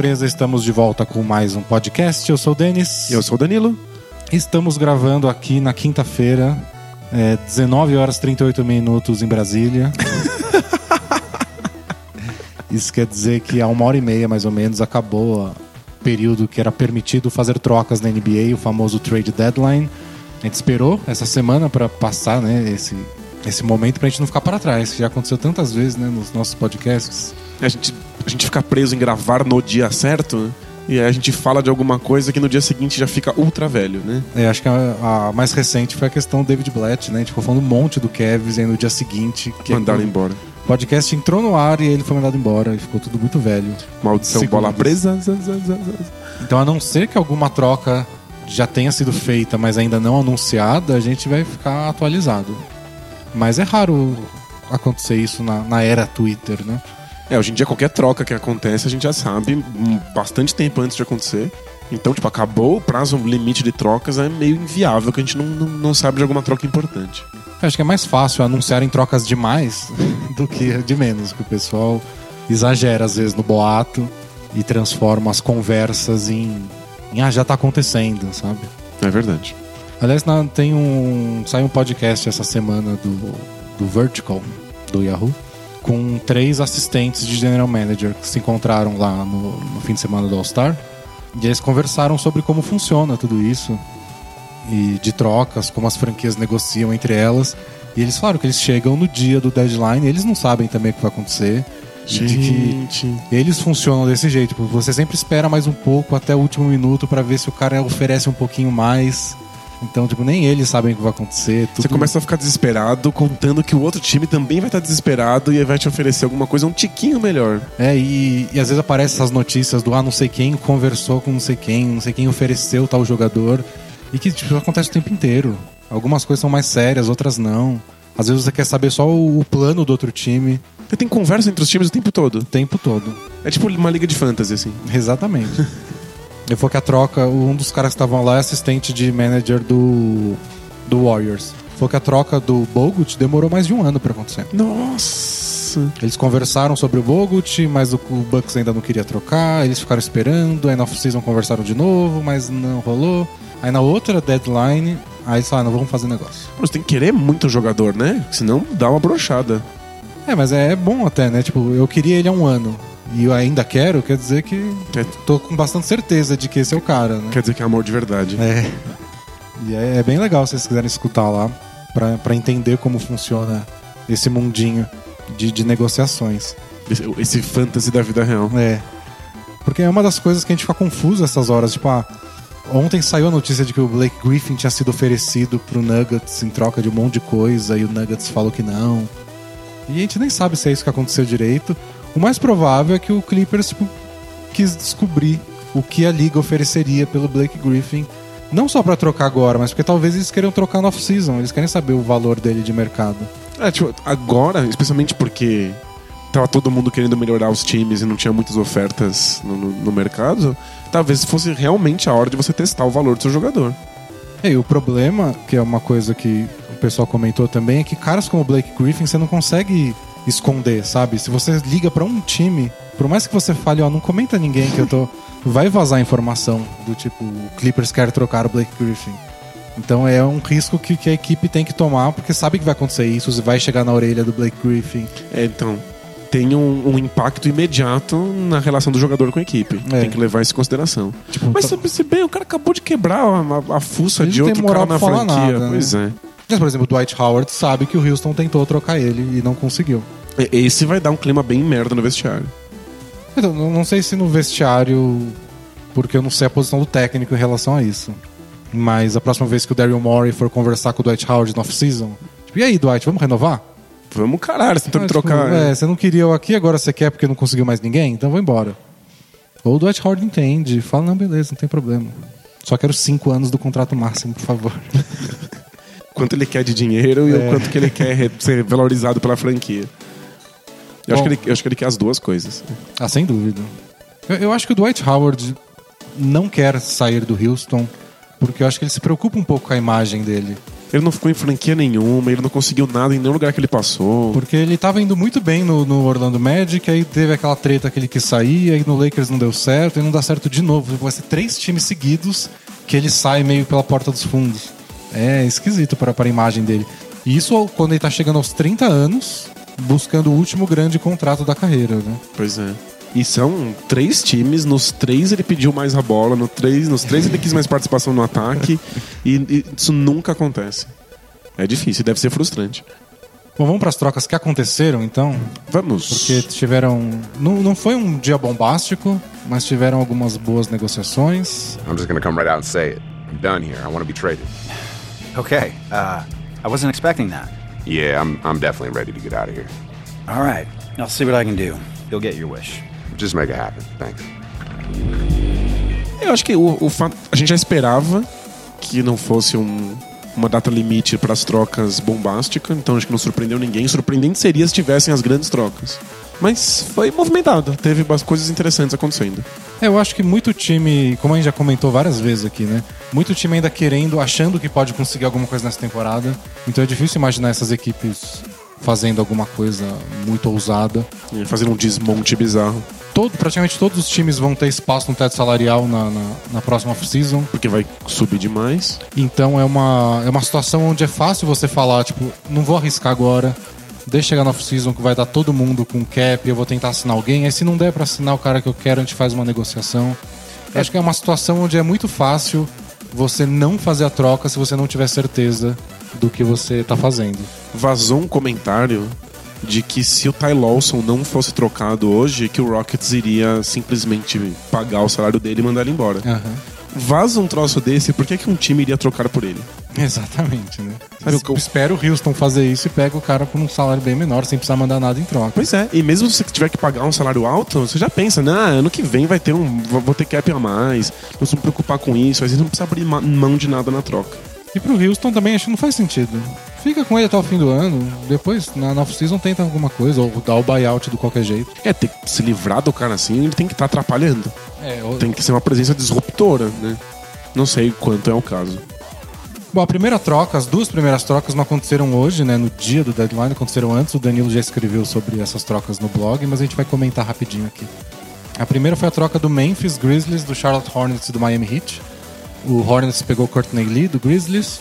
amigos do Bola Presa, estamos de volta com mais um podcast. Eu sou o Denis. Eu sou o Danilo. Estamos gravando aqui na quinta-feira, é, 19 horas e 38 minutos em Brasília. Isso quer dizer que há uma hora e meia, mais ou menos, acabou o período que era permitido fazer trocas na NBA, o famoso trade deadline. A gente esperou essa semana para passar né, esse, esse momento para a gente não ficar para trás. Já aconteceu tantas vezes né, nos nossos podcasts. A gente, a gente fica preso em gravar no dia certo, né? E aí a gente fala de alguma coisa que no dia seguinte já fica ultra velho, né? É, acho que a, a mais recente foi a questão do David Blatt, né? A gente ficou falando um monte do Kevs e aí no dia seguinte... Que Mandaram embora. O podcast entrou no ar e ele foi mandado embora e ficou tudo muito velho. Maldição Segundos. bola presa. Então, a não ser que alguma troca já tenha sido feita, mas ainda não anunciada, a gente vai ficar atualizado. Mas é raro acontecer isso na, na era Twitter, né? É, hoje em dia qualquer troca que acontece a gente já sabe hum, bastante tempo antes de acontecer. Então, tipo, acabou o prazo limite de trocas, é meio inviável que a gente não, não, não sabe de alguma troca importante. Eu acho que é mais fácil anunciarem trocas de mais do que de menos, que o pessoal exagera às vezes no boato e transforma as conversas em, em ah, já tá acontecendo, sabe? É verdade. Aliás, tem um. Saiu um podcast essa semana do, do Vertical, do Yahoo, com três assistentes de General Manager que se encontraram lá no, no fim de semana do All-Star. E eles conversaram sobre como funciona tudo isso. E de trocas, como as franquias negociam entre elas. E eles falaram que eles chegam no dia do deadline, eles não sabem também o que vai acontecer. E de que Gente. eles funcionam desse jeito. tipo, Você sempre espera mais um pouco até o último minuto pra ver se o cara oferece um pouquinho mais. Então, tipo, nem eles sabem o que vai acontecer. Você tudo- começa a ficar desesperado, contando que o outro time também vai estar desesperado e vai te oferecer alguma coisa um tiquinho melhor. É, e, e às vezes aparecem essas notícias do ah, não sei quem conversou com não sei quem, não sei quem ofereceu tal jogador. E que tipo, acontece o tempo inteiro. Algumas coisas são mais sérias, outras não. Às vezes você quer saber só o, o plano do outro time Você tem conversa entre os times o tempo todo. o tempo todo. É tipo uma liga de fantasy, assim. Exatamente. Eu foi que a troca, um dos caras que estavam lá é assistente de manager do, do Warriors. Foi que a troca do Bogut demorou mais de um ano pra acontecer. Nossa. Eles conversaram sobre o Bogut, mas o, Bucks ainda não queria trocar, eles ficaram esperando, aí na off-season conversaram de novo, mas não rolou. Aí na outra deadline, aí eles falaram, não vamos fazer negócio. Você tem que querer muito o jogador, né? Senão dá uma brochada. É, mas é bom até, né? Tipo, eu queria ele há um ano. E eu ainda quero, quer dizer que É, tô com bastante certeza de que esse é o cara, né? quer dizer que é amor de verdade. É. E é, é bem legal se vocês quiserem escutar lá, pra, pra entender como funciona esse mundinho de, de negociações. Esse, esse fantasy da vida real. É. Porque é uma das coisas que a gente fica confuso essas horas. Tipo, ah, ontem saiu a notícia de que o Blake Griffin tinha sido oferecido pro Nuggets em troca de um monte de coisa e o Nuggets falou que não. E a gente nem sabe se é isso que aconteceu direito. O mais provável é que o Clippers tipo, quis descobrir o que a liga ofereceria pelo Blake Griffin. Não só pra trocar agora, mas porque talvez eles queiram trocar no off-season. Eles querem saber o valor dele de mercado. É, tipo, agora, especialmente porque tava todo mundo querendo melhorar os times e não tinha muitas ofertas no, no- no mercado, talvez fosse realmente a hora de você testar o valor do seu jogador. É, E o problema, que é uma coisa que o pessoal comentou também, é que caras como o Blake Griffin você não consegue esconder, sabe? Se você liga pra um time, por mais que você fale, ó, não comenta ninguém que eu tô. Vai vazar informação do tipo, o Clippers quer trocar o Blake Griffin. Então é um risco que, que a equipe tem que tomar, porque sabe que vai acontecer isso, vai chegar na orelha do Blake Griffin. É, então, tem um, um impacto imediato na relação do jogador com a equipe. É. Tem que levar isso em consideração. Tipo, Mas tá- se bem, o cara acabou de quebrar a, a- a fuça de outro cara na franquia. nada, né? pois é. Mas, por exemplo, o Dwight Howard sabe que o Houston tentou trocar ele e não conseguiu. Esse vai dar um clima bem merda no vestiário. Então, não sei se no vestiário, porque eu não sei a posição do técnico em relação a isso. Mas a próxima vez que o Daryl Morey for conversar com o Dwight Howard no off-season, tipo, e aí, Dwight, vamos renovar? Vamos, caralho, você tentou Ah, me tipo, trocar. é, você não queria eu aqui, agora você quer porque não conseguiu mais ninguém? Então vou embora. Ou o Dwight Howard entende, fala, não, beleza, não tem problema. Só quero cinco anos do contrato máximo, por favor. Quanto ele quer de dinheiro e É. o quanto que ele quer ser valorizado pela franquia. Eu acho, Bom. que ele, eu acho que ele quer as duas coisas. Ah, sem dúvida. Eu, eu acho que o Dwight Howard não quer sair do Houston, porque eu acho que ele se preocupa um pouco com a imagem dele. Ele não ficou em franquia nenhuma, ele não conseguiu nada em nenhum lugar que ele passou. Porque ele tava indo muito bem no, no Orlando Magic, aí teve aquela treta que ele quis sair, aí no Lakers não deu certo, e não dá certo de novo. Vai ser três times seguidos que ele sai meio pela porta dos fundos. É esquisito para, para a imagem dele. E isso quando ele tá chegando aos 30 anos, buscando o último grande contrato da carreira, né? Pois é. E são três times, nos três ele pediu mais a bola, no três, nos três ele quis mais participação no ataque, e, e isso nunca acontece. É difícil, deve ser frustrante. Bom, vamos para as trocas que aconteceram, então? Vamos. Porque tiveram. Não, não foi um dia bombástico, mas tiveram algumas boas negociações. I'm just gonna come right out and say it. I'm done here. I want to be traded. Okay, uh, I wasn't expecting that. Yeah, I'm, I'm definitely ready to get out of here. All right, I'll see what I can do. You'll get your wish. Just make it happen. Thanks. Eu acho que o, o fato. A gente já esperava que não fosse um, uma data limite para as trocas bombástica, então acho que não surpreendeu ninguém. Surpreendente seria se tivessem as grandes trocas. Mas foi movimentado, teve umas coisas interessantes acontecendo. É, eu acho que muito time, como a gente já comentou várias vezes aqui, né? Muito time ainda querendo, achando que pode conseguir alguma coisa nessa temporada. Então é difícil imaginar essas equipes fazendo alguma coisa muito ousada. E Fazendo um desmonte bizarro. Todo, praticamente todos os times vão ter espaço no teto salarial na, na, na próxima off-season. Porque vai subir demais. Então é uma, é uma situação onde é fácil você falar, tipo, não vou arriscar agora. Deixa chegar na off-season que vai dar todo mundo com cap, eu vou tentar assinar alguém. Aí se não der pra assinar o cara que eu quero, a gente faz uma negociação. Eu Acho que é uma situação onde é muito fácil você não fazer a troca se você não tiver certeza do que você tá fazendo. Vazou um comentário de que se o Ty Lawson não fosse trocado hoje, que o Rockets iria simplesmente pagar o salário dele e mandar ele embora. Vaza um troço desse, por que, que um time iria trocar por ele? Exatamente, né? Sabe eu eu- espero o Houston fazer isso e pega o cara por um salário bem menor, sem precisar mandar nada em troca. Pois é, e mesmo se você tiver que pagar um salário alto, você já pensa, né? Ano que vem vai ter um. vou ter cap a mais, não preciso me preocupar com isso, às vezes não precisa abrir mão de nada na troca. E pro Houston também acho que não faz sentido. Fica com ele até o fim do ano, depois na na off-season tenta alguma coisa, ou dá o buyout do qualquer jeito. É, ter que se livrar do cara assim, ele tem que estar atrapalhando. É, o- Tem que ser uma presença disruptora, né? Não sei quanto é o caso. Bom, a primeira troca, as duas primeiras trocas não aconteceram hoje, né? No dia do deadline, aconteceram antes. O Danilo já escreveu sobre essas trocas no blog, mas a gente vai comentar rapidinho aqui. A primeira foi a troca do Memphis Grizzlies, do Charlotte Hornets e do Miami Heat. O Hornets pegou o Courtney Lee, do Grizzlies,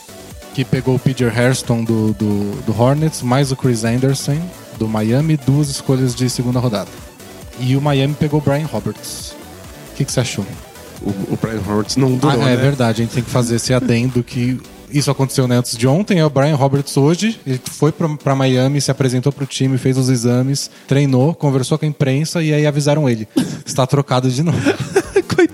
que pegou o Peter Hairston, do, do, do Hornets, mais o Chris Anderson, do Miami, duas escolhas de segunda rodada. E o Miami pegou o Brian Roberts. O que, que você achou? O, o Brian Hortz não Ah, durou, é né? verdade, a gente tem que fazer esse adendo que isso aconteceu né, antes de ontem. É o Brian Roberts hoje, ele foi pra Miami, se apresentou pro time, fez os exames, treinou, conversou com a imprensa e aí avisaram ele. Está trocado de novo.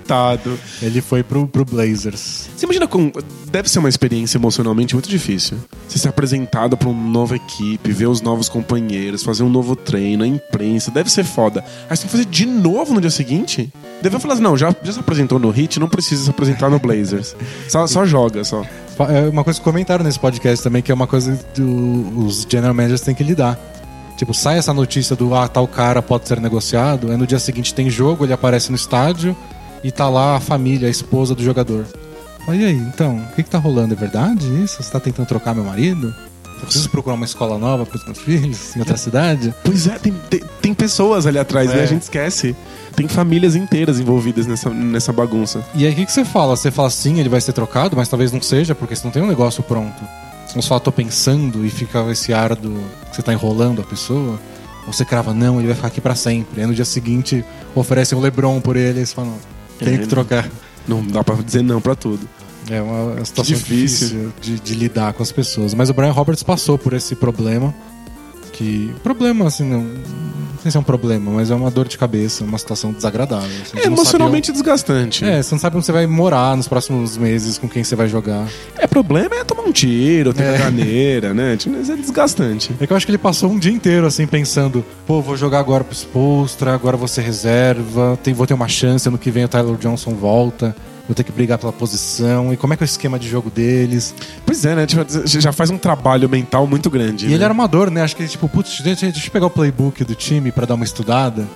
Coitado. Ele foi pro, pro Blazers. Você imagina como. Deve ser uma experiência emocionalmente muito difícil. Você ser apresentado pra uma nova equipe, ver os novos companheiros, fazer um novo treino, a imprensa. Deve ser foda. Aí você tem que fazer de novo no dia seguinte? Deve falar assim: não, já, já se apresentou no Hit, não precisa se apresentar no Blazers. Só, só joga, só. É uma coisa que comentaram nesse podcast também, que é uma coisa que os general managers têm que lidar. Tipo, sai essa notícia do ah, tal cara pode ser negociado, aí no dia seguinte tem jogo, ele aparece no estádio e tá lá a família, a esposa do jogador. Mas e aí, então, o que, que tá rolando? É verdade isso? Você tá tentando trocar meu marido? Eu preciso procurar uma escola nova pros meus filhos em outra cidade? Pois é, tem, tem, tem pessoas ali atrás, né? É. A gente esquece. Tem famílias inteiras envolvidas nessa, nessa bagunça. E aí, o que, que você fala? Você fala sim, ele vai ser trocado, mas talvez não seja, porque você não tem um negócio pronto. Você só tô pensando e fica esse ar do que você tá enrolando a pessoa. Ou você crava, não, ele vai ficar aqui pra sempre. Aí no dia seguinte oferecem um Lebron por ele e você fala, não, tem É, que trocar. Não dá pra dizer não pra tudo. É uma situação difícil. difícil, de, de lidar com as pessoas. Mas o Brian Roberts passou por esse problema. Que. Problema, assim, não. Sei se é um problema, mas é uma dor de cabeça, uma situação desagradável. assim. É emocionalmente desgastante. É, você não sabe onde você vai morar nos próximos meses, com quem você vai jogar. É, problema é tomar um tiro, ter É. caganeira, né? Tipo, Mas é desgastante. É que eu acho que ele passou um dia inteiro assim pensando, pô, vou jogar agora pro Spolstra, agora vou ser reserva, tem, vou ter uma chance, ano que vem o Tyler Johnson volta, vou ter que brigar pela posição, e como é que é o esquema de jogo deles? Pois é, né? Tipo, já faz um trabalho mental muito grande. E né? ele era amador, né? Acho que ele, tipo, putz, deixa, deixa eu pegar o playbook do time pra dar uma estudada,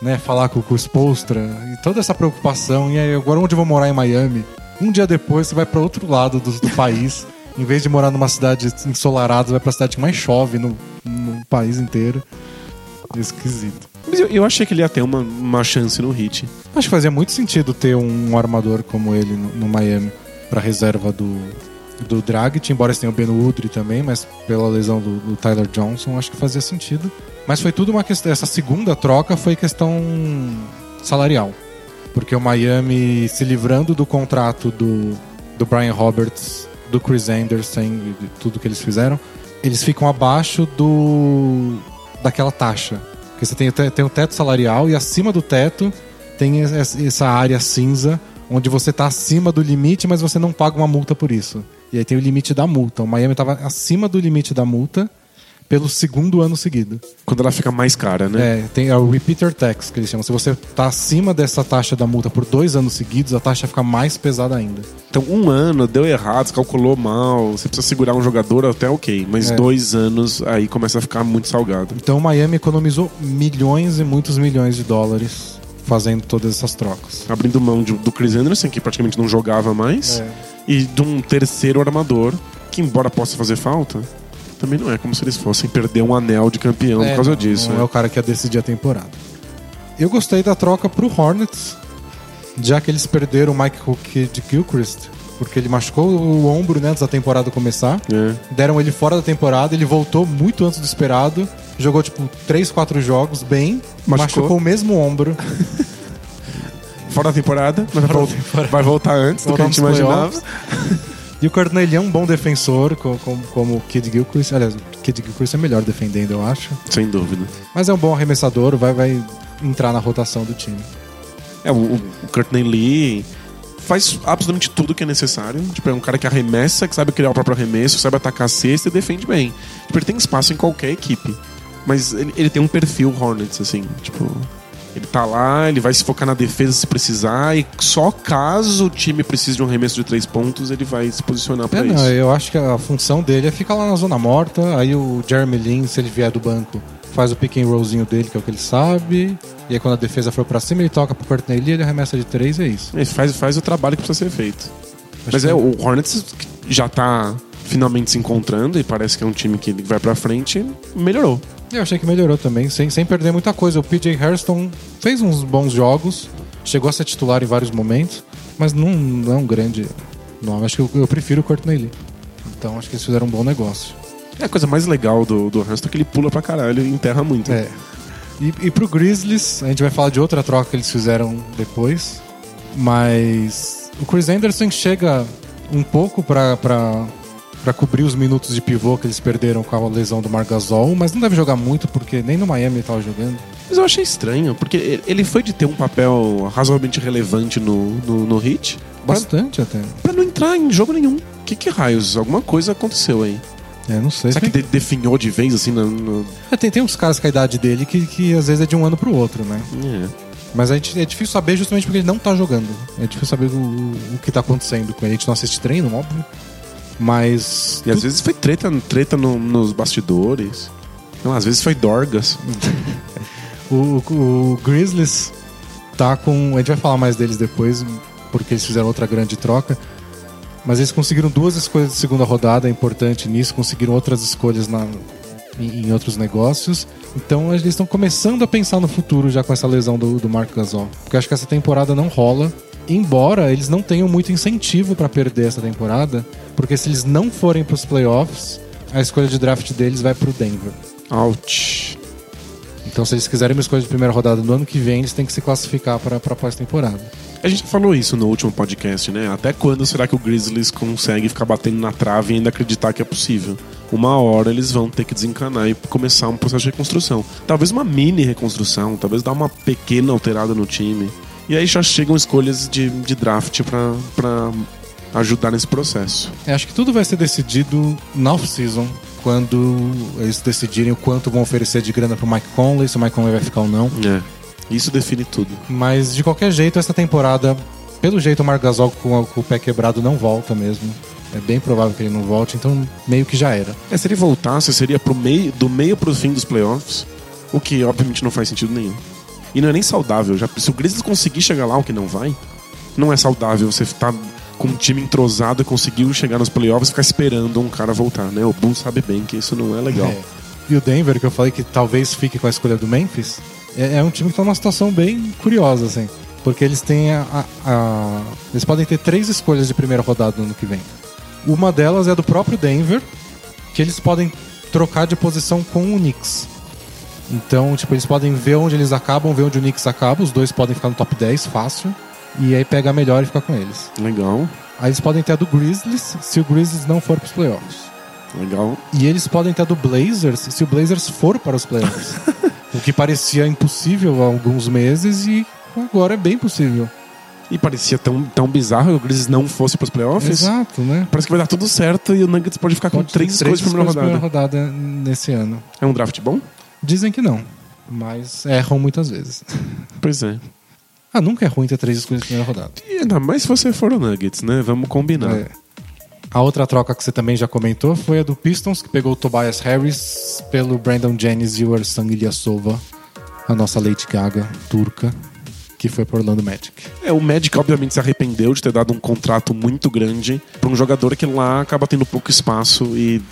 né? Falar com, o Spolstra, e toda essa preocupação, e aí agora onde eu vou morar em Miami? Um dia depois você vai pra outro lado do, do país, Em vez de morar numa cidade ensolarada, vai pra cidade que mais chove no, no país inteiro. Esquisito. Mas eu, eu achei que ele ia ter uma, uma chance no hit. Acho que fazia muito sentido ter um armador como ele no, no Miami pra reserva do, do Dragic, embora eles tenham o Ben Woodry também, mas pela lesão do, do Tyler Johnson, acho que fazia sentido. Mas foi tudo uma questão. Essa segunda troca foi questão salarial. Porque o Miami se livrando do contrato do, do Brian Roberts, do Chris Anderson e tudo que eles fizeram, eles ficam abaixo do daquela taxa. Porque você tem, tem o teto salarial e acima do teto tem es- essa área cinza onde você está acima do limite, mas você não paga uma multa por isso. E aí tem o limite da multa. O Miami estava acima do limite da multa pelo segundo ano seguido. Quando ela fica mais cara, né? É, tem é o repeater tax que eles chamam. Se você tá acima dessa taxa da multa por dois anos seguidos, a taxa fica mais pesada ainda. Então, um ano deu errado, calculou mal, você precisa segurar um jogador, até ok. Mas É. dois anos, aí começa a ficar muito salgado. Então o Miami economizou milhões e muitos milhões de dólares fazendo todas essas trocas. Abrindo mão de- do Chris Anderson, que praticamente não jogava mais, É. e de um terceiro armador, que embora possa fazer falta, também não é como se eles fossem perder um anel de campeão É, por causa não, disso. Não né? é o cara que ia decidir a temporada. Eu gostei da troca pro Hornets, já que eles perderam o Michael Kidd Gilchrist, porque ele machucou o ombro né, antes da temporada começar. É. Deram ele fora da temporada, ele voltou muito antes do esperado, jogou tipo 3, 4 jogos bem, Machucou. machucou, o mesmo ombro. Fora da temporada, mas vai, voltar, temporada. vai voltar antes do que a gente Voltar imaginava. E o Cardinelli é um bom defensor, co- como, como o Kid Gilchrist. Aliás, o Kid Gilchrist é melhor defendendo, eu acho. Sem dúvida. Mas é um bom arremessador, vai, vai entrar na rotação do time. É, o, o Courtney Lee faz absolutamente tudo que é necessário. Tipo, é um cara que arremessa, que sabe criar o próprio arremesso, sabe atacar a cesta e defende bem. Tipo, ele tem espaço em qualquer equipe. Mas ele, ele tem um perfil Hornets, assim, tipo... Ele tá lá, ele vai se focar na defesa se precisar, e só caso o time precise de um arremesso de três pontos, ele vai se posicionar pra É, isso. não, eu acho que a função dele é ficar lá na zona morta. Aí o Jeremy Lin, se ele vier do banco, faz o pick and rollzinho dele, que é o que ele sabe. E aí quando a defesa for pra cima, ele toca pro Courtney Lee, ele arremessa de três, é isso. Ele faz, faz o trabalho que precisa ser feito. Acho Mas que- é, o Hornets já tá finalmente se encontrando e parece que é um time que vai pra frente, melhorou. Eu achei que melhorou também, sem, sem perder muita coisa. O PJ Hairston fez uns bons jogos, chegou a ser titular em vários momentos, mas não, não é um grande nome. Acho que eu, eu prefiro o Courtney Lee. Então acho que eles fizeram um bom negócio. É a coisa mais legal do, do Hanston é que ele pula pra caralho e enterra muito. É. E, e pro Grizzlies, a gente vai falar de outra troca que eles fizeram depois. Mas o Chris Anderson chega um pouco pra, pra, pra cobrir os minutos de pivô que eles perderam com a lesão do Marc Gasol, mas não deve jogar muito porque nem no Miami ele tava jogando. Mas eu achei estranho, porque ele- foi de ter um papel razoavelmente relevante no, no, no hit pra, Bastante até. pra não entrar em jogo nenhum. Que que raios? Alguma coisa aconteceu aí. É, não sei. Será que de- definhou de vez assim no. no- é, tem, tem uns caras com a idade dele que, que às vezes é de um ano pro outro, né? É. Mas a gente, é difícil saber justamente porque ele não tá jogando. É difícil saber o, o que tá acontecendo com ele. A gente não assiste treino, óbvio. Mas. E às vezes foi treta, treta no- nos bastidores. Não, às vezes foi Dorgas. O, o- o Grizzlies tá com. A gente vai falar mais deles depois, porque eles fizeram outra grande troca. Mas eles conseguiram duas escolhas de segunda rodada, é importante nisso. Conseguiram outras escolhas na, em, em outros negócios. Então eles estão começando a pensar no futuro já com essa lesão do, do Marco Gasol. Porque eu acho que essa temporada não rola. Embora eles não tenham muito incentivo para perder essa temporada, porque se eles não forem para os playoffs, a escolha de draft deles vai pro Denver. Ouch. Então, se eles quiserem uma escolha de primeira rodada no ano que vem, eles têm que se classificar para a pós-temporada. A gente falou isso no último podcast, né? Até quando será que o Grizzlies consegue ficar batendo na trave e ainda acreditar que é possível? Uma hora eles vão ter que desencanar e começar um processo de reconstrução. Talvez uma mini reconstrução, talvez dar uma pequena alterada no time. E aí já chegam escolhas de, de draft pra ajudar nesse processo. Eu acho que tudo vai ser decidido na off-season, quando eles decidirem o quanto vão oferecer de grana pro Mike Conley, se o Mike Conley vai ficar ou não. É. Isso define tudo. Mas, de qualquer jeito, essa temporada, pelo jeito, o Marc Gasol com, o pé quebrado não volta mesmo. É bem provável que ele não volte, então meio que já era. É, se ele voltasse, seria pro meio, do meio pro fim dos playoffs, o que obviamente não faz sentido nenhum. E não é nem saudável. Já, se o Grizzlies conseguir chegar lá, o que não vai, não é saudável você tá com um time entrosado conseguiu chegar nos playoffs e ficar esperando um cara voltar, né? O Bulls sabe bem que isso não é legal. É. E o Denver, que eu falei que talvez fique com a escolha do Memphis, é, é um time que tá numa situação bem curiosa, assim. Porque eles têm a, a- Eles podem ter três escolhas de primeira rodada no ano que vem. Uma delas é do próprio Denver, que eles podem trocar de posição com o Knicks. Então, tipo, eles podem ver onde eles acabam, ver onde o Knicks acaba, os dois podem ficar no top 10 fácil. E aí pega a melhor e fica com eles. Legal, Aí eles podem ter a do Grizzlies, se o Grizzlies não for pros playoffs. legal. E eles podem ter a do Blazers se o Blazers for para os playoffs. o que parecia impossível há alguns meses e agora é bem possível. E parecia tão, tão bizarro que o Grizzlies não fosse pros playoffs. Exato, né? Parece que vai dar tudo certo e o Nuggets pode ficar com Pode ter três escolhas de primeira rodada. rodada nesse ano. É um draft bom? Dizem que não, mas erram muitas vezes. Pois é. Ah, nunca é ruim ter três escolhas de primeira rodada. E ainda mais se você for o Nuggets, né? Vamos combinar. É. A outra troca que você também já comentou foi a do Pistons, que pegou o Tobias Harris pelo Brandon Jennings e o Ersan Ilyasova, a nossa Lady Gaga turca, que foi pro Orlando Magic. É, o Magic obviamente se arrependeu de ter dado um contrato muito grande pra um jogador que lá acaba tendo pouco espaço e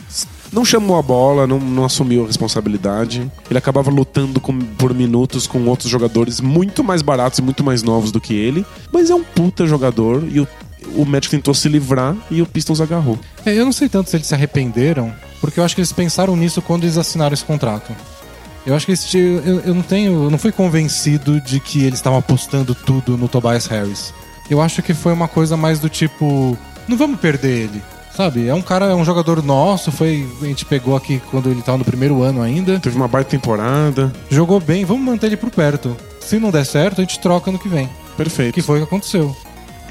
não chamou a bola, não, não assumiu a responsabilidade. Ele acabava lutando com- por minutos com outros jogadores muito mais baratos e muito mais novos do que ele. Mas é um puta jogador e o, o Magic tentou se livrar e o Pistons agarrou. É, eu não sei tanto se eles se arrependeram, porque eu acho que eles pensaram nisso quando eles assinaram esse contrato. Eu acho que eles, eu, eu não tenho, eu não fui convencido de que eles estavam apostando tudo no Tobias Harris. Eu acho que foi uma coisa mais do tipo, não vamos perder ele, sabe? É um cara, é um jogador nosso, foi a gente pegou aqui quando ele tava no primeiro ano ainda, Teve uma baita temporada. jogou bem, vamos manter ele por perto. Se não der certo, a gente troca no que vem. Perfeito. Que foi o que aconteceu.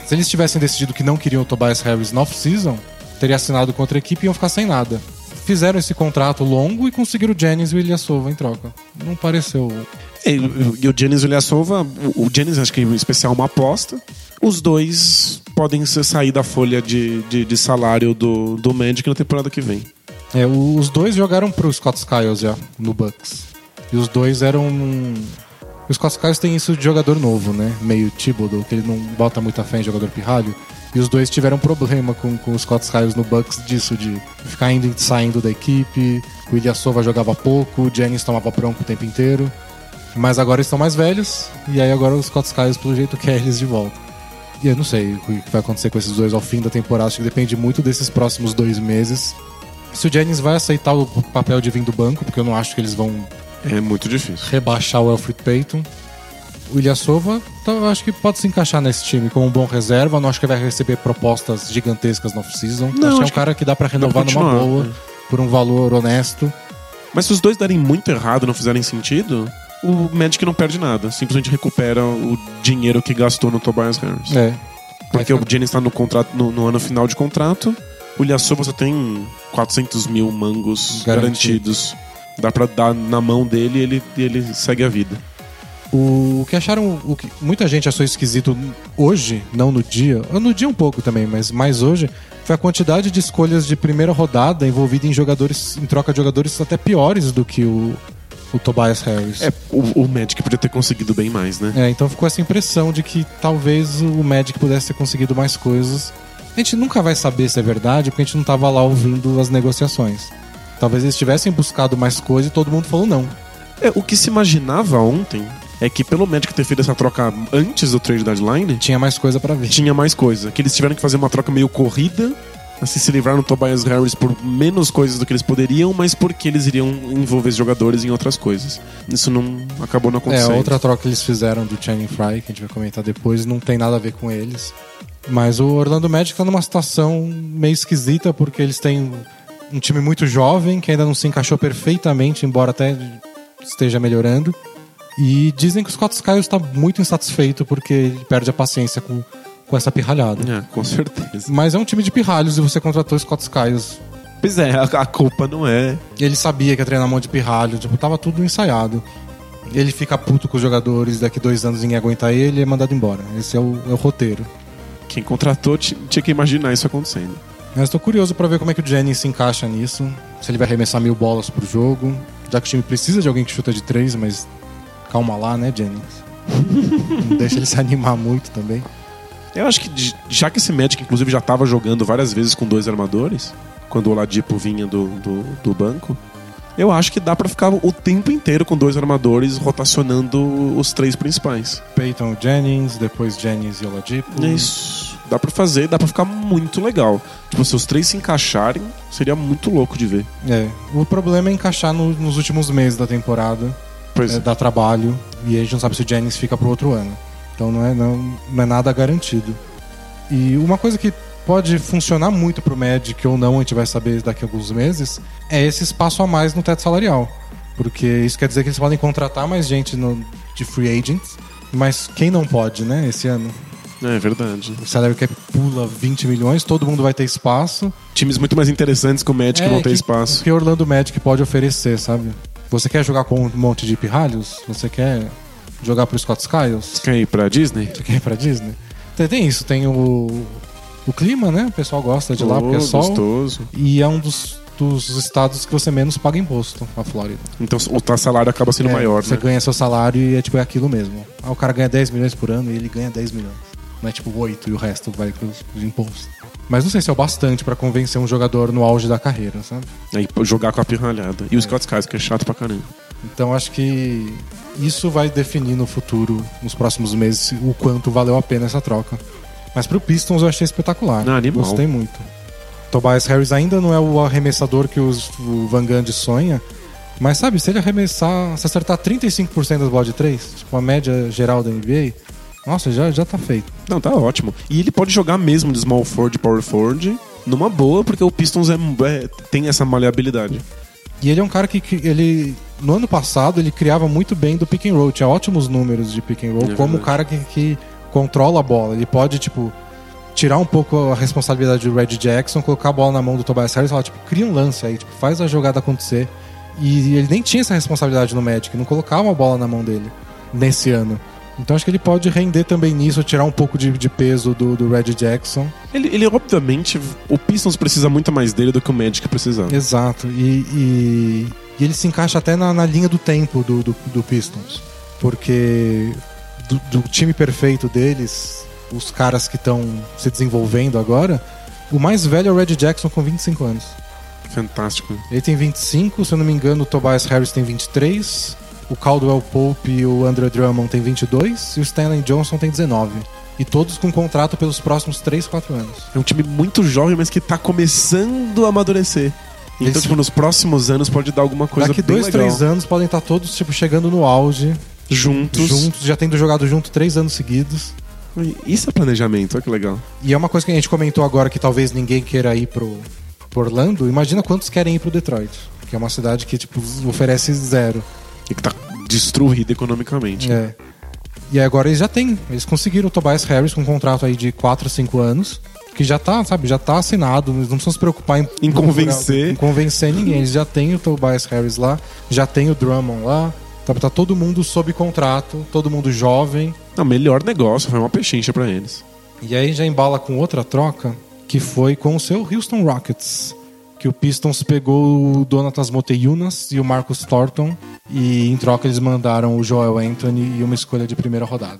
Se eles tivessem decidido que não queriam o Tobias Harris na off-season, teria assinado com outra equipe e iam ficar sem nada. Fizeram esse contrato longo e conseguiram o Jennings e o Ilyasova em troca. Não pareceu. É, E o- e o Ilyasova, o Giannis acho que em especial uma aposta. Os dois podem sair da folha de, de, de salário do, do Magic na temporada que vem. É, os dois jogaram pro Scott Skiles já, no Bucks. E os dois eram. O Scott Skiles tem isso de jogador novo, né? Meio Thibodeau, que ele não bota muita fé em jogador pirralho. E os dois tiveram problema com, com o Scott Skiles no Bucks disso, de ficar indo e saindo da equipe. O Ilyasova jogava pouco, o Jennings tomava bronco o tempo inteiro. Mas agora eles estão mais velhos, e aí agora o Scott Skiles, pelo jeito, quer eles de volta. E eu não sei o que vai acontecer com esses dois ao fim da temporada, acho que depende muito desses próximos dois meses. Se o Jennings vai aceitar o papel de vir do banco, porque eu não acho que eles vão É muito difícil. rebaixar o Alfred Payton. O Ilyasova, então, eu acho que pode se encaixar nesse time como um bom reserva. Não acho que vai receber propostas gigantescas no off-season. Acho que é um cara que dá pra renovar pra numa boa, né? por um valor honesto. Mas se os dois darem muito errado não fizerem sentido, o Magic não perde nada. Simplesmente recupera o dinheiro que gastou no Tobias Harris. É. Porque o Giannis está no, contrato, no, no ano final de contrato. O Ilyasova só tem 400 mil mangos Garantido. garantidos. Dá pra dar na mão dele e ele, e ele segue a vida. O que acharam, o que muita gente achou esquisito hoje, não no dia, no dia um pouco também, mas mais hoje, foi a quantidade de escolhas de primeira rodada envolvida em jogadores, em troca de jogadores até piores do que o, o Tobias Harris. É, o, o Magic podia ter conseguido bem mais, né? É, então ficou essa impressão de que talvez o Magic pudesse ter conseguido mais coisas. A gente nunca vai saber se é verdade, porque a gente não tava lá ouvindo as negociações. Talvez eles tivessem buscado mais coisa e todo mundo falou não. É, o que se imaginava ontem é que pelo Magic ter feito essa troca antes do trade deadline, Tinha mais coisa pra ver. tinha mais coisa. Que eles tiveram que fazer uma troca meio corrida, assim, se livrar no Tobias Harris por menos coisas do que eles poderiam, mas porque eles iriam envolver os jogadores em outras coisas. Isso não acabou não É, acontecendo. a outra troca que eles fizeram do Channing Fry, que a gente vai comentar depois, não tem nada a ver com eles. Mas o Orlando Magic tá numa situação meio esquisita, porque eles têm um time muito jovem, que ainda não se encaixou perfeitamente, embora até esteja melhorando. E dizem que o Scott Skiles está muito insatisfeito porque ele perde a paciência com, com essa pirralhada. É, com certeza. Mas é um time de pirralhos e você contratou o Scott Skiles. Pois é, a, culpa não é. Ele sabia que ia treinar mão de pirralho, tipo, tava tudo ensaiado. Ele fica puto com os jogadores, daqui dois anos ninguém aguenta ele e é mandado embora. Esse é o, é o roteiro. Quem contratou ti- tinha que imaginar isso acontecendo. Mas tô curioso pra ver como é que o Jennings se encaixa nisso. Se ele vai arremessar mil bolas pro jogo. Já que o time precisa de alguém que chuta de três, mas calma lá, né, Jennings? Não deixa ele se animar muito também. Eu acho que já que esse Magic, inclusive, já tava jogando várias vezes com dois armadores, quando o Oladipo vinha do, do, do banco, eu acho que dá pra ficar o tempo inteiro com dois armadores rotacionando os três principais. Peyton Jennings, depois Jennings e Oladipo. É isso. Dá pra fazer, dá pra ficar muito legal. Tipo, se os três se encaixarem, seria muito louco de ver. É, o problema é encaixar no- nos últimos meses da temporada, é, é. dá trabalho, e a gente não sabe se o Jennings fica pro outro ano. Então não é, não, não é nada garantido. E uma coisa que pode funcionar muito pro Magic ou não, a gente vai saber daqui a alguns meses, é esse espaço a mais no teto salarial. Porque isso quer dizer que eles podem contratar mais gente no- de free agents, mas quem não pode, né, esse ano? É verdade. O salary cap pula 20 milhões, todo mundo vai ter espaço. Times muito mais interessantes que o Magic É, vão ter que- espaço. que o Orlando Magic pode oferecer, sabe? Você quer jogar com um monte de pirralhos? Você quer jogar pro Scott Skiles? Quer ir pra Disney? Você quer ir pra Disney? Tem, tem isso, tem o, o clima, né? O pessoal gosta de lá porque é Oh, sol. gostoso. E é um dos, dos estados que você menos paga imposto, a Flórida. Então o teu salário acaba sendo É, maior, Você né? ganha seu salário e é tipo é aquilo mesmo. Ah, o cara ganha 10 milhões por ano e ele ganha 10 milhões. Não é tipo 8 e o resto vai pros, pros impostos. Mas não sei se é o bastante pra convencer um jogador no auge da carreira, sabe? Aí jogar com a pirralhada. E o Scott Skies, que é chato pra caramba. Então acho que isso vai definir no futuro, nos próximos meses, o quanto valeu a pena essa troca. Mas pro Pistons eu achei espetacular. Ah, animal. Gostei muito. Tobias Harris ainda não é o arremessador que os- o Van Gundy sonha, mas sabe, se ele arremessar, se acertar 35% das bolas de 3, tipo a média geral da NBA, nossa, já, já tá feito. Não, tá ótimo. E ele pode jogar mesmo de small forward, power forward, numa boa, porque o Pistons é, é- tem essa maleabilidade. E ele é um cara que, que ele no ano passado ele criava muito bem do pick and roll, tinha ótimos números de pick and roll, É como o cara que, que controla a bola. Ele pode tipo tirar um pouco a responsabilidade do Red Jackson, colocar a bola na mão do Tobias Harris e falar tipo, cria um lance aí, tipo, faz a jogada acontecer. E ele nem tinha essa responsabilidade no Magic, não colocava uma bola na mão dele nesse ano. Então acho que ele pode render também nisso, tirar um pouco de, de peso do, do Red Jackson. Ele, ele, obviamente, o Pistons precisa muito mais dele do que o Magic precisava. Exato. E, e- e ele se encaixa até na, na linha do tempo do, do, do Pistons. Porque do, do time perfeito deles, os caras que estão se desenvolvendo agora, o mais velho é o Red Jackson com 25 anos. Fantástico. Ele tem 25, se eu não me engano, o Tobias Harris tem 23, o Caldwell Pope e o Andrew Drummond tem 22 e o Stanley Johnson tem 19. E todos com contrato pelos próximos 3, 4 anos. É um time muito jovem, mas que tá começando a amadurecer. Então, Esse- tipo, nos próximos anos pode dar alguma coisa Daqui dois, legal. três anos podem estar todos tipo chegando no auge, Juntos. juntos, já tendo jogado junto três anos seguidos. Isso é planejamento, olha que legal. E é uma coisa que a gente comentou agora que talvez ninguém queira ir pro, pro Orlando. Imagina quantos querem ir pro Detroit, que é uma cidade que tipo oferece zero. E que tá destruído economicamente. É. E agora eles já têm, eles conseguiram o Tobias Harris com um contrato aí de 4, 5 anos, que já tá, sabe, já tá assinado, eles não precisam se preocupar em, Em convencer. em convencer ninguém. Eles já têm o Tobias Harris lá, já tem o Drummond lá. Tá, tá todo mundo sob contrato, todo mundo jovem. Não, melhor negócio, foi uma pechincha pra eles. E aí já embala com outra troca, que foi com o seu Houston Rockets. Que o Pistons pegou o Donatas Moteyunas e o Marcus Thornton. E em troca eles mandaram o Joel Anthony e uma escolha de primeira rodada.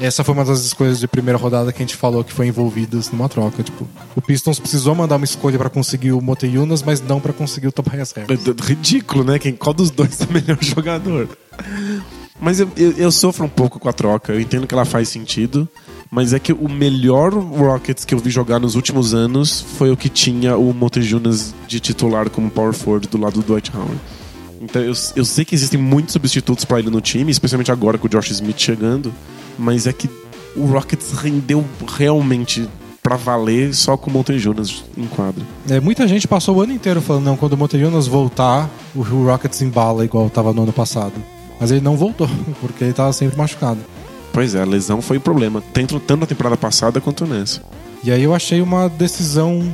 Essa foi uma das escolhas de primeira rodada que a gente falou que foi envolvidas numa troca. Tipo, o Pistons precisou mandar uma escolha pra conseguir o Moteyunas, mas não pra conseguir o Tobias Harris. É d- Ridículo, né? Quem, qual dos dois é o melhor jogador? Mas eu, eu, eu sofro um pouco com a troca. Eu entendo que ela faz sentido. Mas é que o melhor Rockets que eu vi jogar nos últimos anos foi o que tinha o Montejunas de titular como power forward do lado do Dwight Howard. Então eu, eu sei que existem muitos substitutos pra ele no time, especialmente agora com o Josh Smith chegando. Mas é que o Rockets rendeu realmente pra valer só com o Montejunas em quadra. É, muita gente passou o ano inteiro falando, não, quando o Moteyunas voltar, o Rockets embala igual tava no ano passado. Mas ele não voltou, porque ele tava sempre machucado. Pois é, a lesão foi o problema, tanto, tanto na temporada passada quanto nessa. E aí eu achei uma decisão.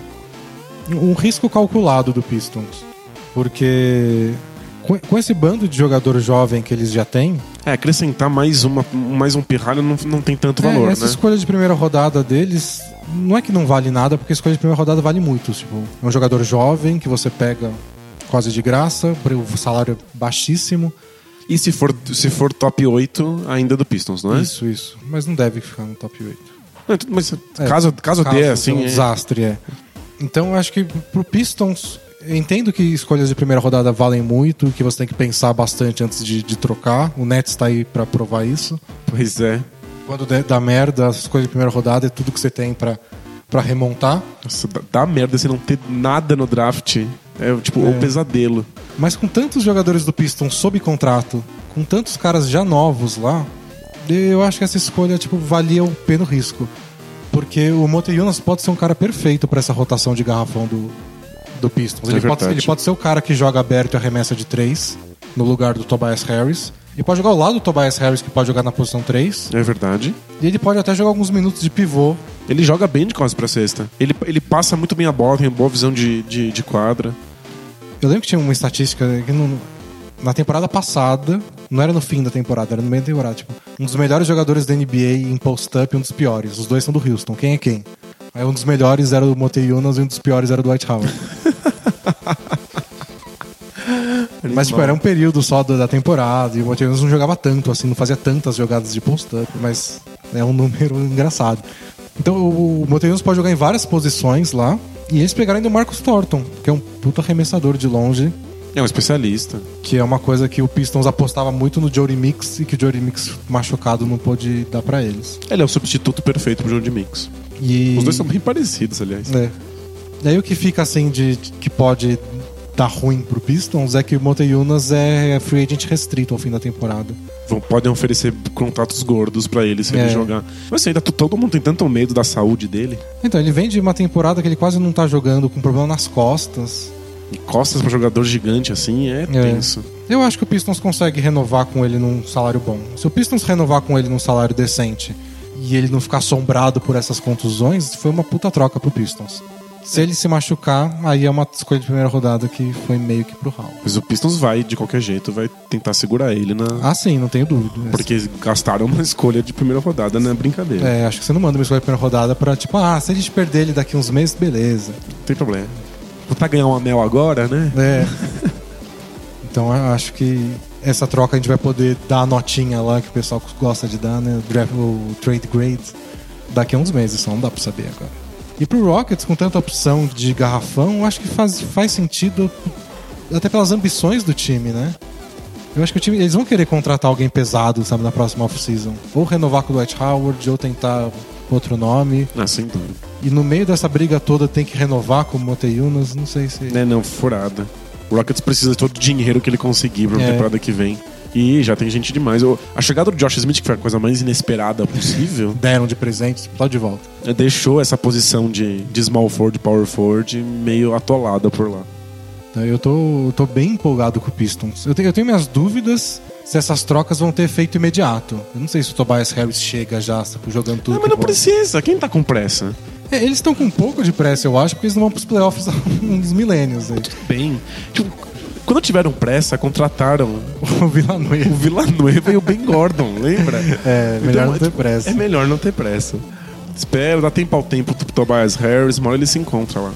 um risco calculado do Pistons. Porque com, com esse bando de jogador jovem que eles já têm, É, acrescentar mais, uma, mais um pirralho não, não tem tanto é, valor, essa né? escolha de primeira rodada deles não é que não vale nada, porque a escolha de primeira rodada vale muito. Tipo, é um jogador jovem que você pega quase de graça, o salário é baixíssimo. E se for, se for top 8, ainda do Pistons, não é? Isso, isso. Mas não deve ficar no top 8. Mas É, caso, caso, dê, assim. um é- desastre, é. Então eu acho que pro Pistons. Eu entendo que escolhas de primeira rodada valem muito, que você tem que pensar bastante antes de, de trocar. O Nets tá aí pra provar isso. Pois é. Quando dá merda, as escolhas de primeira rodada é tudo que você tem pra, pra remontar. Nossa, dá, dá merda você não ter nada no draft. É tipo, o pesadelo. Mas com tantos jogadores do Pistons sob contrato, com tantos caras já novos lá, eu acho que essa escolha tipo, valia o pena o risco. Porque o Moteyunas pode ser um cara perfeito pra essa rotação de garrafão do, do Pistons. É Ele, pode, verdade. ele pode ser o cara que joga aberto e arremessa de três no lugar do Tobias Harris. Ele pode jogar ao lado do Tobias Harris, que pode jogar na posição 3. É verdade. E ele pode até jogar alguns minutos de pivô. Ele joga bem de costas pra cesta. Ele, ele passa muito bem a bola, tem boa visão de, de, de quadra. Eu lembro que tinha uma estatística que na temporada passada, não era no fim da temporada, era no meio da temporada. Tipo, um dos melhores jogadores da NBA em post-up e um dos piores. Os dois são do Houston. Quem é quem? Aí um dos melhores era o Moteyunas e um dos piores era o Dwight Howard. Mas, tipo, era um período só da da temporada e o Moteyunas não jogava tanto, assim, não fazia tantas jogadas de post-up, mas é um número engraçado. Então, o Moteyunas pode jogar em várias posições lá e eles pegaram ainda o Marcus Thornton, que é um puta arremessador de longe, É um especialista. que é uma coisa que o Pistons apostava muito no Jody Mix e que o Jody Mix machucado não pôde dar pra eles. Ele é o substituto perfeito pro de Mix. E... Os dois são bem parecidos, aliás. É. E aí o que fica assim de, que pode dar ruim pro Pistons é que o Moteyunas é free agent restrito ao fim da temporada. Podem oferecer contratos gordos pra ele se É. ele jogar. Mas ainda t- todo mundo tem tanto medo da saúde dele. Então, ele vem de uma temporada que ele quase não tá jogando com problema nas costas. E costas pra jogador gigante assim é, tenso. Eu acho que o Pistons consegue renovar com ele num salário bom. Se o Pistons renovar com ele num salário decente e ele não ficar assombrado por essas contusões, foi uma puta troca pro Pistons. Se ele se machucar, aí é uma escolha de primeira rodada que foi meio que pro Hall. Mas o Pistons vai, de qualquer jeito, vai tentar segurar ele na. Ah, sim, não tenho dúvida. Porque gastaram uma escolha de primeira rodada, não é brincadeira. É, acho que você não manda uma escolha de primeira rodada pra, tipo, ah, se a gente perder ele daqui uns meses, beleza. Não tem problema. Tentar ganhar um anel agora, né? É. então eu acho que essa troca a gente vai poder dar a notinha lá que o pessoal gosta de dar, né? O trade grade daqui a uns meses, só não dá pra saber agora. E pro Rockets, com tanta opção de garrafão, eu acho que faz, faz sentido até pelas ambições do time, né? Eu acho que o time, eles vão querer contratar alguém pesado, sabe, na próxima off-season. Ou renovar com o Dwight Howard, ou tentar outro nome. Ah, sem dúvida. E no meio dessa briga toda tem que renovar com o Moteyunas, não sei se... É, não, furada. O Rockets precisa de todo o dinheiro que ele conseguir pra É. temporada que vem. E já tem gente demais. O- A chegada do Josh Smith, que foi a coisa mais inesperada possível, deram de presente, só de volta. deixou essa posição de, de small forward, power forward meio atolada por lá. Então, Eu tô, eu tô bem empolgado com o Pistons. Eu tenho, eu tenho minhas dúvidas se essas trocas vão ter efeito imediato. Eu não sei se o Tobias Harris chega já sabe, jogando tudo. Não, que mas não precisa. Quem tá com pressa? É, eles estão com um pouco de pressa, eu acho, porque eles não vão pros playoffs há uns milênios. Aí. Bem. Tipo, quando tiveram pressa, contrataram O Villanueva. o Villanueva e o Ben Gordon, lembra? É, melhor Então, não ter tipo, pressa. É melhor não ter pressa. Espera, dá tempo ao tempo pro Tobias Harris, uma hora ele se encontra lá.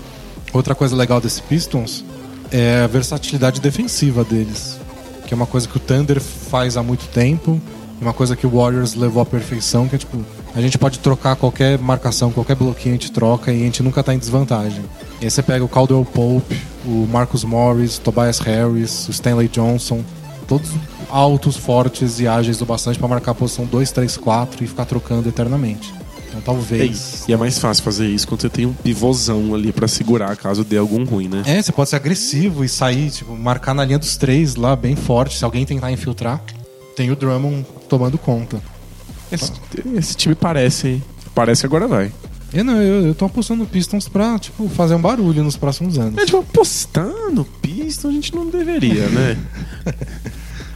Outra coisa legal desse Pistons é a versatilidade defensiva deles. Que é uma coisa que o Thunder faz há muito tempo. Uma coisa que o Warriors levou à perfeição, que é tipo, a gente pode trocar qualquer marcação, qualquer bloquinho a gente troca e a gente nunca tá em desvantagem. E aí você pega o Caldwell Pope, o Marcus Morris, o Tobias Harris, o Stanley Johnson, todos altos, fortes e ágeis o bastante pra marcar a posição 2, 3, 4 e ficar trocando eternamente. Então talvez. E é mais fácil fazer isso quando você tem um pivôzão ali pra segurar caso dê algum ruim, né? É, você pode ser agressivo e sair, tipo, marcar na linha dos três lá, bem forte. Se alguém tentar infiltrar, tem o Drummond tomando conta. Esse, esse time parece. Parece que agora vai. Eu não, eu, eu tô apostando no Pistons pra, tipo, fazer um barulho nos próximos anos. É tipo, apostar no Piston a gente não deveria, né?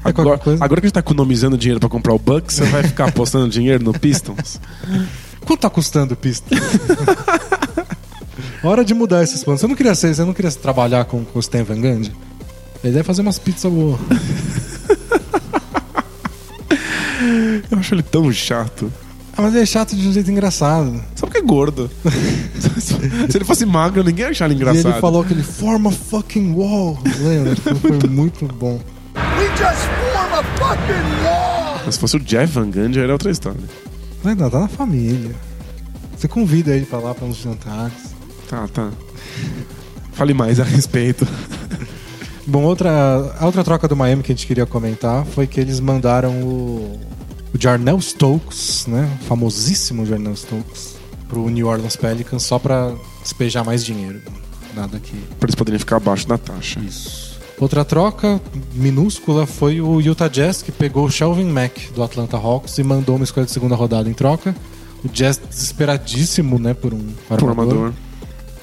É Agora, coisa. agora que a gente tá economizando dinheiro pra comprar o Bucks, você vai ficar apostando dinheiro no Pistons? Quanto tá custando o Pistons? Hora de mudar esses planos. Você não queria ser, você não queria trabalhar com, com o Stan Van Gundy? Ele deve fazer umas pizzas boas. Eu acho ele tão chato. Ah, mas ele é chato de um jeito engraçado. Só porque é gordo. Se ele fosse magro, ninguém ia achar ele E engraçado. ele falou que ele forma fucking wall. Lembra? Foi muito bom. We just form a fucking wall! Mas se fosse o Jeff Van Gundy, era outra história. Mas não, tá na família. Você convida ele pra lá pra uns jantares. Tá, tá. Fale mais a respeito. Bom, outra, a outra troca do Miami que a gente queria comentar foi que eles mandaram o, o Jarnell Stokes, né? O famosíssimo Jarnell Stokes, pro New Orleans Pelicans só pra despejar mais dinheiro. Nada que. Pra eles poderem ficar abaixo da taxa. Isso. Outra troca minúscula foi o Utah Jazz que pegou o Shelvin Mack do Atlanta Hawks e mandou uma escolha de segunda rodada em troca. O Jazz desesperadíssimo, né, por um Pro armador.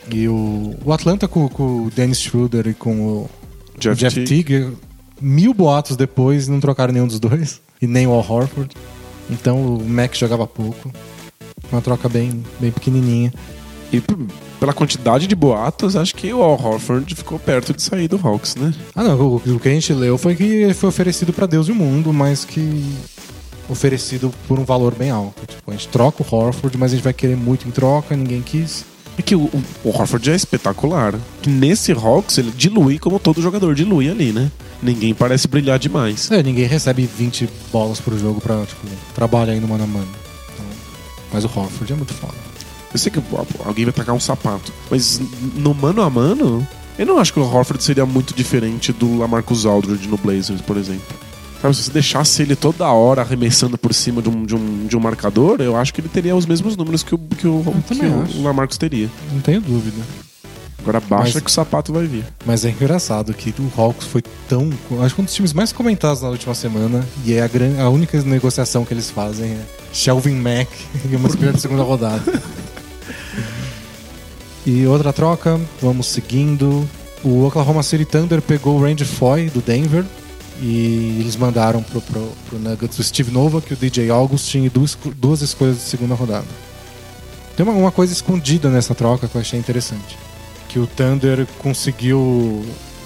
E o, o Atlanta com, com o Dennis Schroeder e com o Jeff, o Jeff. Teague, mil boatos depois, não trocaram nenhum dos dois. E nem o Al Horford. Então o Mac jogava pouco. Uma troca bem, bem pequenininha. E pela quantidade de boatos, acho que o Al Horford ficou perto de sair do Hawks, né? Ah, não. O, o que a gente leu foi que ele foi oferecido pra Deus e o mundo, mas que oferecido por um valor bem alto. Tipo, a gente troca o Horford, mas a gente vai querer muito em troca, ninguém quis. É que o, o- o Horford é espetacular. Nesse Hawks, ele dilui como todo jogador dilui ali, né? Ninguém parece brilhar demais. É, ninguém recebe 20 bolas por jogo pra, tipo, trabalhar aí no mano a mano. Então, mas o Horford é muito foda. Eu sei que alguém vai tacar um sapato, mas no mano a mano, eu não acho que o Horford seria muito diferente do Lamarcus Aldridge no Blazers, por exemplo. Sabe, se você deixasse ele toda hora arremessando por cima de um, de um, de um marcador, eu acho que ele teria os mesmos números que o, que o, que o. Lamarcus teria. Não tenho dúvida. Agora baixa Mas- que o sapato vai vir. Mas é engraçado que o Hawks foi tão. Acho que um dos times mais comentados na última semana. E é a, gran... a única negociação que eles fazem é Shelvin Mack e uma escolha de segunda rodada. e outra troca, vamos seguindo. O Oklahoma City Thunder pegou o Randy Foy do Denver. E eles mandaram pro, pro, pro Nuggets o Steve Novak, o DJ Augustin e duas, duas escolhas de segunda rodada. Tem uma, uma coisa escondida nessa troca que eu achei interessante que o Thunder conseguiu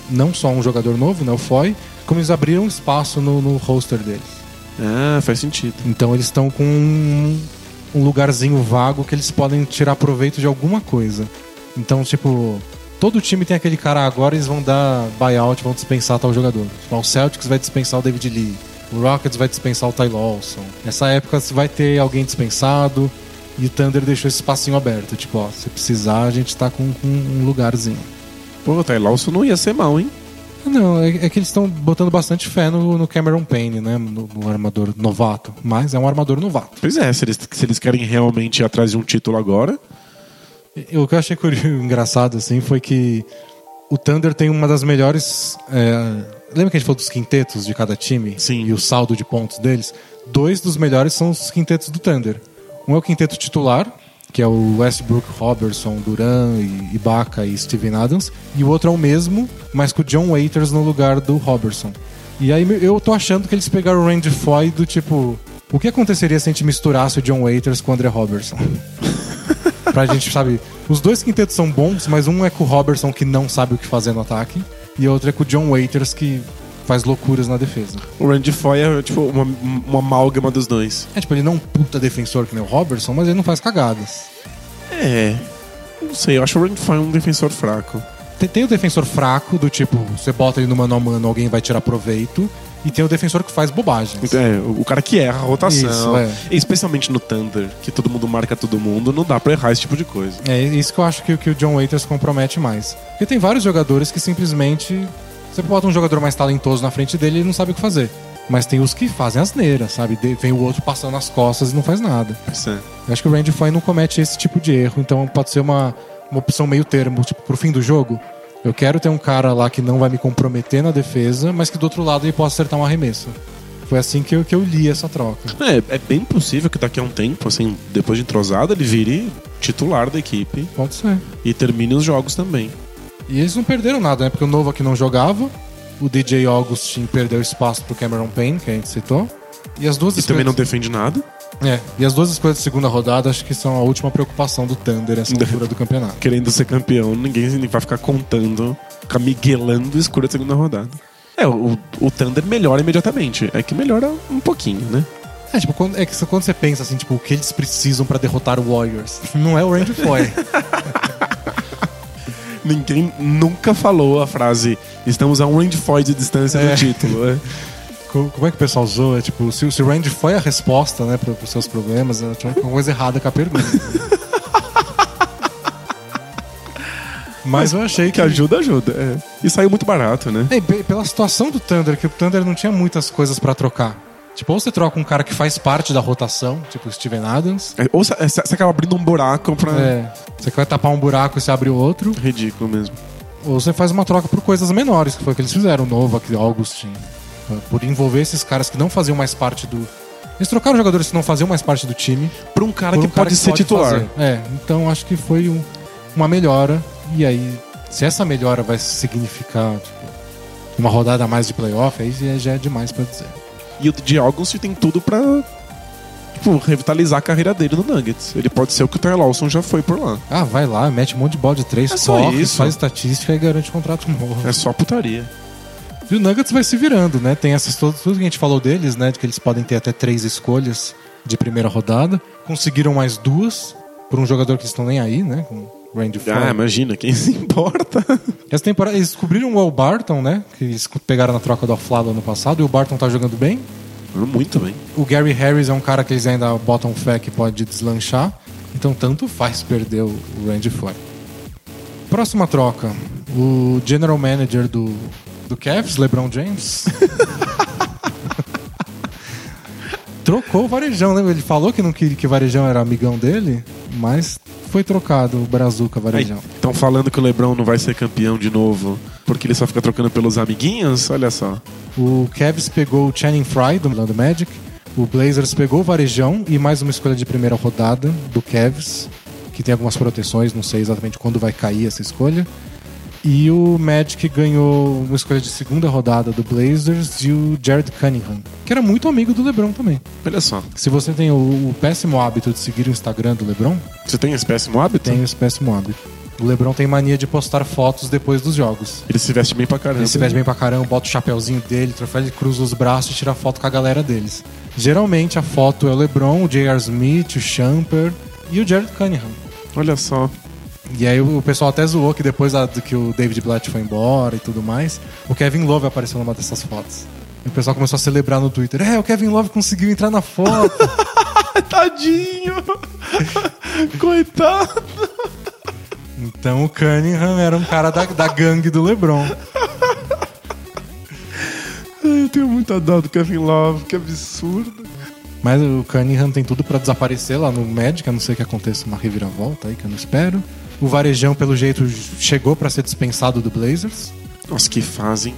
não só um jogador novo, né, o Foy, como eles abriram espaço no, no roster deles. Ah, faz sentido. Então eles estão com um, um lugarzinho vago que eles podem tirar proveito de alguma coisa. Então, tipo, todo time tem aquele cara agora, eles vão dar buyout, vão dispensar tal jogador. Tipo, o Celtics vai dispensar o David Lee, o Rockets vai dispensar o Ty Lawson. Nessa época vai ter alguém dispensado e o Thunder deixou esse espacinho aberto. Tipo, ó, se precisar, a gente tá com, com um lugarzinho. Pô, o Ty Lawson não ia ser mal, hein? Não, é, é que eles estão botando bastante fé no, no Cameron Payne, né? No, no armador novato. Mas é um armador novato. Pois é, se eles, se eles querem realmente ir atrás de um título agora, O que eu achei curioso, engraçado, assim, foi que o Thunder tem uma das melhores. é, Lembra que a gente falou dos quintetos de cada time? Sim. E o saldo de pontos deles? Dois dos melhores são os quintetos do Thunder. Um é o quinteto titular, que é o Westbrook, Robertson, Duran, Ibaka e Steven Adams. E o outro é o mesmo, mas com o John Waiters no lugar do Robertson. E aí eu tô achando que eles pegaram o Randy Foy do tipo. O que aconteceria se a gente misturasse o John Waiters com o André Robertson? pra gente, sabe? Os dois quintetos são bons, mas um é com o Robertson que não sabe o que fazer no ataque, e outro é com o John Waiters que faz loucuras na defesa. o Randy Foy é tipo uma, uma amálgama dos dois. É tipo, ele não é um puta defensor que nem o Robertson, mas ele não faz cagadas. É. Não sei, eu acho o Randy Foy um defensor fraco. Tem, tem o defensor fraco, do tipo, você bota ele no mano a mano, alguém vai tirar proveito. E tem o defensor que faz bobagens. É, o cara que erra a rotação. Isso, é. Especialmente no Thunder, que todo mundo marca todo mundo, não dá pra errar esse tipo de coisa. É isso que eu acho que, que o John Waiters compromete mais. Porque tem vários jogadores que simplesmente. Você bota um jogador mais talentoso na frente dele e ele não sabe o que fazer. Mas tem os que fazem asneira, sabe? De- Vem o outro passando as costas e não faz nada. Pois é. Eu acho que o Randy Foy não comete esse tipo de erro, então pode ser uma, uma opção meio termo, tipo, pro fim do jogo. Eu quero ter um cara lá que não vai me comprometer na defesa, mas que do outro lado ele possa acertar um arremesso. Foi assim que eu, que eu li essa troca. É, é bem possível que daqui a um tempo, assim, depois de entrosado, ele vire titular da equipe Pode ser. e termine os jogos também. E eles não perderam nada, né? Porque o Novo aqui não jogava, o DJ Augustin perdeu espaço pro Cameron Payne, que a gente citou. E as duas E também não defende nada. É, e as duas escolhas de segunda rodada acho que são a última preocupação do Thunder nessa altura do campeonato. Querendo ser campeão, ninguém vai ficar contando, ficar miguelando escura da segunda rodada. É, o, o Thunder melhora imediatamente. É que melhora um pouquinho, né? É, tipo, quando, é que quando você pensa assim, tipo, o que eles precisam pra derrotar o Warriors? Não é o Randy Foy. ninguém nunca falou a frase estamos a um Randy Foy de distância é. do título. É. Como é que o pessoal zoa? É, tipo, se, se o Randy foi a resposta né, para os seus problemas, eu tinha alguma coisa errada com a pergunta. Mas eu achei que ajuda, ajuda. É. E saiu muito barato, né? É, pela situação do Thunder, que o Thunder não tinha muitas coisas para trocar. Tipo, ou você troca um cara que faz parte da rotação, tipo o Steven Adams. É, Ou você você acaba abrindo um buraco pra. É, você vai tapar um buraco e você abre o outro. Ridículo mesmo. Ou você faz uma troca por coisas menores, que foi o que eles fizeram, o Novak, o Augustin. Por envolver esses caras que não faziam mais parte do. Eles trocaram jogadores que não faziam mais parte do time. Pra um cara por que um cara pode ser titular. fazer. É, então acho que foi um- uma melhora. E aí, se essa melhora vai significar tipo, uma rodada a mais de playoff, aí já é demais pra dizer. E o August tem tudo pra. Tipo, revitalizar a carreira dele no Nuggets. Ele pode ser o que o Tyler Lawson já foi por lá. Ah, vai lá, mete um monte de bola de três, É corre, faz estatística e garante contrato novo. É só putaria. E o Nuggets vai se virando, né? Tem essas todas, tudo que a gente falou deles, né? De que eles podem ter até três escolhas de primeira rodada. Conseguiram mais duas por um jogador que eles estão nem aí, né? Com Randy Ah, Ford. imagina, quem se importa? Essa temporada eles descobriram o Al Barton, né? Que eles pegaram na troca do Aflado ano passado. E o Barton tá jogando bem. Muito bem. O Gary Harris é um cara que eles ainda botam fé que pode deslanchar. Então tanto faz perder o Randy Foy. Próxima troca. O general manager do, do Cavs, LeBron James. Trocou o Varejão, né? Ele falou que não queria que o Varejão era amigão dele, mas foi trocado o Brazuca Varejão. Estão falando que o Lebron não vai ser campeão de novo porque ele só fica trocando pelos amiguinhos? Olha só. O Cavs pegou o Channing Frye do Orlando Magic. O Blazers pegou o Varejão e mais uma escolha de primeira rodada do Cavs, que tem algumas proteções, não sei exatamente quando vai cair essa escolha. E o Magic ganhou uma escolha de segunda rodada do Blazers e o Jared Cunningham, que era muito amigo do LeBron também. Olha só. Se você tem o, o péssimo hábito de seguir o Instagram do LeBron, Você tem esse péssimo hábito? tem esse péssimo hábito. O LeBron tem mania de postar fotos depois dos jogos. Ele se veste bem pra caramba. Ele se veste bem pra caramba, bota o chapéuzinho dele, troféu, ele cruza os braços e tira foto com a galera deles. Geralmente a foto é o LeBron, o J.R. Smith, o Champer e o Jared Cunningham. Olha só. E aí o pessoal até zoou que depois da- do que o David Blatt foi embora e tudo mais, o Kevin Love apareceu numa dessas fotos. E o pessoal começou a celebrar no Twitter. É, o Kevin Love conseguiu entrar na foto. Tadinho! Coitado! então o Cunningham era um cara da, da gangue do LeBron. Eu tenho muita dó do Kevin Love, que absurdo. Mas o Cunningham tem tudo pra desaparecer lá no Magic, a não ser que aconteça uma reviravolta aí que eu não espero. O Varejão, pelo jeito, chegou pra ser dispensado do Blazers. Nossa, que fazem.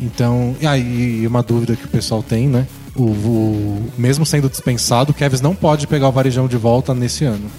Então, e aí uma dúvida que o pessoal tem, né? O, o- mesmo sendo dispensado, o Cavs não pode pegar o Varejão de volta nesse ano.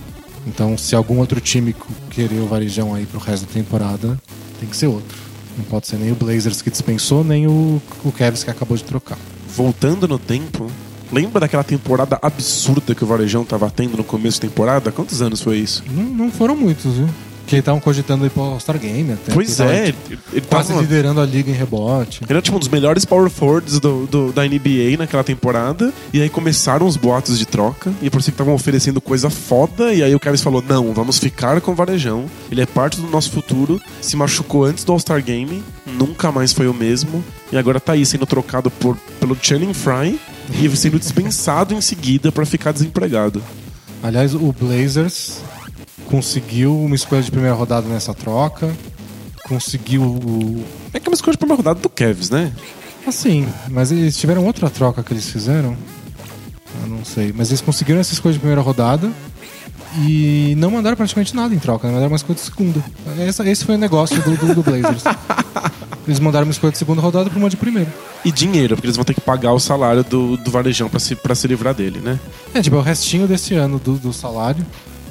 Então, se algum outro time querer o Varejão aí pro resto da temporada, tem que ser outro. Não pode ser nem o Blazers que dispensou, nem o, o Cavs que acabou de trocar. Voltando no tempo, lembra daquela temporada absurda que o Varejão tava tendo no começo da temporada? Quantos anos foi isso? Não, não foram muitos, viu? Que estavam cogitando ir pro All-Star Game até. pois tava, é, tipo, ele, ele Quase tava. liderando a liga em rebote. Ele era tipo um dos melhores power forwards do, do- da NBA naquela temporada. E aí começaram os boatos de troca. E por isso que estavam oferecendo coisa foda. E aí o Kevin falou: Não, vamos ficar com o Varejão. Ele é parte do nosso futuro. Se machucou antes do All-Star Game. Nunca mais foi o mesmo. E agora tá aí sendo trocado por, pelo Channing Frye. E sendo dispensado em seguida pra ficar desempregado. Aliás, o Blazers conseguiu uma escolha de primeira rodada nessa troca. Conseguiu o. É que é uma escolha de primeira rodada do Kevs, né? Assim, mas eles tiveram outra troca que eles fizeram. Eu não sei. Mas eles conseguiram essa escolha de primeira rodada. E não mandaram praticamente nada em troca, né? mandaram uma escolha de segunda. Essa- esse foi o negócio do, do- do Blazers. Eles mandaram uma escolha de segunda rodada pra uma de primeira. E dinheiro, porque eles vão ter que pagar o salário do, do Varejão pra se, pra se livrar dele, né? É, tipo, é o restinho desse ano do, do salário.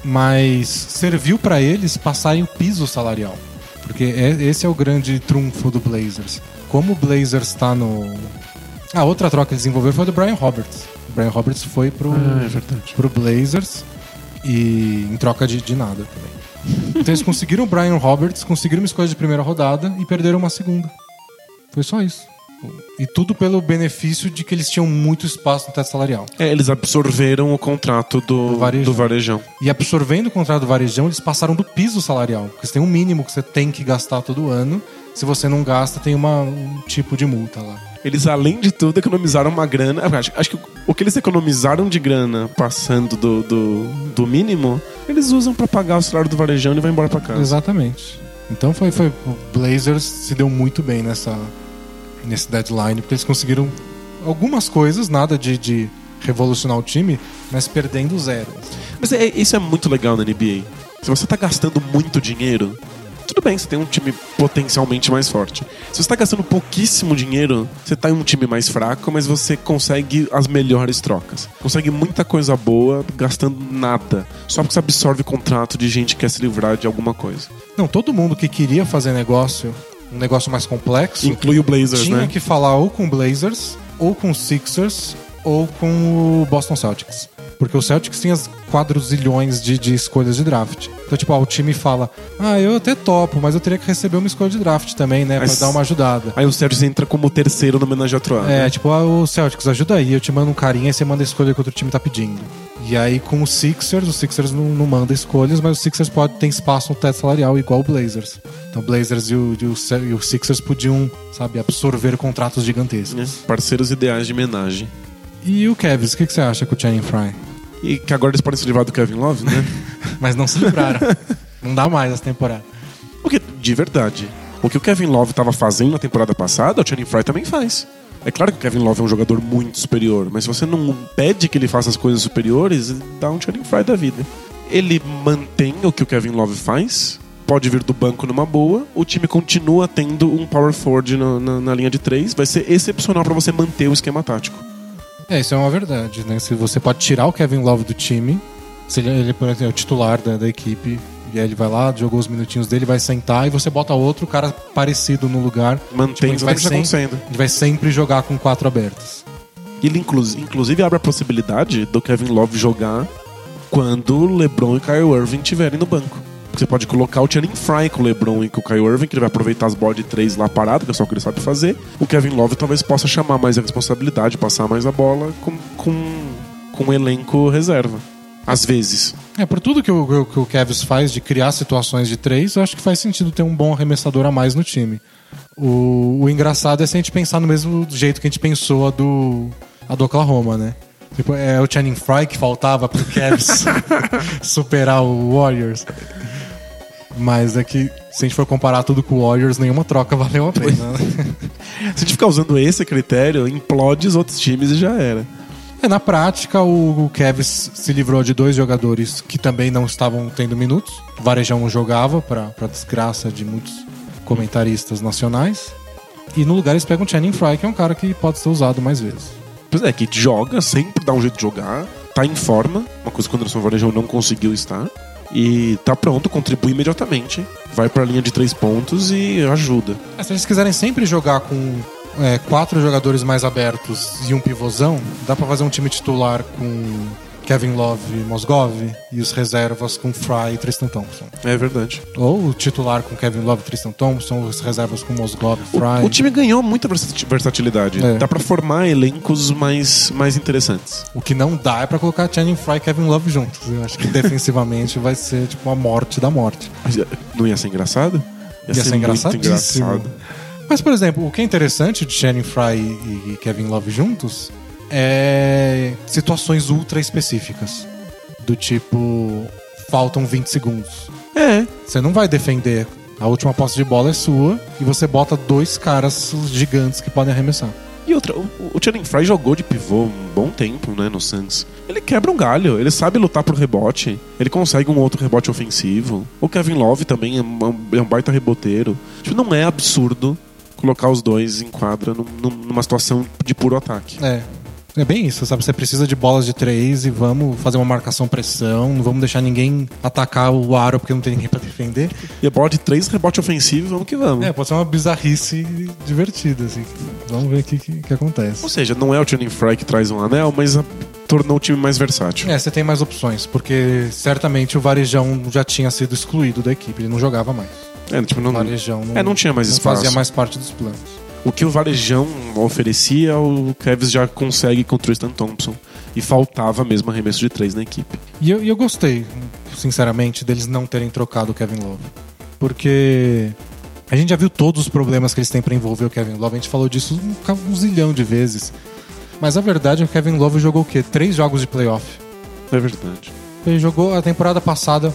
Mas serviu pra eles passarem o piso salarial. Porque é- esse é o grande trunfo do Blazers. Como o Blazers tá no. A outra troca que eles desenvolveram foi a do Brian Roberts. O Brian Roberts foi pro, Ah, é pro Blazers e em troca de, de nada também. Então eles conseguiram o Brian Roberts, conseguiram uma escolha de primeira rodada e perderam uma segunda. Foi só isso. E tudo pelo benefício de que eles tinham muito espaço no teto salarial. É, eles absorveram o contrato do, Do Varejão. do Varejão. E absorvendo o contrato do varejão, eles passaram do piso salarial. Porque você tem um mínimo que você tem que gastar todo ano. Se você não gasta, tem uma, um tipo de multa lá. Eles, além de tudo, economizaram uma grana. Ah, Acho, acho que o que eles economizaram de grana passando do, do, do mínimo, eles usam pra pagar o salário do Varejão e vai embora pra casa. Exatamente. Então foi, foi o Blazers se deu muito bem nessa nesse deadline porque eles conseguiram algumas coisas, nada de, de revolucionar o time, mas perdendo zero. Mas é- isso é muito legal na NBA. Se você tá gastando muito dinheiro, tudo bem, você tem um time potencialmente mais forte. Se você tá gastando pouquíssimo dinheiro, você tá em um time mais fraco, mas você consegue as melhores trocas. Consegue muita coisa boa gastando nada. Só porque você absorve contrato de gente que quer se livrar de alguma coisa. Não, todo mundo que queria fazer negócio, um negócio mais complexo, Inclui o Blazers, tinha né? que falar ou com o Blazers, ou com o Sixers, ou com o Boston Celtics. Porque o Celtics tinha as quadruzilhões de, de escolhas de draft. Então, tipo, ah, o time fala: Ah, eu até topo, mas eu teria que receber uma escolha de draft também, né? Mas- Pra dar uma ajudada. Aí o Sérgio entra como terceiro no Troa. É, tipo, ah, o Celtics, ajuda aí, eu te mando um carinha e você manda a escolha que outro time tá pedindo. E aí com o Sixers, o Sixers não, não manda escolhas, mas o Sixers pode ter espaço no teto salarial igual o Blazers. Então o Blazers e o, e o e o Sixers podiam, sabe, absorver contratos gigantescos. né? Parceiros ideais de homenagem. E o Kevs, o que, que você acha com o Channing Fry? E que agora eles podem se livrar do Kevin Love, né? Mas não se livraram. não dá mais essa temporada. Porque, de verdade, o que o Kevin Love estava fazendo na temporada passada, o Channing Fry também faz. É claro que o Kevin Love é um jogador muito superior, mas se você não pede que ele faça as coisas superiores, ele dá um Channing Fry da vida. Ele mantém o que o Kevin Love faz, pode vir do banco numa boa, o time continua tendo um power forward na, na- na linha de três, vai ser excepcional para você manter o esquema tático. É, isso é uma verdade, né? Se você pode tirar o Kevin Love do time, se ele, ele por exemplo, é o titular da, da equipe, e aí ele vai lá, jogou os minutinhos dele, vai sentar e você bota outro cara parecido no lugar. Mantém Tipo, o que sempre, acontecendo. ele vai sempre jogar com quatro abertos. Ele inclu- inclusive abre a possibilidade do Kevin Love jogar quando LeBron e Kyle Irving estiverem no banco. Você pode colocar o Channing Fry com o LeBron e com o Kyle Irving, que ele vai aproveitar as bolas de três lá parado, que é só o que ele sabe fazer. O Kevin Love talvez possa chamar mais a responsabilidade, passar mais a bola com, com, com o elenco reserva. Às vezes. É, por tudo que o, que o Kevs faz de criar situações de três, eu acho que faz sentido ter um bom arremessador a mais no time. O, o engraçado é se a gente pensar no mesmo jeito que a gente pensou a do, a do Oklahoma, né? Tipo, é o Channing Fry que faltava pro Cavs superar o Warriors. Mas é que, se a gente for comparar tudo com o Warriors, nenhuma troca valeu a pena. né? Se a gente ficar usando esse critério, implode os outros times e já era. É, na prática, o, Cavs se livrou de dois jogadores que também não estavam tendo minutos. O Varejão jogava, para desgraça de muitos comentaristas nacionais. E no lugar eles pegam o Channing Fry, que é um cara que pode ser usado mais vezes. É, que joga, sempre dá um jeito de jogar, tá em forma, uma coisa que o Anderson Varejão não conseguiu estar. E tá pronto, contribui imediatamente, vai pra linha de três pontos e ajuda. É, se eles quiserem sempre jogar com é, quatro jogadores mais abertos e um pivôzão, dá pra fazer um time titular com Kevin Love e Mosgov e os reservas com Fry e Tristan Thompson. É verdade. Ou o titular com Kevin Love e Tristan Thompson, os reservas com Mosgov e Fry. O time ganhou muita versati- versatilidade. É. Dá pra formar elencos mais, mais interessantes. O que não dá é pra colocar Channing Fry e Kevin Love juntos. Eu acho que defensivamente vai ser tipo a morte da morte. Eh, Não ia ser engraçado? Ia ser muito engraçadíssimo. engraçado. Mas, por exemplo, o que é interessante de Channing Fry e Kevin Love juntos é situações ultra específicas. Do tipo, faltam 20 segundos. É. Você não vai defender. A última posse de bola é sua e você bota dois caras gigantes que podem arremessar. E outra, o, o Channing Fry jogou de pivô um bom tempo, né, no Suns. Ele quebra um galho, ele sabe lutar pro rebote, ele consegue um outro rebote ofensivo. O Kevin Love também é um, é um baita reboteiro. Tipo, não é absurdo colocar os dois em quadra num- numa situação de puro ataque. É. É bem isso, sabe? Você precisa de bolas de três e vamos fazer uma marcação-pressão. Não vamos deixar ninguém atacar o aro porque não tem ninguém pra defender. E a bola de três rebote ofensivo, vamos que vamos. É, pode ser uma bizarrice divertida, assim. Vamos ver o que, que, que acontece. Ou seja, não é o Channing Fry que traz um anel, mas a- tornou o time mais versátil. É, você tem mais opções, porque certamente o Varejão já tinha sido excluído da equipe, ele não jogava mais. É, tipo, não, O Varejão não, é, não tinha mais não espaço. fazia mais parte dos planos. O que o Varejão oferecia, o Kevs já consegue com o Tristan Thompson. E faltava mesmo arremesso de três na equipe. E eu, eu gostei, sinceramente, deles não terem trocado o Kevin Love. Porque a gente já viu todos os problemas que eles têm pra envolver o Kevin Love. A gente falou disso um, um zilhão de vezes. Mas a verdade é que o Kevin Love jogou o quê? Três jogos de playoff. É verdade. Ele jogou a temporada passada,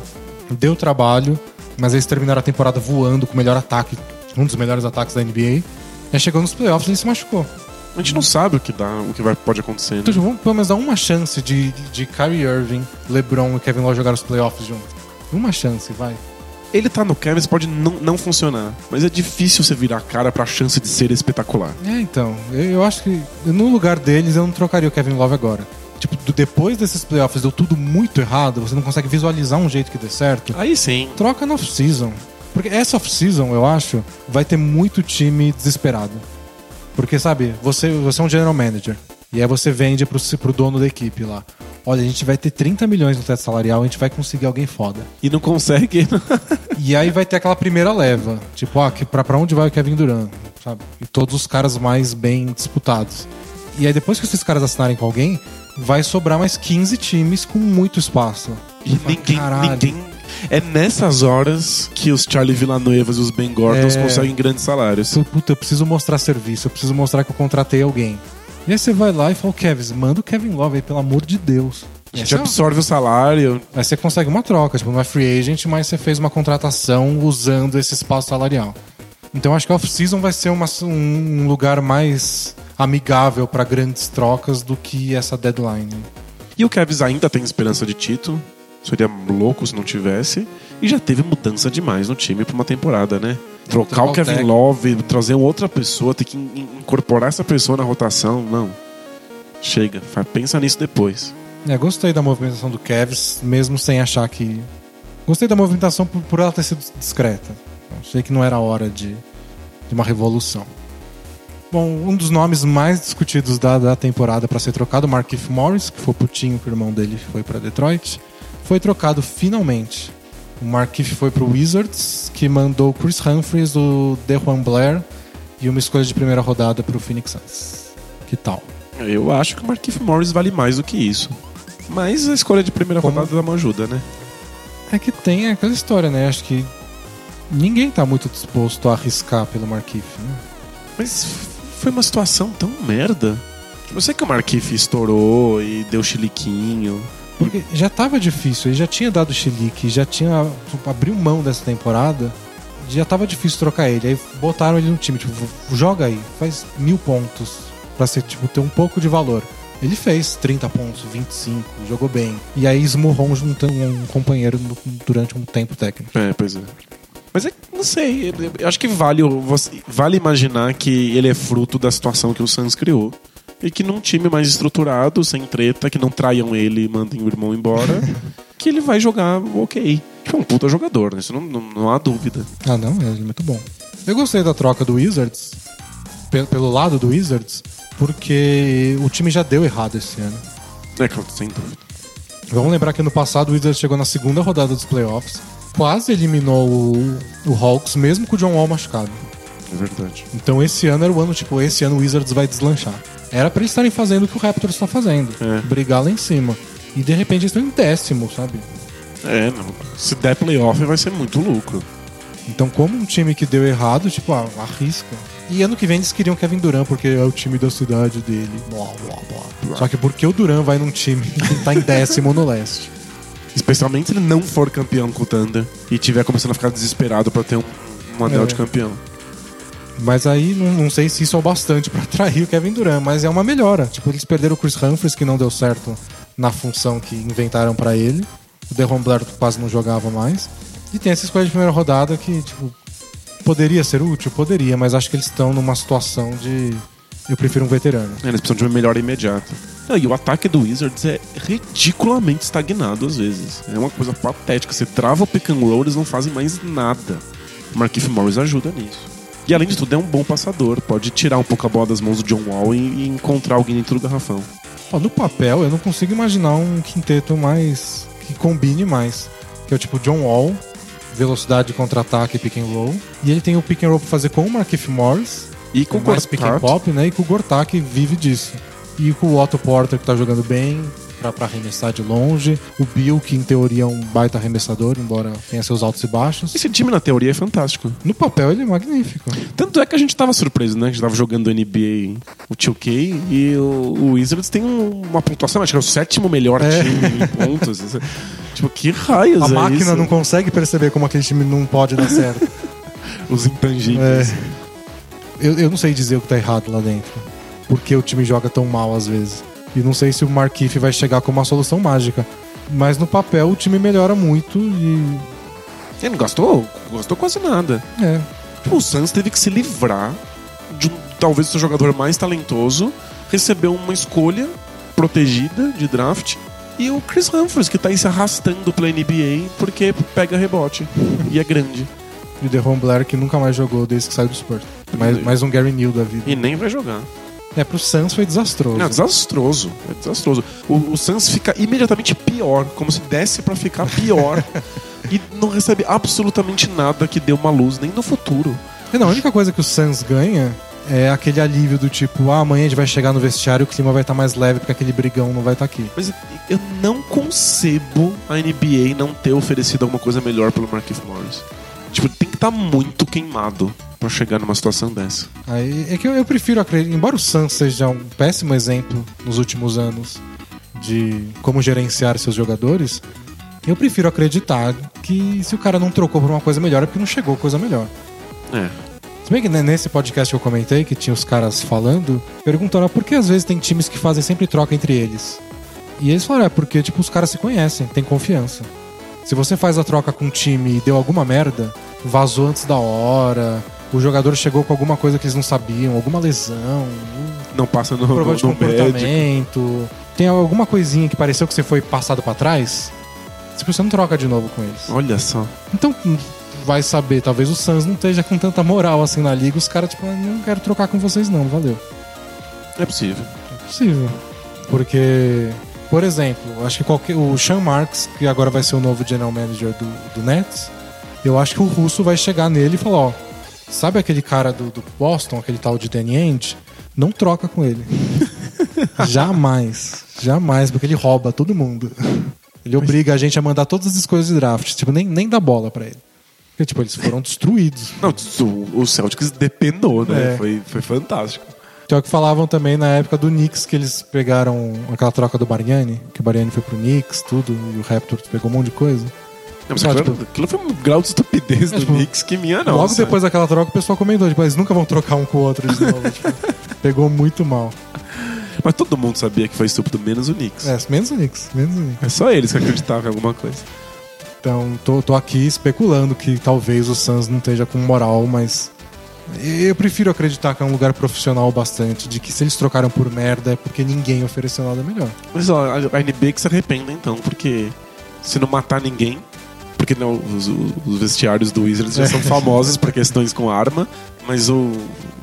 deu trabalho, Mas eles terminaram a temporada voando com o melhor ataque, um dos melhores ataques da NBA. Aí chegou nos playoffs e ele se machucou. A gente não sabe o que dá, o que vai, pode acontecer. Né? Então, tipo, vamos pelo menos dar uma chance de, de Kyrie Irving, LeBron e Kevin Love jogar os playoffs juntos. Uma chance, vai. Ele tá no Cavs pode não, não funcionar, mas é difícil você virar a cara pra chance de ser espetacular. É, então. Eu, eu acho que no lugar deles eu não trocaria o Kevin Love agora. Tipo, do- depois desses playoffs deu tudo muito errado, você não consegue visualizar um jeito que dê certo. Aí sim. Troca na off-season. Porque essa off-season, eu acho, vai ter muito time desesperado. Porque, sabe, você, você é um general manager. E aí você vende pro, pro dono da equipe lá. Olha, a gente vai ter 30 milhões no teto salarial, a gente vai conseguir alguém foda. E não consegue. E aí vai ter aquela primeira leva. Tipo, ah, que pra, pra onde vai o Kevin Durant? Sabe? E todos os caras mais bem disputados. E aí depois que esses caras assinarem com alguém, vai sobrar mais 15 times com muito espaço. E ninguém, Caralho. ninguém. É nessas horas que os Charlie Villanuevas e os Ben Gordons É. conseguem grandes salários. Puta, eu preciso mostrar serviço, eu preciso mostrar que eu contratei alguém. E aí você vai lá e fala, Kevin, manda o Kevin Love aí, pelo amor de Deus. A gente você- absorve o salário. aí você consegue uma troca, tipo, não é free agent, mas você fez uma contratação usando esse espaço salarial. Então acho que a off-season vai ser uma- um lugar mais amigável para grandes trocas do que essa deadline. E o Cavs ainda tem esperança de título. Seria louco se não tivesse. E já teve mudança demais no time pra uma temporada, né? Trocar o Kevin. Love, trazer outra pessoa, ter que in- incorporar essa pessoa na rotação. Não. Chega. Pensa nisso depois. É, gostei da movimentação do Cavs, mesmo sem achar que. Gostei da movimentação por, por ela ter sido discreta. Achei que não era hora de, de uma revolução. Bom, um dos nomes mais discutidos da, da temporada para ser trocado, o Markif Morris, que foi putinho que o irmão dele foi para Detroit, foi trocado finalmente. O Markif foi pro Wizards, que mandou o Chris Humphries, o DeJuan Blair e uma escolha de primeira rodada pro Phoenix Suns. Que tal? Eu acho que o Marquinhos Morris vale mais do que isso. Mas a escolha de primeira Como- rodada dá uma ajuda, né? É que tem aquela história, né? Acho que ninguém tá muito disposto a arriscar pelo Markif, né? Mas foi uma situação tão merda. Eu sei que o Marquinhos estourou e deu chiliquinho. Porque já tava difícil, ele já tinha dado chilique, já tinha tipo, abriu mão dessa temporada, já tava difícil trocar ele. Aí botaram ele no time, tipo, joga aí, faz mil pontos pra ser, tipo, ter um pouco de valor. Ele fez 30 pontos, 25, jogou bem. E aí esmurrou um, um companheiro durante um tempo técnico. É, pois é. Mas é, não sei, eu- acho que vale, vale imaginar que ele é fruto da situação que o Suns criou. E que num time mais estruturado, sem treta, que não traiam ele e mandem o irmão embora, que ele vai jogar ok. Tipo, é um puta jogador, né? Isso não, não, não há dúvida. Ah, não, ele é muito bom. Eu gostei da troca do Wizards, pe- pelo lado do Wizards, porque o time já deu errado esse ano. É, claro, sem dúvida. Vamos lembrar que no passado o Wizards chegou na segunda rodada dos playoffs, quase eliminou o, o Hawks, mesmo com o John Wall machucado. É verdade. Então esse ano era o ano, tipo, esse ano o Wizards vai deslanchar. Era pra eles estarem fazendo o que o Raptors está fazendo, É. brigar lá em cima. E de repente eles estão em décimo, sabe? É, não. Se der playoff, vai ser muito lucro. Então, como um time que deu errado, tipo, ah, arrisca. E ano que vem eles queriam Kevin Durant porque é o time da cidade dele. Blá, blá, blá. Só que porque o Durant vai num time que tá em décimo no leste. Especialmente se ele não for campeão com o Thunder e tiver começando a ficar desesperado pra ter um, um anel É. de campeão. Mas aí não, não sei se isso é o bastante pra atrair o Kevin Durant, mas é uma melhora. Tipo, eles perderam o Chris Humphries, que não deu certo na função que inventaram pra ele. O Deron Blair quase não jogava mais. E tem essa escolha de primeira rodada que, tipo, poderia ser útil? Poderia, mas acho que eles estão numa situação de. Eu prefiro um veterano. Eles precisam de uma melhora imediata. Não, e o ataque do Wizards é ridiculamente estagnado às vezes. É uma coisa patética. Você trava o pick and roll, eles não fazem mais nada. O Markif Morris ajuda nisso. E além de tudo, é um bom passador. Pode tirar um pouco a bola das mãos do John Wall e, e encontrar alguém dentro do garrafão. Ó, no papel, eu não consigo imaginar um quinteto mais. que combine mais. Que é o tipo John Wall, velocidade de contra-ataque pick and roll. E ele tem o pick and roll pra fazer com o Markif Morris. E com o mais pick and Gortat, pop, né? E com o Gortat que vive disso. E com o Otto Porter que tá jogando bem pra, pra arremessar de longe. O Bill, que em teoria é um baita arremessador, embora tenha seus altos e baixos. Esse time, na teoria, é fantástico. No papel ele é magnífico. Tanto é que a gente tava surpreso, né? A gente tava jogando NBA, o 2K, e o, o Wizards tem um- uma pontuação, acho que é o sétimo melhor É. time em pontos. Tipo, que raios A é máquina isso? não consegue perceber como aquele time não pode dar certo. Os intangíveis. É. Eu, eu não sei dizer o que tá errado lá dentro. Porque o time joga tão mal às vezes. E não sei se o Markif vai chegar com uma solução mágica. Mas no papel o time melhora muito e. Ele não gastou, gastou quase nada. É. O Suns teve que se livrar de talvez o seu jogador mais talentoso, recebeu uma escolha protegida de draft e o Chris Humphries, que tá aí se arrastando pela NBA porque pega rebote e é grande. E o Deron Blair que nunca mais jogou desde que saiu do Spurs. Mais, mais um Gary Neal da vida. E nem vai jogar. É, pro Suns foi desastroso. É desastroso. É desastroso. O, o Suns fica imediatamente pior, como se desse pra ficar pior. e não recebe absolutamente nada que dê uma luz, nem no futuro. É, não, a única coisa que o Suns ganha é aquele alívio do tipo, ah, amanhã a gente vai chegar no vestiário e o clima vai estar mais leve porque aquele brigão não vai estar aqui. Mas eu não concebo a NBA não ter oferecido alguma coisa melhor pelo Marquinhos Morris. Tipo, tem que estar muito queimado pra chegar numa situação dessa. Aí é que eu, eu prefiro acreditar, embora o Suns seja um péssimo exemplo nos últimos anos de como gerenciar seus jogadores, eu prefiro acreditar que se o cara não trocou por uma coisa melhor é porque não chegou coisa melhor. É. Se bem que nesse podcast que eu comentei, que tinha os caras falando, perguntaram ah, por que às vezes tem times que fazem sempre troca entre eles. E eles falaram, é porque tipo, os caras se conhecem, tem confiança. Se você faz a troca com um time e deu alguma merda, vazou antes da hora, o jogador chegou com alguma coisa que eles não sabiam, alguma lesão, Não passa no, no, de no médico. comportamento, tem alguma coisinha que pareceu que você foi passado pra trás, tipo, você não troca de novo com eles. Olha só. Então, vai saber, talvez o Suns não esteja com tanta moral assim na liga, os caras, tipo, "Ah, não quero trocar com vocês não, valeu. É possível. É possível. Porque, por exemplo, acho que qualquer, o Sean Marks, que agora vai ser o novo general manager do, do Nets, eu acho que o russo vai chegar nele e falar, ó, sabe aquele cara do, do Boston, aquele tal de Danny Ainge? Não troca com ele. jamais. Jamais, porque ele rouba todo mundo. Ele obriga a gente a mandar todas as coisas de draft, tipo, nem, nem dá bola pra ele. Porque, tipo, eles foram destruídos. Não, o, Celtics depenou, né? É. Foi, foi fantástico. Que é o que falavam também na época do Knicks, que eles pegaram aquela troca do Bariani, que o Bariani foi pro Knicks, tudo, e o Raptors pegou um monte de coisa. Não, mas Só, aquilo, tipo- aquilo foi um grau de estupidez do tipo, Knicks que minha não. Logo depois daquela troca, o pessoal comentou, tipo, eles nunca vão trocar um com o outro de novo. tipo, pegou muito mal. Mas todo mundo sabia que foi estúpido, menos o Knicks. É, É, menos o Knicks, menos o Knicks. só eles que acreditavam em alguma coisa. Então, tô, tô aqui especulando que talvez o Suns não esteja com moral, mas eu prefiro acreditar que é um lugar profissional bastante, de que se eles trocaram por merda é porque ninguém ofereceu nada melhor. Mas ó, a a NBA que se arrependa então, porque se não matar ninguém, porque não, os, os vestiários do Wizards já são famosos por questões com arma, mas o,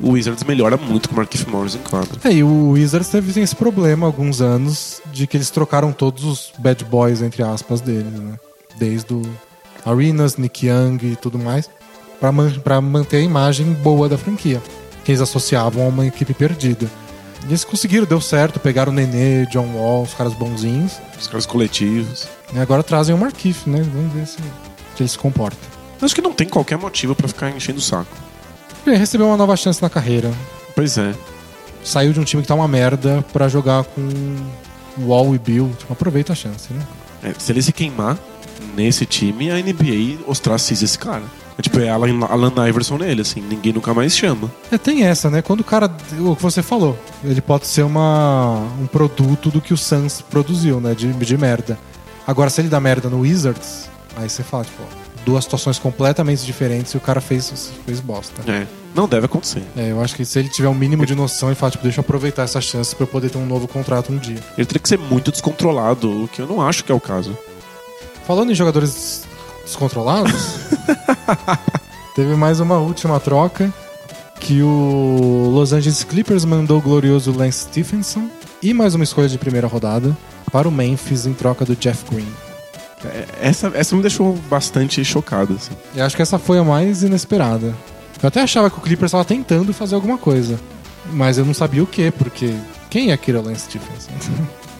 o Wizards melhora muito com o Markif Morris em quadra. É, e o Wizards teve esse problema há alguns anos de que eles trocaram todos os bad boys, entre aspas, deles, né? Desde o Arenas, Nick Young e tudo mais, pra, man manter a imagem boa da franquia, que eles associavam a uma equipe perdida. E eles conseguiram, deu certo, pegaram o Nenê, John Wall, os caras bonzinhos, Os caras coletivos. e agora trazem o Markif, né? Vamos ver se, se ele se comporta. Acho que não tem qualquer motivo pra ficar enchendo o saco. Ele recebeu uma nova chance na carreira, Pois é. saiu de um time que tá uma merda pra jogar com Wall e Bill, tipo, aproveita a chance, né? É, se ele se queimar nesse time, a NBA ostraciza esse cara. É tipo, é Alan, Alan Iverson nele, assim, ninguém nunca mais chama. É, tem essa, né? Quando o cara. O que você falou, ele pode ser uma, um produto do que o Suns produziu, né? De, de merda. Agora, se ele dá merda no Wizards, aí você fala, tipo, duas situações completamente diferentes e o cara fez, fez bosta. É. Não deve acontecer. É, eu acho que se ele tiver um mínimo de noção e falar, tipo, deixa eu aproveitar essa chance pra eu poder ter um novo contrato um dia. Ele teria que ser muito descontrolado, o que eu não acho que é o caso. Falando em jogadores descontrolados, teve mais uma última troca que o Los Angeles Clippers mandou o glorioso Lance Stephenson e mais uma escolha de primeira rodada para o Memphis em troca do Jeff Green. É, Essa, essa me deixou bastante chocado, assim. E acho que essa foi a mais inesperada. Eu até achava que o Clippers estava tentando fazer alguma coisa, mas eu não sabia o que, porque quem é aquele Lance Stephenson?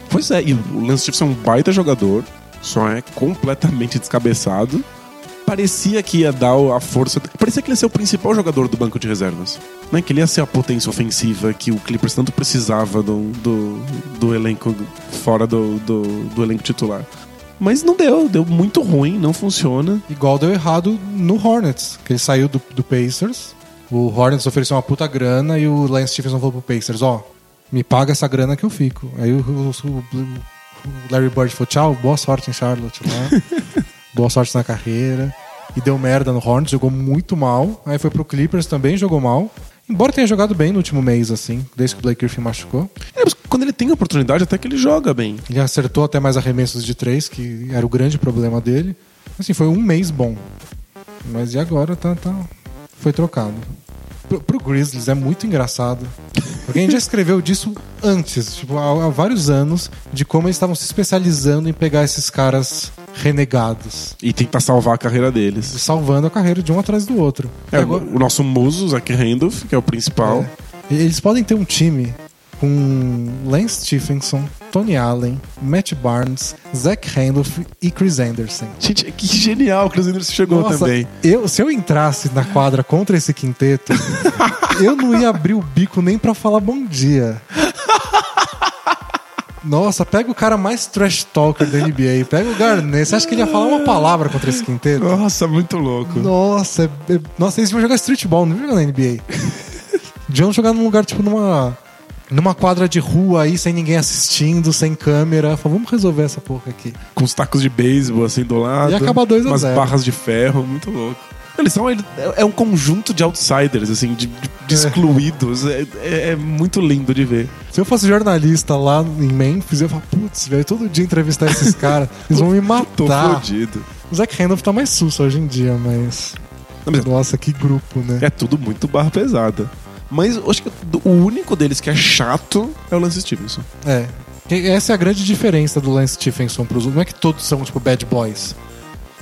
Pois é, e o Lance Stephenson é um baita jogador, só é completamente descabeçado. Parecia que ia dar a força. Parecia que ele ia ser o principal jogador do banco de reservas. Né? Que ele ia ser a potência ofensiva que o Clippers tanto precisava do, do, do elenco fora do, do, do elenco titular. Mas não deu, deu muito ruim, não funciona. Igual deu errado no Hornets, que ele saiu do, do Pacers. O Hornets ofereceu uma puta grana e o Lance Stephenson falou pro Pacers, ó, me paga essa grana que eu fico. Aí o, o- o- o Larry Bird falou, tchau, boa sorte em Charlotte lá. boa sorte na carreira. E deu merda no Hornets, jogou muito mal. Aí foi pro Clippers também, jogou mal. Embora tenha jogado bem no último mês, assim, desde que o Blake Griffin machucou. É, mas quando ele tem oportunidade, até que ele joga bem. Ele acertou até mais arremessos de três, que era o grande problema dele. Assim, foi um mês bom. Mas e agora tá, tá... foi trocado. Pro, pro Grizzlies é muito engraçado. Porque a gente já escreveu disso antes, tipo, há, há vários anos, de como eles estavam se especializando em pegar esses caras renegados. E tentar salvar a carreira deles. Salvando a carreira de um atrás do outro. É, agora- o nosso muso, Zach Randolph, que é o principal. É. Eles podem ter um time com Lance Stephenson, Tony Allen, Matt Barnes, Zach Randolph e Chris Anderson. Gente, que genial, o Chris Anderson chegou Nossa, também. Eu, se eu entrasse na quadra contra esse quinteto, eu não ia abrir o bico nem pra falar bom dia. Nossa, pega o cara mais trash talker da NBA, pega o Garnett. Você acha que ele ia falar uma palavra contra esse quinteto? Nossa, muito louco. Nossa, é- é- nossa, eles vão jogar streetball, não jogam na NBA. Deviam jogar num lugar, tipo, numa. Numa quadra de rua aí, sem ninguém assistindo, sem câmera. Fala, vamos resolver essa porra aqui. Com os tacos de beisebol assim do lado. E acaba 2 a Umas 0. barras de ferro, muito louco. Eles são. ele- É um conjunto de outsiders, assim, de, de- de excluídos. É, é- é muito lindo de ver. Se eu fosse jornalista lá em Memphis, eu ia falar, putz, velho, todo dia entrevistar esses caras, eles vão me Tô matar. fodido. O Zach Randolph tá mais susto hoje em dia, mas. Não, mas- Nossa, que grupo, né? É tudo muito barra pesada. Mas acho que o único deles que é chato é o Lance Stevenson. É. Essa é a grande diferença do Lance Stephenson pros outros. Não é que todos são, tipo, bad boys.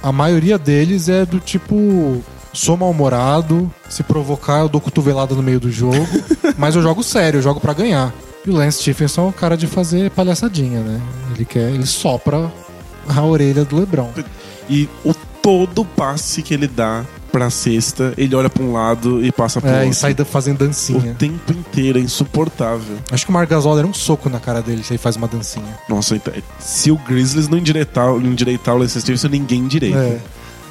A maioria deles é do tipo. Sou mal-humorado, se provocar, eu dou cotovelada no meio do jogo, mas eu jogo sério, eu jogo pra ganhar. E o Lance Stephenson é o cara de fazer palhaçadinha, né? Ele quer, ele sopra a orelha do LeBron. E o todo passe que ele dá pra cesta, ele olha pra um lado e passa pro É, outro. e sai fazendo dancinha. O tempo inteiro, é insuportável. Acho que o Marc Gasol era um soco na cara dele se ele faz uma dancinha. Nossa, então, se o Grizzlies não endireitar, não endireitar o Lance Stevenson, ninguém endireita. É.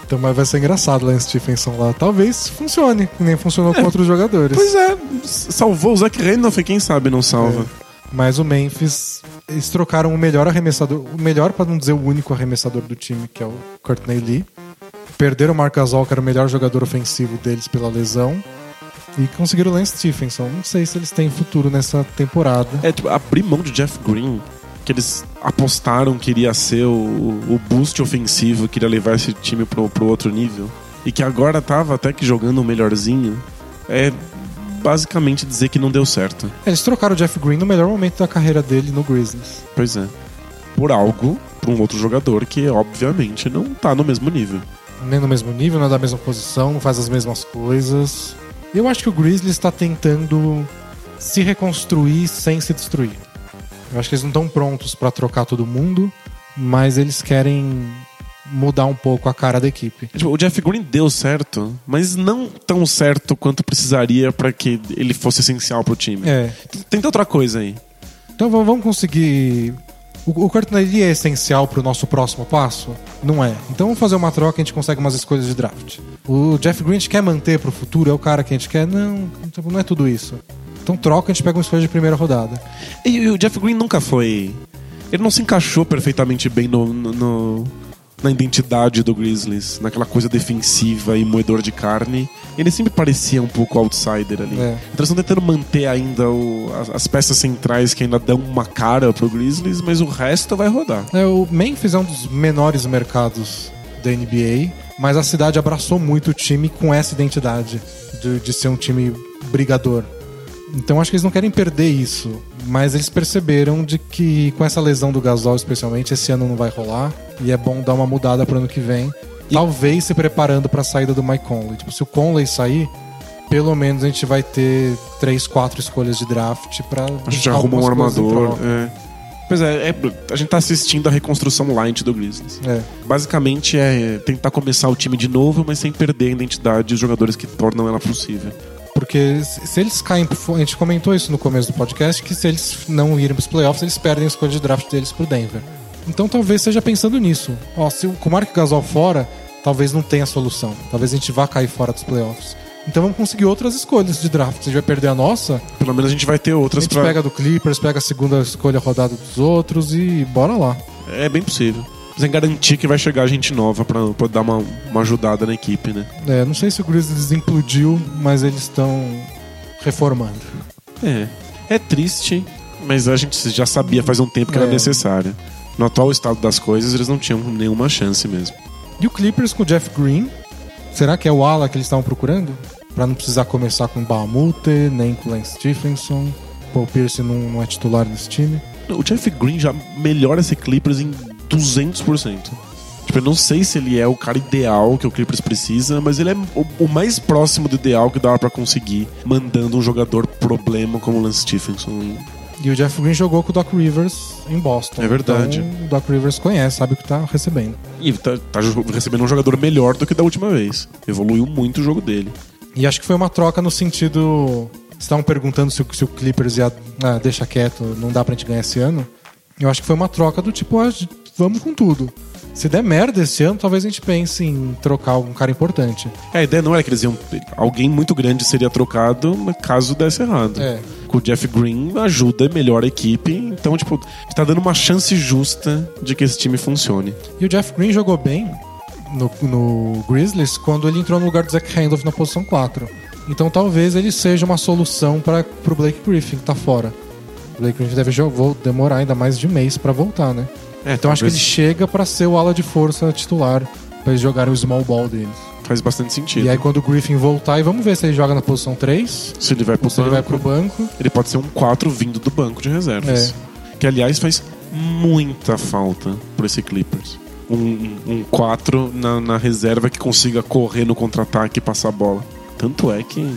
Então, mas vai ser engraçado o Lance Stephenson lá. Talvez funcione, nem funcionou com outros jogadores. Pois é, salvou o Zach Randolph, quem sabe não salva. Mas o Memphis, eles trocaram o melhor arremessador, o melhor pra não dizer o único arremessador do time, que é o Courtney Lee. Perderam o Marc Gasol, que era o melhor jogador ofensivo deles pela lesão. E conseguiram o Lance Stephenson. Não sei se eles têm futuro nessa temporada. É, tipo, abrir mão de Jeff Green, que eles apostaram que iria ser o, o boost ofensivo, que iria levar esse time pro, pro outro nível, e que agora tava até que jogando o melhorzinho, é basicamente dizer que não deu certo. Eles trocaram o Jeff Green no melhor momento da carreira dele no Grizzlies. Pois é. Por algo, pra um outro jogador que, obviamente, não tá no mesmo nível. Nem no mesmo nível, não é da mesma posição, não faz as mesmas coisas. Eu acho que o Grizzlies está tentando se reconstruir sem se destruir. Eu acho que eles não estão prontos para trocar todo mundo, mas eles querem mudar um pouco a cara da equipe. Tipo, o Jeff Green deu certo, mas não tão certo quanto precisaria pra que ele fosse essencial pro time. É. Tenta outra coisa aí. Então vamos conseguir. O, o Lee é essencial pro nosso próximo passo? Não é. Então vamos fazer uma troca e a gente consegue umas escolhas de draft. O Jeff Green quer manter pro futuro? É o cara que a gente quer? Não, tipo, não é tudo isso. Então troca, a gente pega uma escolha de primeira rodada. E, e o Jeff Green nunca foi. Ele não se encaixou perfeitamente bem no, no- no- na identidade do Grizzlies, naquela coisa defensiva e moedor de carne. Ele sempre parecia um pouco outsider ali. É. Então eles estão tentando manter ainda o- as, as peças centrais que ainda dão uma cara pro Grizzlies, mas o resto vai rodar. É, o Memphis é um dos menores mercados da NBA, mas a cidade abraçou muito o time com essa identidade de, de ser um time brigador. Então acho que eles não querem perder isso, mas eles perceberam de que com essa lesão do Gasol especialmente esse ano não vai rolar e é bom dar uma mudada pro ano que vem. Talvez se preparando para a saída do Mike Conley. Tipo, se o Conley sair, pelo menos a gente vai ter três, quatro escolhas de draft para A gente arruma um armador. É. Pois é, é, a gente tá assistindo a reconstrução light do Grizzlies. É. Basicamente é tentar começar o time de novo, mas sem perder a identidade dos jogadores que tornam ela possível. Porque se eles caem A gente comentou isso no começo do podcast, que se eles não irem pros playoffs, eles perdem a escolha de draft deles pro Denver. Então talvez seja pensando nisso. Ó, se o- Mark Gasol fora, talvez não tenha solução. Talvez a gente vá cair fora dos playoffs. Então vamos conseguir outras escolhas de draft. Se a gente vai perder a nossa, Pelo menos a gente vai ter a outras gente pra. pega do Clippers, pega a segunda escolha rodada dos outros e bora lá. É bem possível. Sem garantir que vai chegar gente nova pra, pra dar uma, uma ajudada na equipe, né? É, não sei se o Grizzlies implodiu, mas eles estão reformando. É. É triste, mas a gente já sabia faz um tempo que era É. necessário. No atual estado das coisas, eles não tinham nenhuma chance mesmo. E o Clippers com o Jeff Green, será que é o ala que eles estavam procurando? Pra não precisar começar com o Bahamute, nem com o Lance Stephenson. Paul Pierce não, não é titular desse time. O Jeff Green já melhora esse Clippers em 200%. Tipo, eu não sei se ele é o cara ideal que o Clippers precisa, mas ele é o, o mais próximo do ideal que dava pra conseguir, mandando um jogador problema como o Lance Stephenson. E o Jeff Green jogou com o Doc Rivers em Boston. É verdade. Então, o Doc Rivers conhece, sabe o que tá recebendo. E tá, tá recebendo um jogador melhor do que da última vez. Evoluiu muito o jogo dele. E acho que foi uma troca no sentido. Estavam perguntando se o, se o Clippers ia. Ah, deixa quieto, não dá pra gente ganhar esse ano. Eu acho que foi uma troca do tipo, ah, vamos com tudo. Se der merda esse ano, talvez a gente pense em trocar algum cara importante. É, a ideia não era que eles iam. Alguém muito grande seria trocado caso desse errado. É. Com o Jeff Green ajuda, melhora a equipe. Então, tipo, tá dando uma chance justa de que esse time funcione. E o Jeff Green jogou bem no, no Grizzlies quando ele entrou no lugar do Zach Randolph na posição 4. Então talvez ele seja uma solução para pro Blake Griffin que tá fora. O Blake Griffin deve jo- vou demorar ainda mais de mês pra voltar, né? É, Então acho que ele chega pra ser o ala de força titular pra eles jogarem o small ball deles. faz bastante sentido. E aí quando o Griffin voltar, e vamos ver se ele joga na posição 3 se ele vai pro se ele vai banco, pro banco. ele pode ser um 4 vindo do banco de reservas. Que, aliás, faz muita falta por esse Clippers. Um, um 4 na, na reserva que consiga correr no contra-ataque e passar a bola. Tanto é que,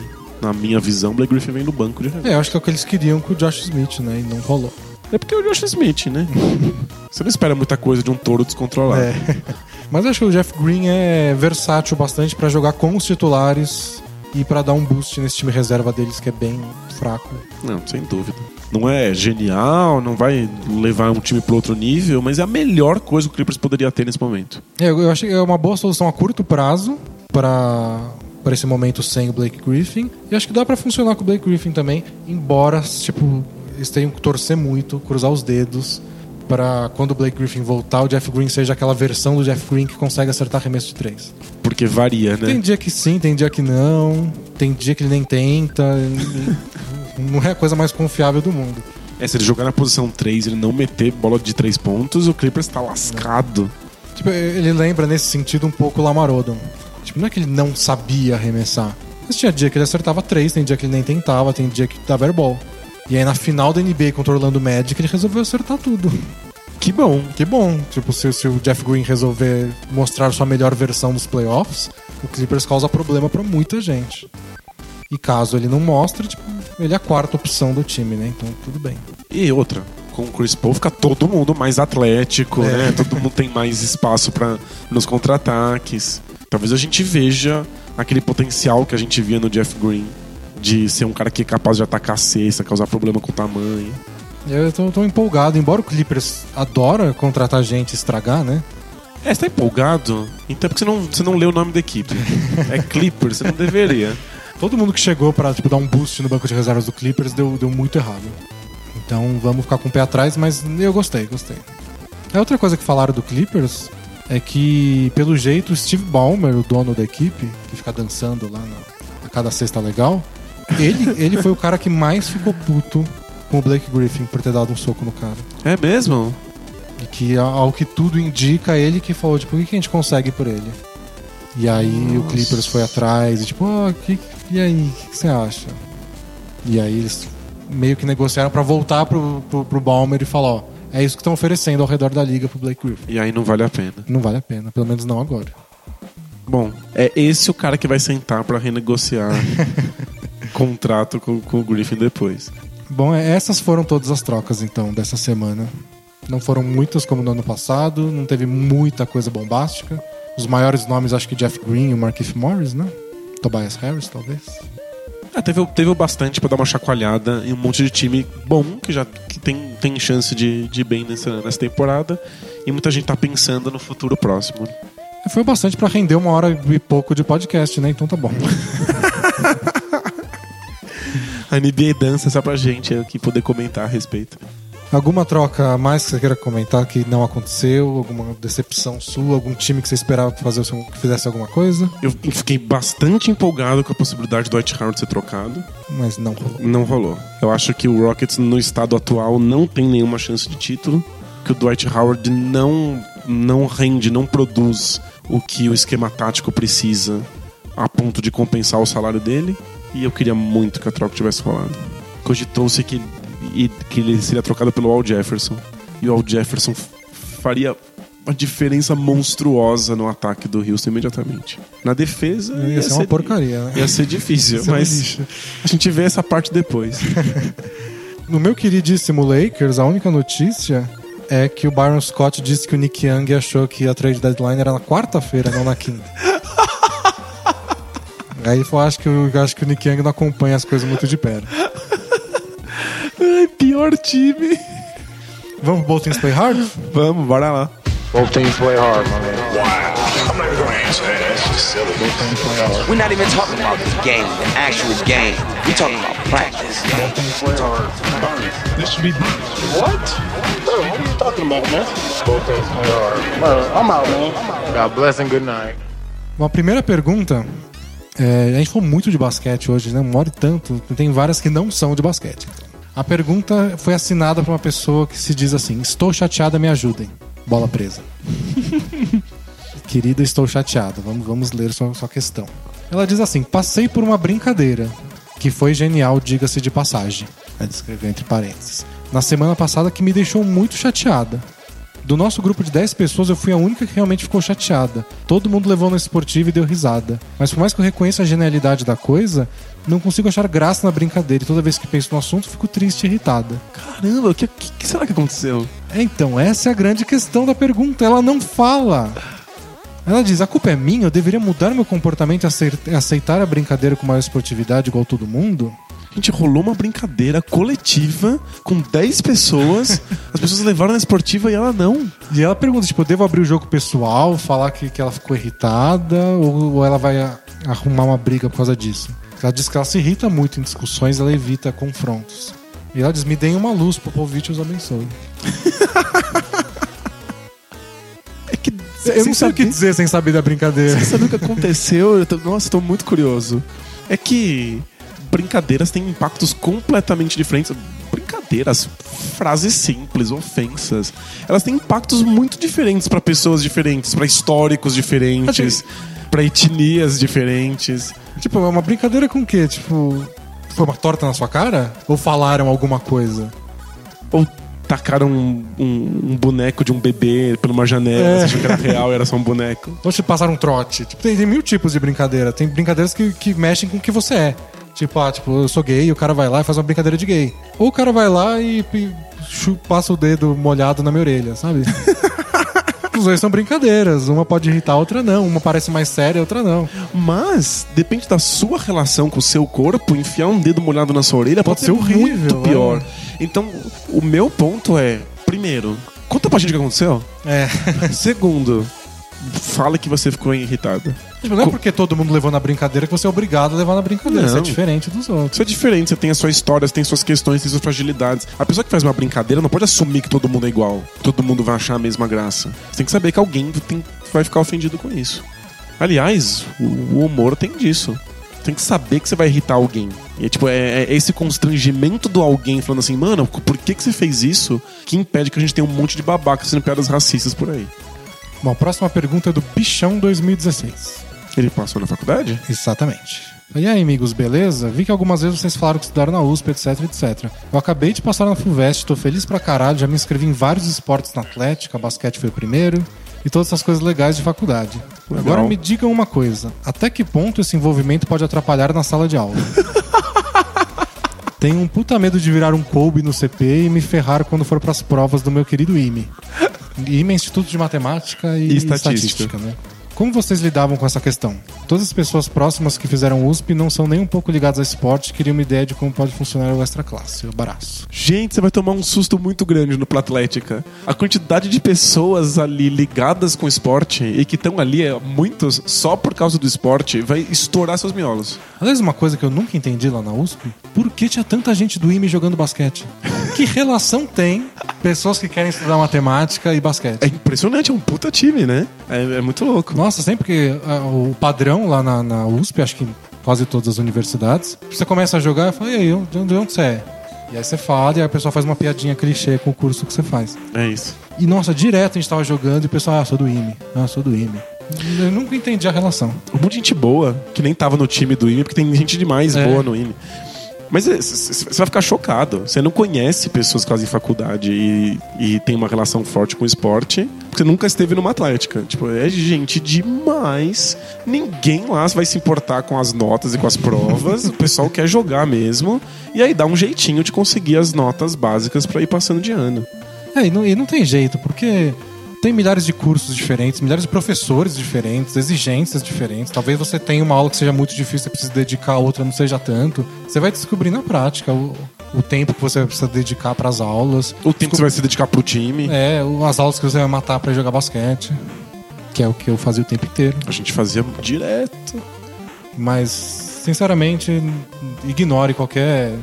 na minha visão, o Blake Griffin vem no banco de reserva. É, eu acho que é o que eles queriam com o Josh Smith, né? E não rolou. É porque é o Josh Smith, né? Você não espera muita coisa de um touro descontrolado. É. Mas acho que o Jeff Green é versátil bastante pra jogar com os titulares e pra dar um boost nesse time reserva deles que é bem fraco. Não, sem dúvida. Não é genial, não vai levar um time para outro nível, mas é a melhor coisa que o Clippers poderia ter nesse momento. É, eu acho que é uma boa solução a curto prazo pra para esse momento sem o Blake Griffin. E acho que dá pra funcionar com o Blake Griffin também, embora tipo eles tenham que torcer muito, cruzar os dedos pra quando o Blake Griffin voltar, o Jeff Green seja aquela versão do Jeff Green que consegue acertar arremesso de três. Porque varia, né? Tem dia que sim, tem dia que não, tem dia que ele nem tenta. não é a coisa mais confiável do mundo. É, se ele jogar na posição 3 e ele não meter bola de 3 pontos, o Clippers tá lascado. Tipo, ele lembra nesse sentido um pouco o Lamar Odom. Tipo, não é que ele não sabia arremessar. Mas tinha dia que ele acertava três, tem dia que ele nem tentava, tem dia que dava airball. E aí na final da NBA contra o Orlando Magic ele resolveu acertar tudo. Que bom. Que bom. Tipo, se, se o Jeff Green resolver mostrar sua melhor versão nos playoffs, o Clippers causa problema pra muita gente. E caso ele não mostre, tipo, ele é a quarta opção do time, né? Então tudo bem. E outra, com o Chris Paul fica todo mundo mais atlético, É. né? Todo mundo tem mais espaço para nos contra-ataques. Talvez a gente veja aquele potencial que a gente via no Jeff Green de ser um cara que é capaz de atacar a cesta, causar problema com o tamanho. Eu tô, tô empolgado, embora o Clippers adora contratar gente e estragar, né? É, você tá empolgado? Então é porque você não, você não leu o nome da equipe. É Clippers, você não deveria. Todo mundo que chegou pra tipo, dar um boost no banco de reservas do Clippers deu, deu muito errado. Então vamos ficar com o pé atrás, mas eu gostei, gostei. A outra coisa que falaram do Clippers é que, pelo jeito, o Steve Ballmer, o dono da equipe, que fica dançando lá na, a cada cesta legal, ele, ele foi o cara que mais ficou puto com o Blake Griffin por ter dado um soco no cara. É mesmo? E que, ao que tudo indica, ele que falou, tipo, o que a gente consegue por ele? E aí o Clippers foi atrás e tipo, ah, que, e aí, o que, que você acha? E aí eles meio que negociaram pra voltar pro, pro, pro Balmer e falar, ó, é isso que estão oferecendo ao redor da liga pro Blake Griffin. E aí não vale a pena. Não vale a pena, pelo menos não agora. Bom, é esse o cara que vai sentar pra renegociar contrato com, com o Griffin depois. Bom, é, essas foram todas as trocas então dessa semana. Não foram muitas como no ano passado, não teve muita coisa bombástica. Os maiores nomes acho que Jeff Green e o Markif Morris, né? Tobias Harris, talvez. Ah, teve, teve bastante pra dar uma chacoalhada em um monte de time bom que já que tem, tem chance de, de ir bem nessa, nessa temporada. E muita gente tá pensando no futuro próximo. Foi bastante pra render uma hora e pouco de podcast, né? Então tá bom. A NBA dança só pra gente aqui poder comentar a respeito. Alguma troca a mais que você queira comentar que não aconteceu? Alguma decepção sua? Algum time que você esperava fazer, que fizesse alguma coisa? Eu fiquei bastante empolgado com a possibilidade do Dwight Howard ser trocado. Mas não rolou. Não rolou. Eu acho que o Rockets, no estado atual, não tem nenhuma chance de título. Que o Dwight Howard não, não rende, não produz o que o esquema tático precisa a ponto de compensar o salário dele. E eu queria muito que a troca tivesse rolado. Cogitou-se que, que ele seria trocado pelo Al Jefferson. E o Al Jefferson faria uma diferença monstruosa no ataque do Houston imediatamente. Na defesa. Ia ser uma porcaria, né? Ia ser difícil, Ia ser mas a gente vê essa parte depois. No meu queridíssimo Lakers, a única notícia é que o Byron Scott disse que o Nick Young achou que a trade deadline era na quarta-feira, não na quinta. Aí eu acho que, eu acho que o Nick Young não acompanha as coisas muito de perto. Ai, pior time. Vamos pro Play Hard? Vamos, bora lá. Both teams play hard, my man. I'm not even gonna answer that. That's just silly. Both teams play hard. We're not even talking about the game, the actual game. We're talking about practice. Both teams play hard. This should be What? Bro, what are you talking about, man? Both teams play hard. Bro, I'm out, man. God bless and good night. Bom, a primeira pergunta. É, a gente falou muito de basquete hoje, né? Uma hora e tanto. Tem várias que não são de basquete. A pergunta foi assinada por uma pessoa que se diz assim: Estou chateada, me ajudem. Bola presa. Querida, estou chateada. Vamos, vamos ler sua, sua questão. Ela diz assim: Passei por uma brincadeira, que foi genial, diga-se de passagem. Ela descreveu entre parênteses. Na semana passada, que me deixou muito chateada. Do nosso grupo de 10 pessoas, eu fui a única que realmente ficou chateada. Todo mundo levou no esportivo e deu risada. Mas por mais que eu reconheça a genialidade da coisa, não consigo achar graça na brincadeira. E toda vez que penso no assunto, fico triste e irritada. Caramba, o que, que- que será que aconteceu? É, então, essa é a grande questão da pergunta. Ela não fala. Ela diz: a culpa é minha, eu deveria mudar meu comportamento e acei- aceitar a brincadeira com maior esportividade, igual todo mundo? Gente, rolou uma brincadeira coletiva com 10 pessoas. As pessoas levaram na esportiva e ela não. E ela pergunta: tipo, eu devo abrir o jogo pessoal, falar que, que ela ficou irritada, ou, ou ela vai a- arrumar uma briga por causa disso? Ela diz que ela se irrita muito em discussões, ela evita confrontos. E ela diz: me deem uma luz, Popovich os abençoe. É que. Eu sem não sei o que dizer sem saber da brincadeira. Sem saber o que aconteceu, eu tô, nossa, tô muito curioso. É que brincadeiras têm impactos completamente diferentes. Brincadeiras, frases simples, ofensas, elas têm impactos muito diferentes pra pessoas diferentes, pra históricos diferentes, pra etnias diferentes. Tipo, é uma brincadeira com o quê? Tipo, foi uma torta na sua cara? Ou falaram alguma coisa? Ou tacaram um, um- um boneco de um bebê por uma janela, É. achou que era real e era só um boneco. Ou te passaram um trote? Tipo, tem, tem mil tipos de brincadeira. Tem brincadeiras que, que mexem com o que você é. Tipo, ah, tipo, eu sou gay, o cara vai lá e faz uma brincadeira de gay. Ou o cara vai lá e, e passa o dedo molhado na minha orelha, sabe? Os dois são brincadeiras. Uma pode irritar, a outra não. Uma parece mais séria, a outra não. Mas, depende da sua relação com o seu corpo, enfiar um dedo molhado na sua orelha pode, Pode ser horrível, muito é. pior. Então, o meu ponto é, primeiro, conta pra gente o que aconteceu. É. Segundo, fala que você ficou irritado. Tipo, não é porque todo mundo levou na brincadeira que você é obrigado a levar na brincadeira. Não. Você é diferente dos outros. Isso é diferente, você tem a sua história, você tem suas questões, tem suas fragilidades. A pessoa que faz uma brincadeira não pode assumir que todo mundo é igual, todo mundo vai achar a mesma graça. Você tem que saber que alguém tem- vai ficar ofendido com isso. Aliás, o, o humor tem disso. Tem que saber que você vai irritar alguém. E é tipo, é, é esse constrangimento do alguém falando assim, mano, por que, que você fez isso? Que impede que a gente tenha um monte de babacas sendo piadas racistas por aí. Bom, a próxima pergunta é do Bichão 2016. Ele passou na faculdade? Exatamente. E aí, amigos, beleza? Vi que algumas vezes vocês falaram que estudaram na USP, etc, etc. Eu acabei de passar na FUVEST, tô feliz pra caralho, já me inscrevi em vários esportes na Atlética, basquete foi o primeiro, e todas essas coisas legais de faculdade. Legal. Agora me digam uma coisa, até que ponto esse envolvimento pode atrapalhar na sala de aula? Tenho um puta medo de virar um Kobe no CP e me ferrar quando for pras provas do meu querido IME. IME é Instituto de Matemática e, E Estatística. Estatística, né? Como vocês lidavam com essa questão? Todas as pessoas próximas que fizeram USP não são nem um pouco ligadas a esporte, queriam uma ideia de como pode funcionar o extra classe, o baraço. Gente, você vai tomar um susto muito grande no Platlética. A quantidade de pessoas ali ligadas com esporte e que estão ali, é, muitos, só por causa do esporte, vai estourar seus miolos. Aliás, uma coisa que eu nunca entendi lá na USP, por que tinha tanta gente do IME jogando basquete? que relação tem pessoas que querem estudar matemática e basquete? É impressionante, é um puta time, né? É, é muito louco. Nossa, sempre que ah, o padrão lá na, na USP, acho que quase todas as universidades, você começa a jogar e fala, e aí, de onde você é? E aí você fala e aí a pessoa faz uma piadinha clichê com o curso que você faz. É isso. E nossa, direto a gente tava jogando e o pessoal, ah, sou do IME, ah, sou do IME. Eu nunca entendi a relação. Um monte de gente boa, que nem tava no time do IME, porque tem gente demais É. boa no IME. Mas é, você vai ficar chocado. Você não conhece pessoas que fazem faculdade e, e tem uma relação forte com o esporte, porque nunca esteve numa atlética. Tipo, é gente demais. Ninguém lá vai se importar com as notas e com as provas. o pessoal quer jogar mesmo. E aí dá um jeitinho de conseguir as notas básicas pra ir passando de ano. É, e não, e não tem jeito, porque tem milhares de cursos diferentes, milhares de professores diferentes, exigências diferentes. Talvez você tenha uma aula que seja muito difícil, você precisa dedicar, a outra não seja tanto. Você vai descobrir na prática o, o tempo que você precisa dedicar para as aulas. O tempo que você vai se dedicar pro time. É, o- as aulas que você vai matar para jogar basquete. Que é o que eu fazia o tempo inteiro. A gente fazia direto. Mas, sinceramente, ignore qualquer,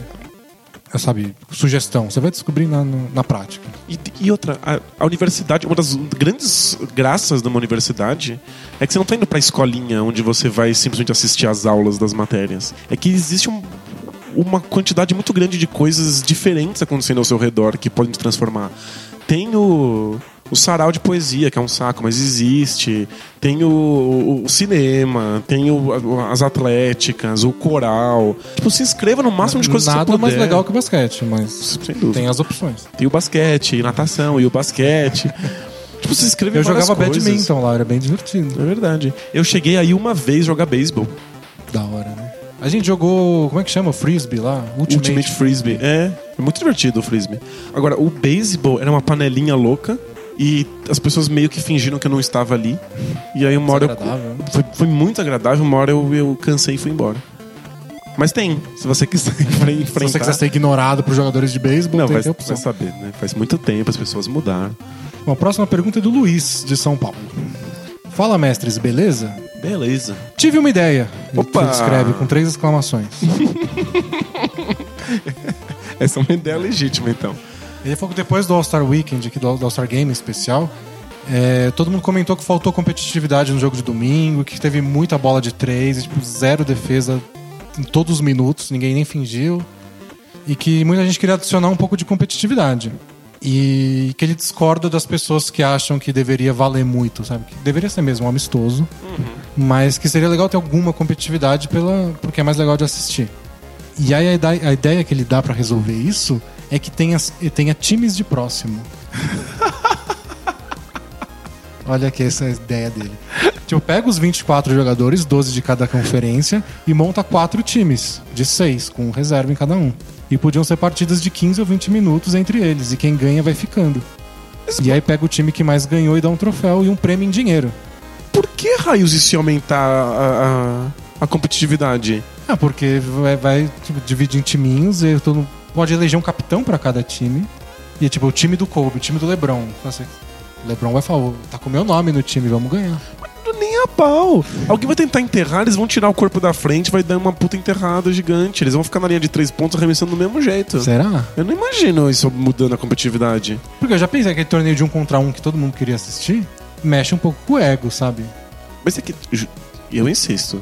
sabe, sugestão. Você vai descobrir na, na- prática. E, e outra, a, a universidade, uma das grandes graças de uma universidade é que você não tá indo pra escolinha onde você vai simplesmente assistir às aulas das matérias. É que existe um- uma quantidade muito grande de coisas diferentes acontecendo ao seu redor que podem te transformar. Tem o, o sarau de poesia, que é um saco, mas existe. Tem o, o- o cinema, tem o- as atléticas, o coral. Tipo, se inscreva no máximo de coisas que Nada você puder. mais legal que o basquete, mas tem as opções. Tem o basquete, e natação, e o basquete. tipo, se inscreve Eu jogava coisas. badminton lá, era bem divertido. É verdade. Eu cheguei aí uma vez jogar beisebol. Da hora, né? A gente jogou, como é que chama? O frisbee lá? Ultimate. Ultimate Frisbee. É, é muito divertido o Frisbee. Agora, o beisebol era uma panelinha louca e as pessoas meio que fingiram que eu não estava ali. E aí uma hora eu, né? foi, foi muito agradável, uma hora eu, eu cansei e fui embora. Mas tem, se você quiser enfren- Se enfrentar. você quiser ser ignorado por jogadores de beisebol, Não, tem vai, vai saber, né? Faz muito tempo, as pessoas mudaram. Bom, a próxima pergunta é do Luiz, de São Paulo. Fala, mestres, beleza? Beleza. Tive uma ideia. Opa! escreve com três exclamações. Essa é uma ideia legítima, então. Ele falou que depois do All-Star Weekend, aqui do All- do All-Star Game especial, é, todo mundo comentou que faltou competitividade no jogo de domingo, que teve muita bola de três, e, tipo, zero defesa em todos os minutos, ninguém nem fingiu. E que muita gente queria adicionar um pouco de competitividade. E que ele discorda das pessoas que acham que deveria valer muito, sabe? Que deveria ser mesmo um amistoso, mas que seria legal ter alguma competitividade pela, porque é mais legal de assistir. E aí a ideia, a ideia que ele dá pra resolver isso é que tenha, tenha times de próximo. Olha aqui essa ideia dele. Tipo, pega os 24 jogadores, 12 de cada conferência, e monta quatro times, de seis, com reserva em cada um. E podiam ser partidas de 15 ou 20 minutos entre eles, e quem ganha vai ficando. E aí pega o time que mais ganhou e dá um troféu e um prêmio em dinheiro. Por que raios isso ia aumentar a, a, a competitividade? Ah, porque vai, vai, tipo, dividir em timinhos e todo mundo pode eleger um capitão pra cada time. E tipo, o time do Kobe, o time do LeBron. Assim, o LeBron vai falar, tá com o meu nome no time, vamos ganhar. Nem a pau. Alguém vai tentar enterrar, eles vão tirar o corpo da frente, vai dar uma puta enterrada gigante. Eles vão ficar na linha de três pontos arremessando do mesmo jeito. Será? Eu não imagino isso mudando a competitividade. Porque eu já pensei que aquele torneio de um contra um que todo mundo queria assistir, mexe um pouco com o ego, sabe? Mas é que. Eu insisto.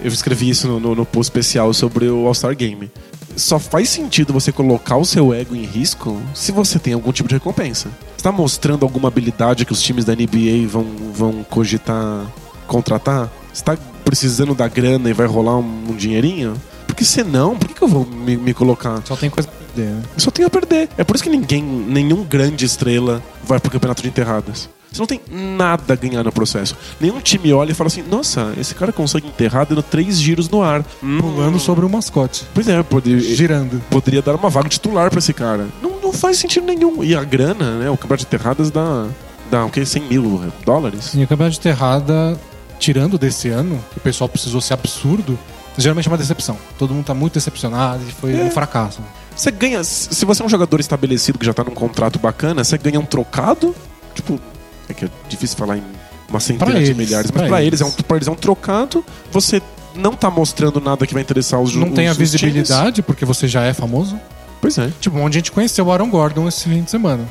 Eu escrevi isso no, no, no post especial sobre o All-Star Game. Só faz sentido você colocar o seu ego em risco se você tem algum tipo de recompensa. Você tá mostrando alguma habilidade que os times da NBA vão, vão cogitar contratar? Você tá precisando da grana e vai rolar um, um dinheirinho? Porque senão, por que, que eu vou me, me colocar? Só tem coisa pra perder, né? Eu só tenho a perder. É por isso que ninguém, nenhum grande estrela vai pro campeonato de enterradas. Você não tem nada a ganhar no processo. Nenhum time olha e fala assim: nossa, esse cara consegue enterrar dando três giros no ar. Hum, Pulando sobre o mascote. Pois é, poderia, Girando. poderia dar uma vaga titular pra esse cara. Não, não faz sentido nenhum. E a grana, né? O campeonato de enterradas dá, dá o quê? 100 mil dólares? E o campeonato de terrada tirando desse ano, que o pessoal precisou ser absurdo, geralmente é uma decepção. Todo mundo tá muito decepcionado e foi um fracasso. Você ganha. Se você é um jogador estabelecido que já tá num contrato bacana, você ganha um trocado. Tipo, é que é difícil falar em uma centena Pra de eles, milhares, mas pra eles, eles. é um, eles é um trocado. Você não tá mostrando nada que vai interessar os Não os- tem a os times. visibilidade, porque você já é famoso. Pois é. Tipo, onde a gente conheceu o Aaron Gordon esse fim de semana.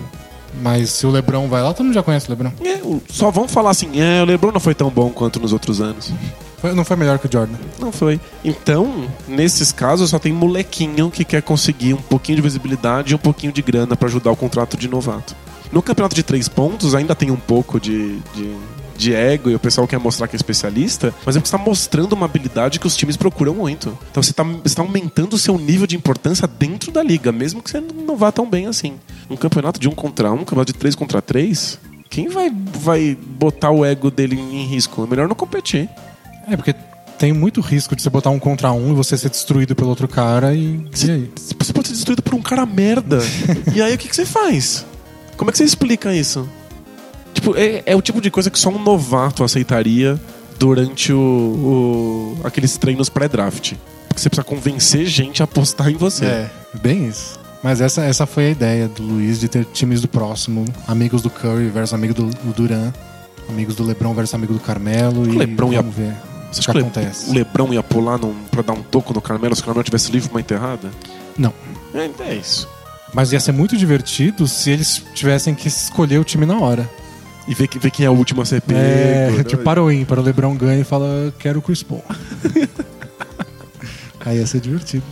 Mas se o Lebron vai lá, todo mundo já conhece o Lebron. É, só vão falar assim, é, o LeBron não foi tão bom quanto nos outros anos. Não foi melhor que o Jordan. Não foi. Então, nesses casos, só tem molequinho que quer conseguir um pouquinho de visibilidade e um pouquinho de grana pra ajudar o contrato de novato. No campeonato de três pontos, ainda tem um pouco de, de, de ego e o pessoal quer mostrar que é especialista, mas é porque você tá mostrando uma habilidade que os times procuram muito. Então você tá, você tá aumentando o seu nível de importância dentro da liga, mesmo que você não vá tão bem assim. Um campeonato de um contra um, um campeonato de três contra três, quem vai, vai botar o ego dele em risco? É melhor não competir. É, porque tem muito risco de você botar um contra um e você ser destruído pelo outro cara e. E aí? Você pode ser destruído por um cara merda. e aí o que, que você faz? Como é que você explica isso? Tipo, é, é o tipo de coisa que só um novato aceitaria durante o, o- aqueles treinos pré-draft. Porque você precisa convencer gente a apostar em você. É, bem isso. Mas essa, essa foi a ideia do Luiz de ter times do próximo, amigos do Curry versus amigos do, do Duran, amigos do LeBron versus amigo do Carmelo e LeBron ia- vamos ver Você o que acha que o Le- acontece. o Lebrão ia pular num, pra dar um toco no Carmelo se o Carmelo tivesse livre uma enterrada? Não. É, é isso. Mas ia ser muito divertido se eles tivessem que escolher o time na hora. E ver, ver quem é o último a ser pego. É, né? tipo, para o ímpar, o LeBron ganha e fala, quero o Chris Paul. Aí ia ser divertido.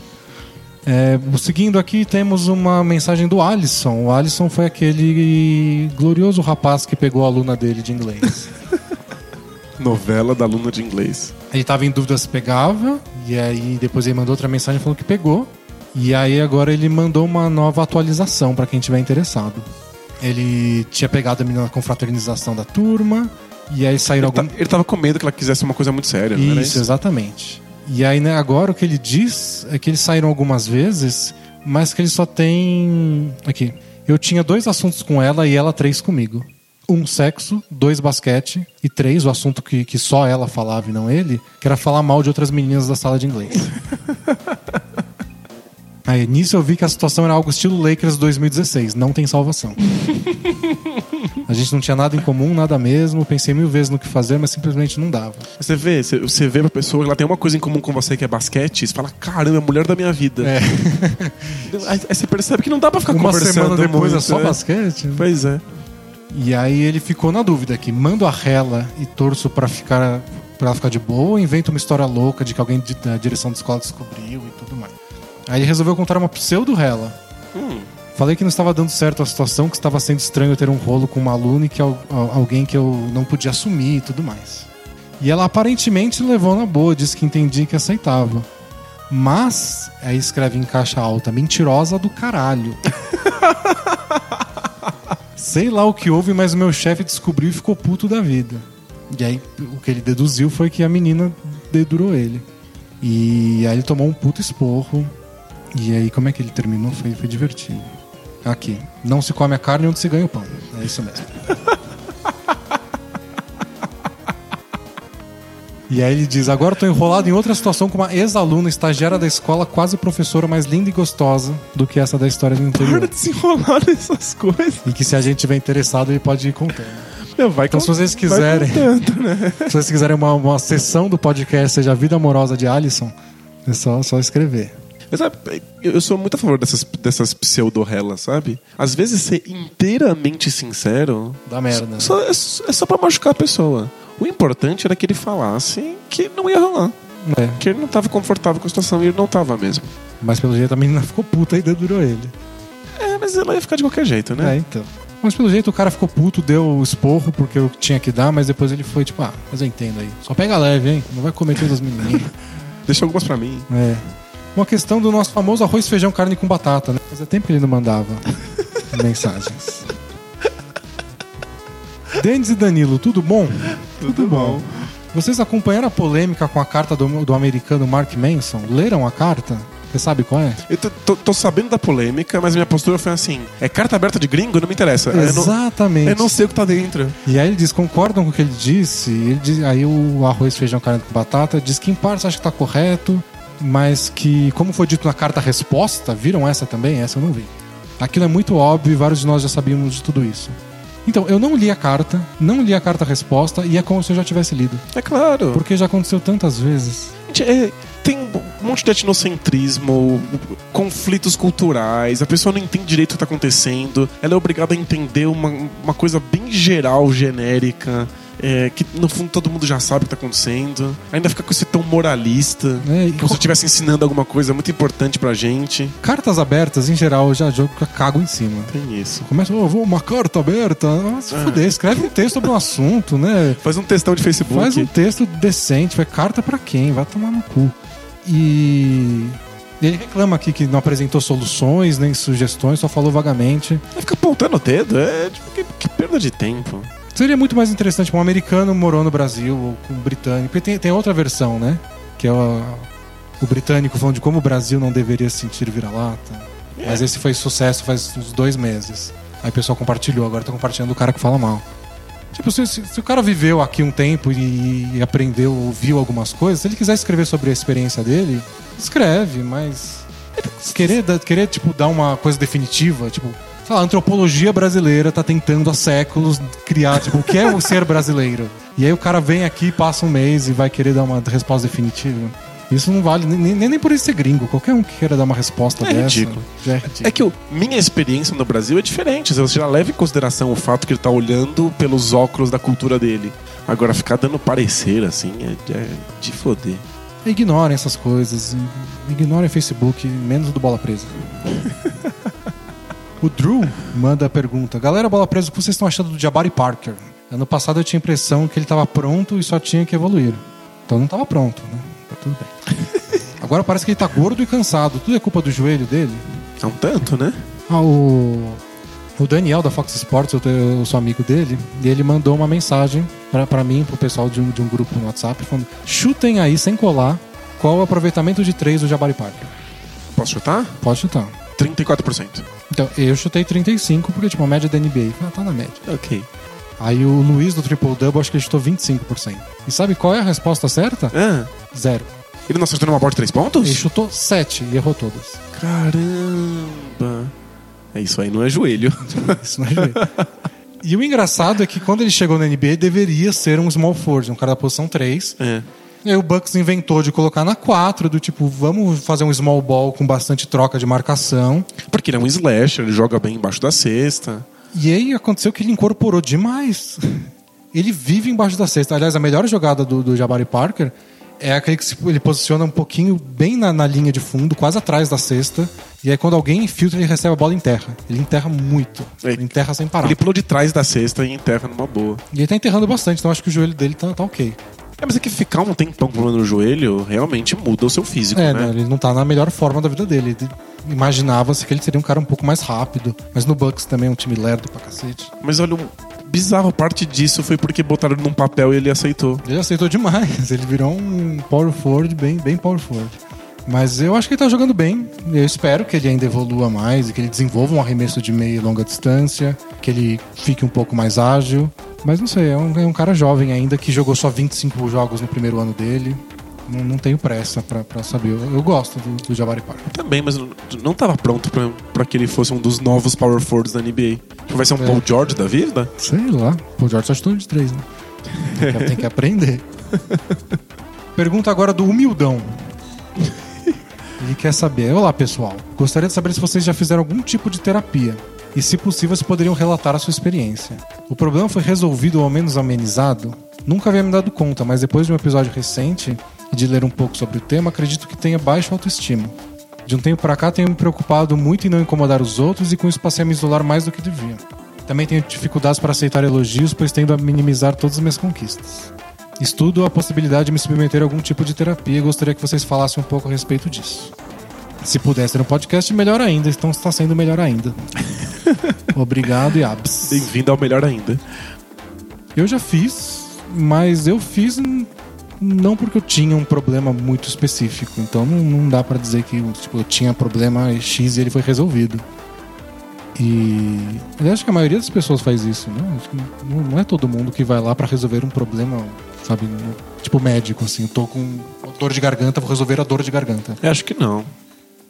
É, seguindo aqui, temos uma mensagem do Alisson. O Alisson foi aquele glorioso rapaz que pegou a aluna dele de inglês. Novela da aluna de inglês. Ele tava em dúvida se pegava, e aí depois ele mandou outra mensagem falando que pegou. E aí agora ele mandou uma nova atualização pra quem tiver interessado. Ele tinha pegado a menina na confraternização da turma, e aí saíram Ele, tá- ele tava com medo que ela quisesse uma coisa muito séria, não era Isso, exatamente. E aí, né, agora o que ele diz é que eles saíram algumas vezes, mas que ele só tem. Aqui. Eu tinha dois assuntos com ela e ela três comigo. Um, sexo, dois, basquete, e três, o assunto que, que só ela falava e não ele, que era falar mal de outras meninas da sala de inglês. Aí, nisso eu vi que a situação era algo estilo Lakers 2016, não tem salvação. A gente não tinha nada em comum, nada mesmo, pensei mil vezes no que fazer, mas simplesmente não dava. Você vê, você- vê pra pessoa que ela tem uma coisa em comum com você que é basquete, e você fala, caramba, é a mulher da minha vida. É. Aí, aí você percebe que não dá pra ficar Uma conversando semana depois muito, é só né? basquete. Pois é. E aí ele ficou na dúvida aqui, mando a rela e torço pra ficar para ela ficar de boa, ou invento uma história louca de que alguém da direção da escola descobriu e tudo mais. Aí ele resolveu contar uma pseudo rela. Hum. Falei que não estava dando certo a situação, que estava sendo estranho ter um rolo com uma aluna e que al- al- alguém que eu não podia assumir e tudo mais. E ela aparentemente levou na boa, disse que entendia que aceitava. Mas, aí escreve em caixa alta, mentirosa do caralho. Sei lá o que houve, mas o meu chefe descobriu e ficou puto da vida. E aí o que ele deduziu foi que a menina dedurou ele. E aí ele tomou um puto esporro. E aí como é que ele terminou? Foi, foi divertido. Aqui. Não se come a carne onde se ganha o pão. É isso mesmo. E aí ele diz: Agora tô enrolado em outra situação com uma ex-aluna estagiária da escola, quase professora, mais linda e gostosa do que essa da história do Para interior. de se enrolar nessas coisas. E que se a gente tiver interessado, ele pode ir contando. Meu, vai Então, se vocês quiserem, contando, né? se vocês quiserem uma, uma sessão do podcast, seja a vida amorosa de Alisson, é só, só escrever. Mas, sabe, eu sou muito a favor dessas, dessas pseudo-relas, sabe? Às vezes ser inteiramente sincero Dá merda. só, é, só- é só pra machucar a pessoa. O importante era que ele falasse que não ia rolar. É, Que ele não tava confortável com a situação e ele não tava mesmo. mas pelo jeito a menina ficou puta e dedurou ele. É, mas ela ia ficar de qualquer jeito, É, né? então. Mas pelo jeito o cara ficou puto, deu o esporro porque eu tinha que dar, mas depois ele foi tipo, ah, mas eu entendo aí. Só pega leve, hein? Não vai comer todas as menininhas. Deixa algumas pra mim. É. Uma questão do nosso famoso arroz, feijão, carne com batata, né? Fazia tempo que ele não mandava mensagens. Denis e Danilo, tudo bom? Tudo bom. Vocês acompanharam a polêmica com a carta do, do americano Mark Manson? Leram a carta? Você sabe qual é? Eu tô, tô- tô sabendo da polêmica, mas minha postura foi assim: é carta aberta de gringo? Não me interessa. Eu não, Exatamente. eu não sei o que tá dentro. E aí ele diz, concordam com o que ele disse? Ele diz- aí o arroz, feijão, carne com batata diz que em partes acha que tá correto, mas que, como foi dito na carta-resposta, viram essa também? Essa eu não vi. Aquilo é muito óbvio e vários de nós já sabíamos de tudo isso. Então, eu não li a carta, não li a carta-resposta e é como se eu já tivesse lido. É claro. Porque já aconteceu tantas vezes. Gente, é- tem um monte de etnocentrismo, conflitos culturais, a pessoa não entende direito o que tá acontecendo, ela é obrigada a entender uma, uma coisa bem geral, genérica, é, que no fundo todo mundo já sabe o que tá acontecendo. Ainda fica com esse tom moralista, É, como se co- estivesse ensinando alguma coisa muito importante pra gente. Cartas abertas, em geral, eu já jogo cago em cima. Tem isso. Começa, oh, vou uma carta aberta. Ah, se É. fuder, escreve um texto sobre um assunto, né? Faz um textão de Facebook. Faz um texto decente, vai carta pra quem? Vai tomar no cu. E ele reclama aqui que não apresentou soluções nem sugestões, só falou vagamente. Vai ficar apontando o dedo, é tipo, que, que perda de tempo. Seria muito mais interessante um americano morou no Brasil ou um britânico. Porque tem, tem outra versão, né? Que é o, o britânico falando de como o Brasil não deveria se sentir vira-lata. Mas esse foi sucesso faz uns dois meses. Aí o pessoal compartilhou, agora tá compartilhando o cara que fala mal. Tipo, se, se- se o cara viveu aqui um tempo e, e aprendeu, ouviu algumas coisas, se ele quiser escrever sobre a experiência dele, escreve, mas. Querer, dar- querer tipo, dar uma coisa definitiva, tipo, sei lá, a antropologia brasileira tá tentando há séculos criar, tipo, o que é o ser brasileiro? E aí o cara vem aqui, passa um mês e vai querer dar uma resposta definitiva. Isso não vale nem, nem, por isso ser gringo. Qualquer um que queira dar uma resposta É dessa. ridículo. É ridículo. É que o, minha experiência no Brasil é diferente. Você já leva em consideração o fato que ele tá olhando pelos óculos da cultura dele. Agora, ficar dando parecer assim é, é de foder. Ignorem essas coisas. Ignorem o Facebook, menos o do Bola Presa. o Drew manda a pergunta: Galera, Bola Presa, o que vocês estão achando do Jabari Parker? Ano passado eu tinha a impressão que ele estava pronto e só tinha que evoluir. Então não estava pronto, né? Tá tudo bem. Agora parece que ele tá gordo e cansado. Tudo é culpa do joelho dele? É um tanto, né? Ah, o, o Daniel da Fox Sports, eu, eu sou amigo dele, e ele mandou uma mensagem pra mim, pro pessoal de um, de um grupo no WhatsApp, falando: chutem aí, sem colar, qual o aproveitamento de três do Jabari Parker. Posso chutar? Pode chutar. 34%. Então, eu chutei 35, porque, tipo, a média da NBA. Ah, tá na média. Ok. Aí o Luiz do Triple Double, acho que ele chutou 25%. E sabe qual é a resposta certa? Ah, Zero. ele não acertou numa bola de três pontos? Ele chutou 7 e errou todas. Caramba. É isso aí, não é joelho. Isso não é joelho. E o engraçado é que quando ele chegou na NBA, deveria ser um small forward, um cara da posição 3. é. E aí o Bucks inventou de colocar na 4, do tipo, vamos fazer um small ball com bastante troca de marcação. Porque ele é um slasher, ele joga bem embaixo da cesta. E aí aconteceu que ele incorporou demais. Ele vive embaixo da cesta. Aliás, a melhor jogada do, do Jabari Parker é aquele que ele posiciona um pouquinho bem na, na linha de fundo, quase atrás da cesta. E aí quando alguém infiltra, ele recebe a bola e enterra. Ele enterra muito. Ele enterra sem parar. Ele pulou de trás da cesta e enterra numa boa. E ele tá enterrando bastante, então acho que o joelho dele tá, tá ok. É, mas é que ficar um tempão pulando no joelho realmente muda o seu físico, É, né? ele não tá na melhor forma da vida dele. Ele Imaginava-se que ele seria um cara um pouco mais rápido. Mas no Bucks também é um time lerdo pra cacete. Mas olha, um bizarro parte disso foi porque botaram ele num papel e ele aceitou. Ele aceitou demais. Ele virou um power forward bem, bem power forward. Mas eu acho que ele tá jogando bem. Eu espero que ele ainda evolua mais e que ele desenvolva um arremesso de meia e longa distância, que ele fique um pouco mais ágil. Mas não sei, é um, é um cara jovem ainda que jogou só 25 jogos no primeiro ano dele. Não, não tenho pressa pra, pra saber. Eu, eu gosto do, do Jabari Parker. Também, mas não- não tava pronto pra, pra que ele fosse um dos novos power forwards da NBA. Tipo, vai ser um É. Paul George da vida? Sei lá. O George só chutou de três, né? Tem que aprender. Pergunta agora do Humildão. Ele quer saber. Olá, pessoal. Gostaria de saber se vocês já fizeram algum tipo de terapia. E, se possível, se poderiam relatar a sua experiência. O problema foi resolvido ou ao menos amenizado? Nunca havia me dado conta, mas depois de um episódio recente e de ler um pouco sobre o tema, acredito que tenha baixa autoestima. De um tempo pra cá, tenho me preocupado muito em não incomodar os outros e com isso passei a me isolar mais do que devia. Também tenho dificuldades para aceitar elogios, pois tendo a minimizar todas as minhas conquistas. Estudo a possibilidade de me submeter a algum tipo de terapia e gostaria que vocês falassem um pouco a respeito disso. Se pudesse no podcast, melhor ainda. Então está sendo melhor ainda. Obrigado e abs. Bem-vindo ao melhor ainda. Eu já fiz, mas eu fiz não porque eu tinha um problema muito específico. Então não, não dá pra dizer que tipo, eu tinha problema X e ele foi resolvido. E eu acho que a maioria das pessoas faz isso, né? Não, não é todo mundo que vai lá pra resolver um problema, sabe? Tipo médico, assim. Tô com dor de garganta, vou resolver a dor de garganta. Eu acho que não.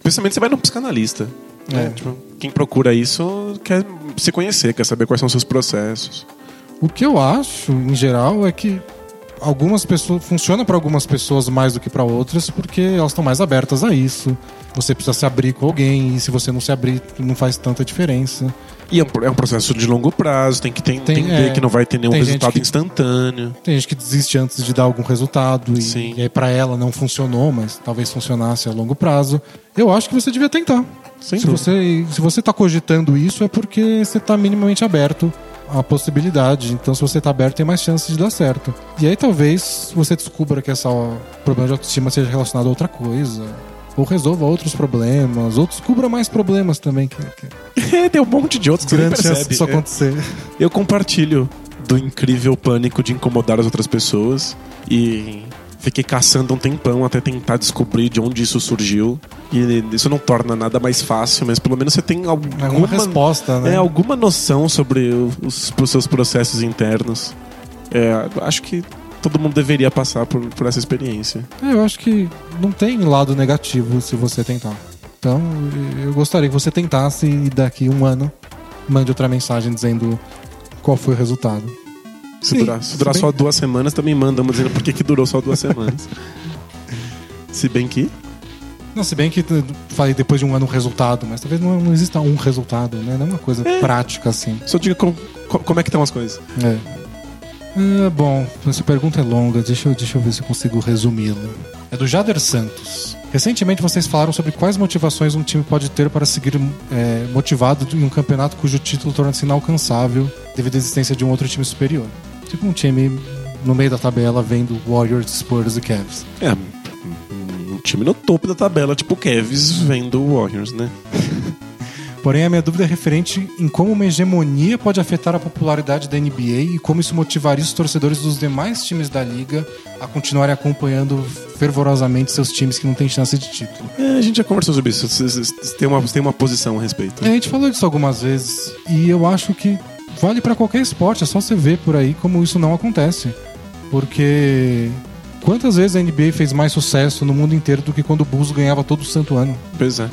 Principalmente você vai num psicanalista. Né? É. Tipo, quem procura isso quer se conhecer, quer saber quais são os seus processos. O que eu acho, em geral, é que algumas pessoas funciona para algumas pessoas mais do que para outras porque elas estão mais abertas a isso. Você precisa se abrir com alguém e se você não se abrir não faz tanta diferença. E é um, é processo de longo prazo, tem que Tem- entender é, que não vai ter nenhum resultado que- instantâneo. Tem gente que desiste antes de dar algum resultado e, Sim. e aí para ela não funcionou, mas talvez funcionasse a longo prazo. Eu acho que você devia tentar. Sem se você se você tá cogitando isso é porque você tá minimamente aberto à possibilidade. Então se você tá aberto tem mais chances de dar certo. E aí talvez você descubra que essa ó, problema de autoestima seja relacionado a outra coisa. Ou resolva outros problemas, ou descubra mais problemas também. Que, que É, tem um monte de outros que você percebe. acontecer. Eu compartilho do incrível pânico de incomodar as outras pessoas e fiquei caçando um tempão até tentar descobrir de onde isso surgiu. E isso não torna nada mais fácil, mas pelo menos você tem alguma, Alguma resposta, né? É, alguma noção sobre os, os seus processos internos. É, acho que todo mundo deveria passar por, por essa experiência. É, eu acho que não tem lado negativo se você tentar. Então, eu gostaria que você tentasse e daqui um ano mande outra mensagem dizendo qual foi o resultado. Se Sim, durar, se durar só duas semanas, também mandamos dizendo por que que durou só duas semanas. se bem que. Não, se bem que eu falei depois de um ano um resultado, mas talvez não, não exista um resultado, né? Não é uma coisa prática assim. Só diga com- co- como é que estão as coisas. É. É, bom, essa pergunta é longa, deixa eu, deixa eu ver se eu consigo resumi-la. É do Jader Santos. Recentemente vocês falaram sobre quais motivações um time pode ter para seguir é, motivado em um campeonato cujo título torna-se inalcançável devido à existência de um outro time superior. Tipo um time no meio da tabela vendo Warriors, Spurs e Cavs. É, um time no topo da tabela, tipo Kevs vendo Warriors, né? Porém, a minha dúvida é referente em como uma hegemonia pode afetar a popularidade da NBA e como isso motivaria os torcedores dos demais times da liga a continuarem acompanhando fervorosamente seus times que não têm chance de título. É, a gente já conversou sobre isso. Têm uma, têm uma posição a respeito. É, a gente falou disso algumas vezes e eu acho que vale pra qualquer esporte, é só você ver por aí como isso não acontece. Porque quantas vezes a NBA fez mais sucesso no mundo inteiro do que quando o Bulls ganhava todo santo ano? Pois é.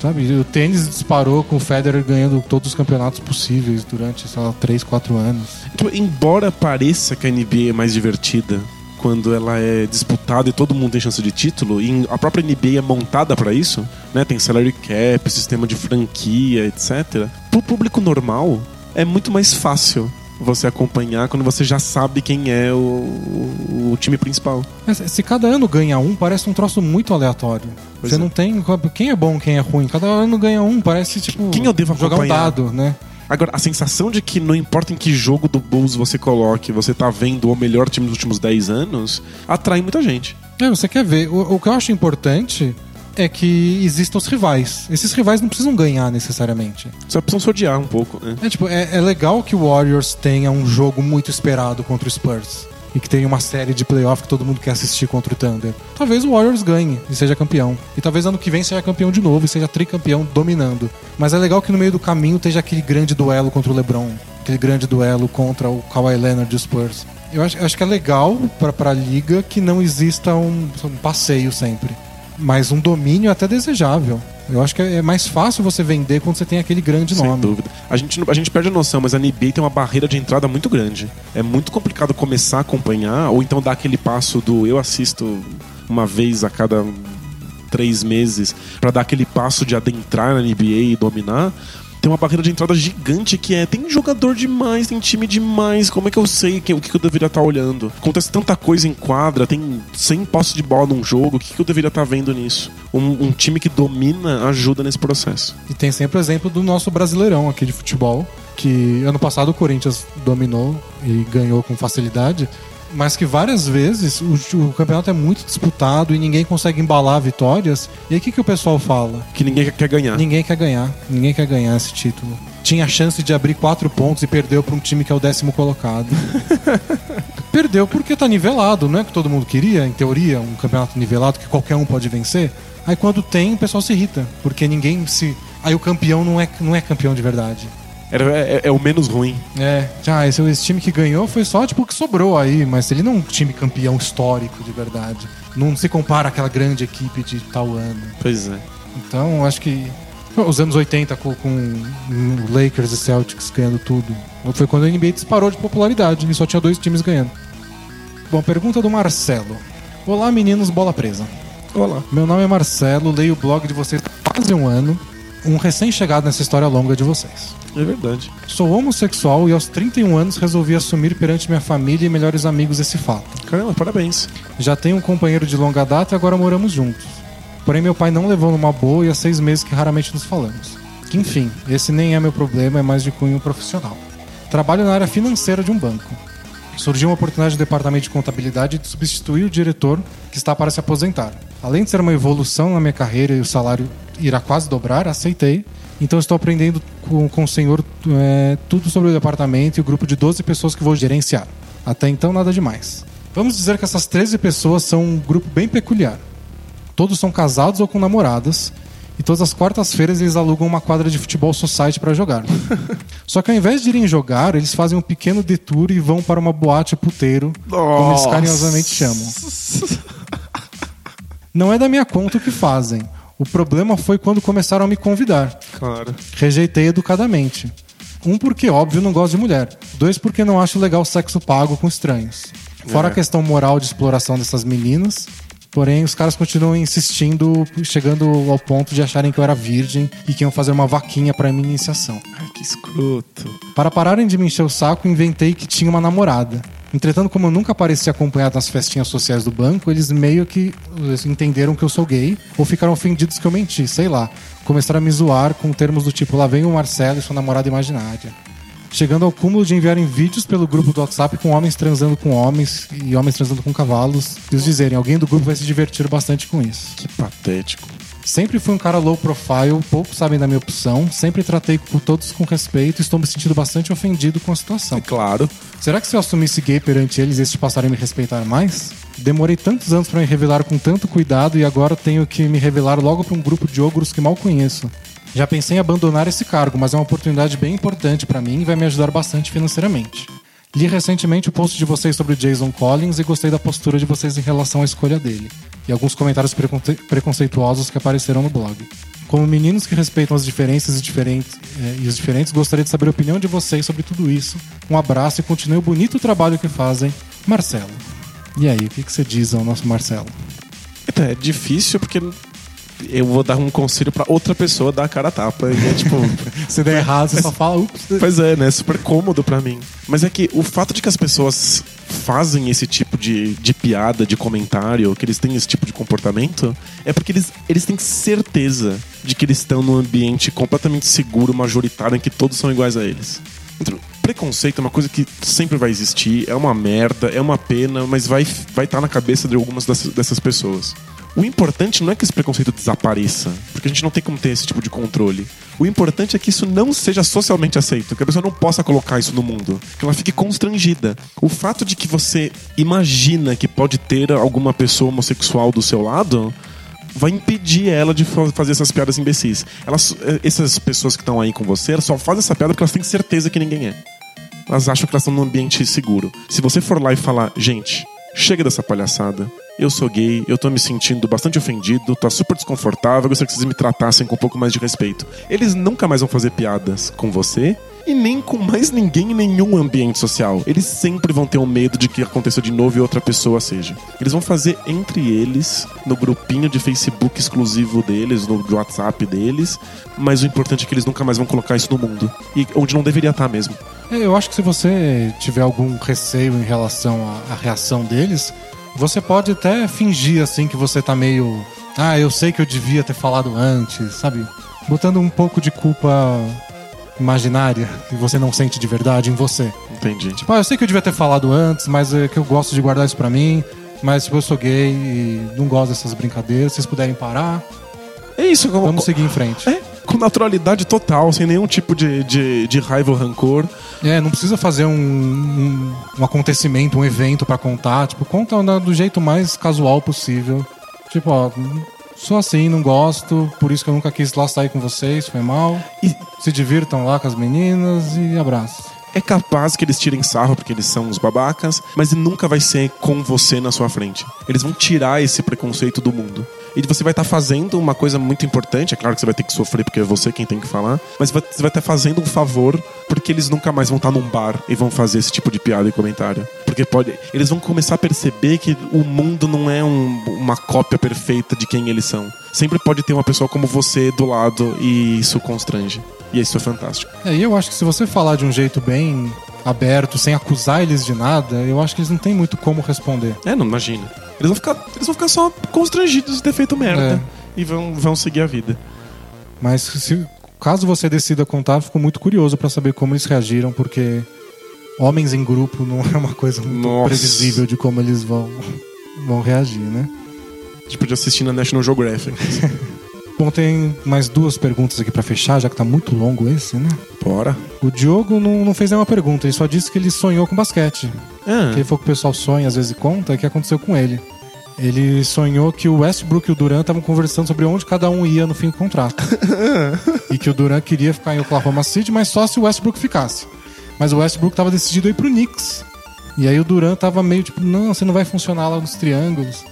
Sabe, o tênis disparou com o Federer ganhando todos os campeonatos possíveis durante, sei lá, 3, 4 anos. Tipo, embora pareça que a NBA é mais divertida quando ela é disputada e todo mundo tem chance de título, e a própria NBA é montada pra isso, né? Tem salary cap, sistema de franquia, etc. Pro público normal, é muito mais fácil você acompanhar quando você já sabe quem é o, o- o time principal. Mas se cada ano ganha um, parece um troço muito aleatório. Pois Você é. não tem. Quem é bom, quem é ruim. Cada ano ganha um, parece tipo. Quem eu devo jogar um dado, né? Agora, a sensação de que não importa em que jogo do Bulls você coloque, você tá vendo o melhor time dos últimos 10 anos, atrai muita gente. É, você quer ver. O, o que eu acho importante é que existam os rivais. Esses rivais não precisam ganhar necessariamente. Só precisam se odiar um pouco, né? É, tipo, é, é legal que o Warriors tenha um jogo muito esperado contra o Spurs. E que tenha uma série de playoff que todo mundo quer assistir contra o Thunder. Talvez o Warriors ganhe e seja campeão. E talvez ano que vem seja campeão de novo e seja tricampeão dominando. Mas é legal que no meio do caminho esteja aquele grande duelo contra o LeBron. Aquele grande duelo contra o Kawhi Leonard e os Spurs. Eu acho, acho que é legal pra, pra liga que não exista um, um passeio sempre. Mas um domínio é até desejável. Eu acho que é mais fácil você vender quando você tem aquele grande Sem nome. dúvida. A gente, a gente perde a noção, mas a NBA tem uma barreira de entrada muito grande. É muito complicado começar a acompanhar, ou então dar aquele passo do eu assisto uma vez a cada três meses, pra dar aquele passo de adentrar na NBA e dominar. Tem uma barreira de entrada gigante que é: tem jogador demais, tem time demais, como é que eu sei que, o que eu deveria estar olhando? Acontece tanta coisa em quadra, tem 100 posses de bola num jogo, o que, que eu deveria estar vendo nisso? Um, um time que domina ajuda nesse processo. E tem sempre o exemplo do nosso brasileirão aqui de futebol, que ano passado o Corinthians dominou e ganhou com facilidade, mas que várias vezes o, o campeonato é muito disputado e ninguém consegue embalar vitórias. E aí o que, que o pessoal fala? Que ninguém quer ganhar. Ninguém quer ganhar, ninguém quer ganhar esse título. tinha chance de abrir quatro pontos e perdeu para um time que é o décimo colocado. perdeu porque tá nivelado, não é que todo mundo queria, em teoria, um campeonato nivelado que qualquer um pode vencer. Aí quando tem, o pessoal se irrita, porque ninguém se. Aí o campeão não é, não é campeão de verdade. Era, é, é o menos ruim. É, já, esse, esse time que ganhou foi só tipo o que sobrou aí, mas ele não é um time campeão histórico de verdade. Não se compara àquela grande equipe de tal ano. Pois é. Então, acho que os anos 80 com, com Lakers e Celtics ganhando tudo. Foi quando a NBA disparou de popularidade e só tinha dois times ganhando. Bom, pergunta do Marcelo. Olá, meninos, bola presa. Olá. Meu nome é Marcelo, leio o blog de vocês há quase um ano. Um recém-chegado nessa história longa de vocês. É verdade. Sou homossexual e aos 31 anos resolvi assumir perante minha família e melhores amigos esse fato. Caramba, parabéns. Já tenho um companheiro de longa data e agora moramos juntos. Porém, meu pai não levou numa boa e há seis meses que raramente nos falamos. Enfim, esse nem é meu problema, é mais de cunho profissional. Trabalho na área financeira de um banco. Surgiu uma oportunidade no departamento de contabilidade de substituir o diretor que está para se aposentar. Além de ser uma evolução na minha carreira e o salário irá quase dobrar, aceitei. Então estou aprendendo com, com o senhor é, tudo sobre o departamento e o grupo de 12 pessoas que vou gerenciar. Até então, nada demais. Vamos dizer que essas 13 pessoas são um grupo bem peculiar. Todos são casados ou com namoradas. E todas as quartas-feiras eles alugam uma quadra de futebol society para jogar. Só que ao invés de irem jogar, eles fazem um pequeno detour e vão para uma boate puteiro, como eles Nossa. carinhosamente chamam. Não é da minha conta o que fazem. O problema foi quando começaram a me convidar. Claro. Rejeitei educadamente. Um, porque, óbvio, não gosto de mulher. Dois, porque não acho legal sexo pago com estranhos. Fora É. a questão moral de exploração dessas meninas. Porém, os caras continuam insistindo, chegando ao ponto de acharem que eu era virgem e que iam fazer uma vaquinha pra minha iniciação. Ai, que escroto. Para pararem de me encher o saco, inventei que tinha uma namorada. Entretanto, como eu nunca apareci acompanhado nas festinhas sociais do banco, eles meio que entenderam que eu sou gay ou ficaram ofendidos que eu menti, sei lá. Começaram a me zoar com termos do tipo: lá vem o Marcelo e sua namorada imaginária. Chegando ao cúmulo de enviarem vídeos pelo grupo do WhatsApp com homens transando com homens e homens transando com cavalos. E os dizerem: alguém do grupo vai se divertir bastante com isso. Que patético. Sempre fui um cara low profile, poucos sabem da minha opção, sempre tratei com todos com respeito e estou me sentindo bastante ofendido com a situação. É claro. Será que se eu assumisse gay perante eles, eles passarem a me respeitar mais? Demorei tantos anos para me revelar com tanto cuidado e agora tenho que me revelar logo para um grupo de ogros que mal conheço. Já pensei em abandonar esse cargo, mas é uma oportunidade bem importante para mim e vai me ajudar bastante financeiramente. Li recentemente o post de vocês sobre Jason Collins e gostei da postura de vocês em relação à escolha dele. E alguns comentários preconce- preconceituosos que apareceram no blog. Como meninos que respeitam as diferenças e, diferentes, eh, e os diferentes, gostaria de saber a opinião de vocês sobre tudo isso. Um abraço e continue o bonito trabalho que fazem. Marcelo. E aí, o que, que você diz ao nosso Marcelo? É difícil porque eu vou dar um conselho pra outra pessoa dar a cara a tapa. E é tipo. Se der errado, você só fala, ups. Pois é, né? Super cômodo pra mim. Mas é que o fato de que as pessoas fazem esse tipo de, de piada, de comentário, que eles têm esse tipo de comportamento, é porque eles, eles têm certeza de que eles estão num ambiente completamente seguro, majoritário, em que todos são iguais a eles. Então, preconceito é uma coisa que sempre vai existir, é uma merda, é uma pena, mas vai estar vai tá na cabeça de algumas dessas, dessas pessoas. O importante não é que esse preconceito desapareça, porque a gente não tem como ter esse tipo de controle. O importante é que isso não seja socialmente aceito, que a pessoa não possa colocar isso no mundo, que ela fique constrangida. O fato de que você imagina que pode ter alguma pessoa homossexual do seu lado vai impedir ela de fa- fazer essas piadas imbecis. Elas, eh, essas pessoas que estão aí com você, elas só fazem essa piada porque elas têm certeza que ninguém é. Elas acham que elas estão num ambiente seguro. Se você for lá e falar, gente, chega dessa palhaçada. Eu sou gay, eu tô me sentindo bastante ofendido, tá super desconfortável, gostaria que vocês me tratassem com um pouco mais de respeito. Eles nunca mais vão fazer piadas com você e nem com mais ninguém em nenhum ambiente social. Eles sempre vão ter o medo de que aconteça de novo e outra pessoa seja. Eles vão fazer entre eles, no grupinho de Facebook exclusivo deles, no WhatsApp deles, mas o importante é que eles nunca mais vão colocar isso no mundo. E onde não deveria estar mesmo. É, Eu acho que se você tiver algum receio em relação à reação deles, você pode até fingir assim que você tá meio. Ah, eu sei que eu devia ter falado antes, sabe? Botando um pouco de culpa imaginária que você não sente de verdade em você. Entendi. Tipo, ah, eu sei que eu devia ter falado antes, mas é que eu gosto de guardar isso pra mim. Mas tipo, eu sou gay e não gosto dessas brincadeiras. Se vocês puderem parar, É isso, como, vamos seguir em frente. É, com naturalidade total, sem nenhum tipo de, de, de raiva ou rancor. É, não precisa fazer um, um, um acontecimento, um evento pra contar. Tipo, conta do jeito mais casual possível. Tipo, ó, sou assim, não gosto, por isso que eu nunca quis lá sair com vocês, foi mal. E Se divirtam lá com as meninas e abraço. é capaz que eles tirem sarro porque eles são os babacas, mas nunca vai ser com você na sua frente. Eles vão tirar esse preconceito do mundo. E você vai estar fazendo uma coisa muito importante, é claro que você vai ter que sofrer porque é você quem tem que falar, mas você vai estar fazendo um favor porque eles nunca mais vão estar num bar e vão fazer esse tipo de piada e comentário. Porque pode, eles vão começar a perceber que o mundo não é um- uma cópia perfeita de quem eles são. Sempre pode ter uma pessoa como você do lado e isso constrange. E isso é fantástico. É, e eu acho que se você falar de um jeito bem aberto, sem acusar eles de nada, eu acho que eles não têm muito como responder. É, não imagina. Eles vão ficar, eles vão ficar só constrangidos de ter feito merda. É. E vão, vão seguir a vida. Mas se, caso você decida contar, fico muito curioso pra saber como eles reagiram, porque homens em grupo não é uma coisa muito Nossa. previsível de como eles vão, vão reagir, né? A gente podia assistir na National Geographic. Bom, tem mais duas perguntas aqui pra fechar, já que tá muito longo esse, né? Bora. O Diogo não, não fez nenhuma pergunta, ele só disse que ele sonhou com basquete. Ah, Que ele falou que o pessoal sonha às vezes conta, e que aconteceu com ele. Ele sonhou que o Westbrook e o Durant estavam conversando sobre onde cada um ia no fim do contrato. e que o Durant queria ficar em Oklahoma City, mas só se o Westbrook ficasse. Mas o Westbrook tava decidido a ir pro Knicks. E aí o Durant tava meio tipo, não, você não vai funcionar lá nos triângulos.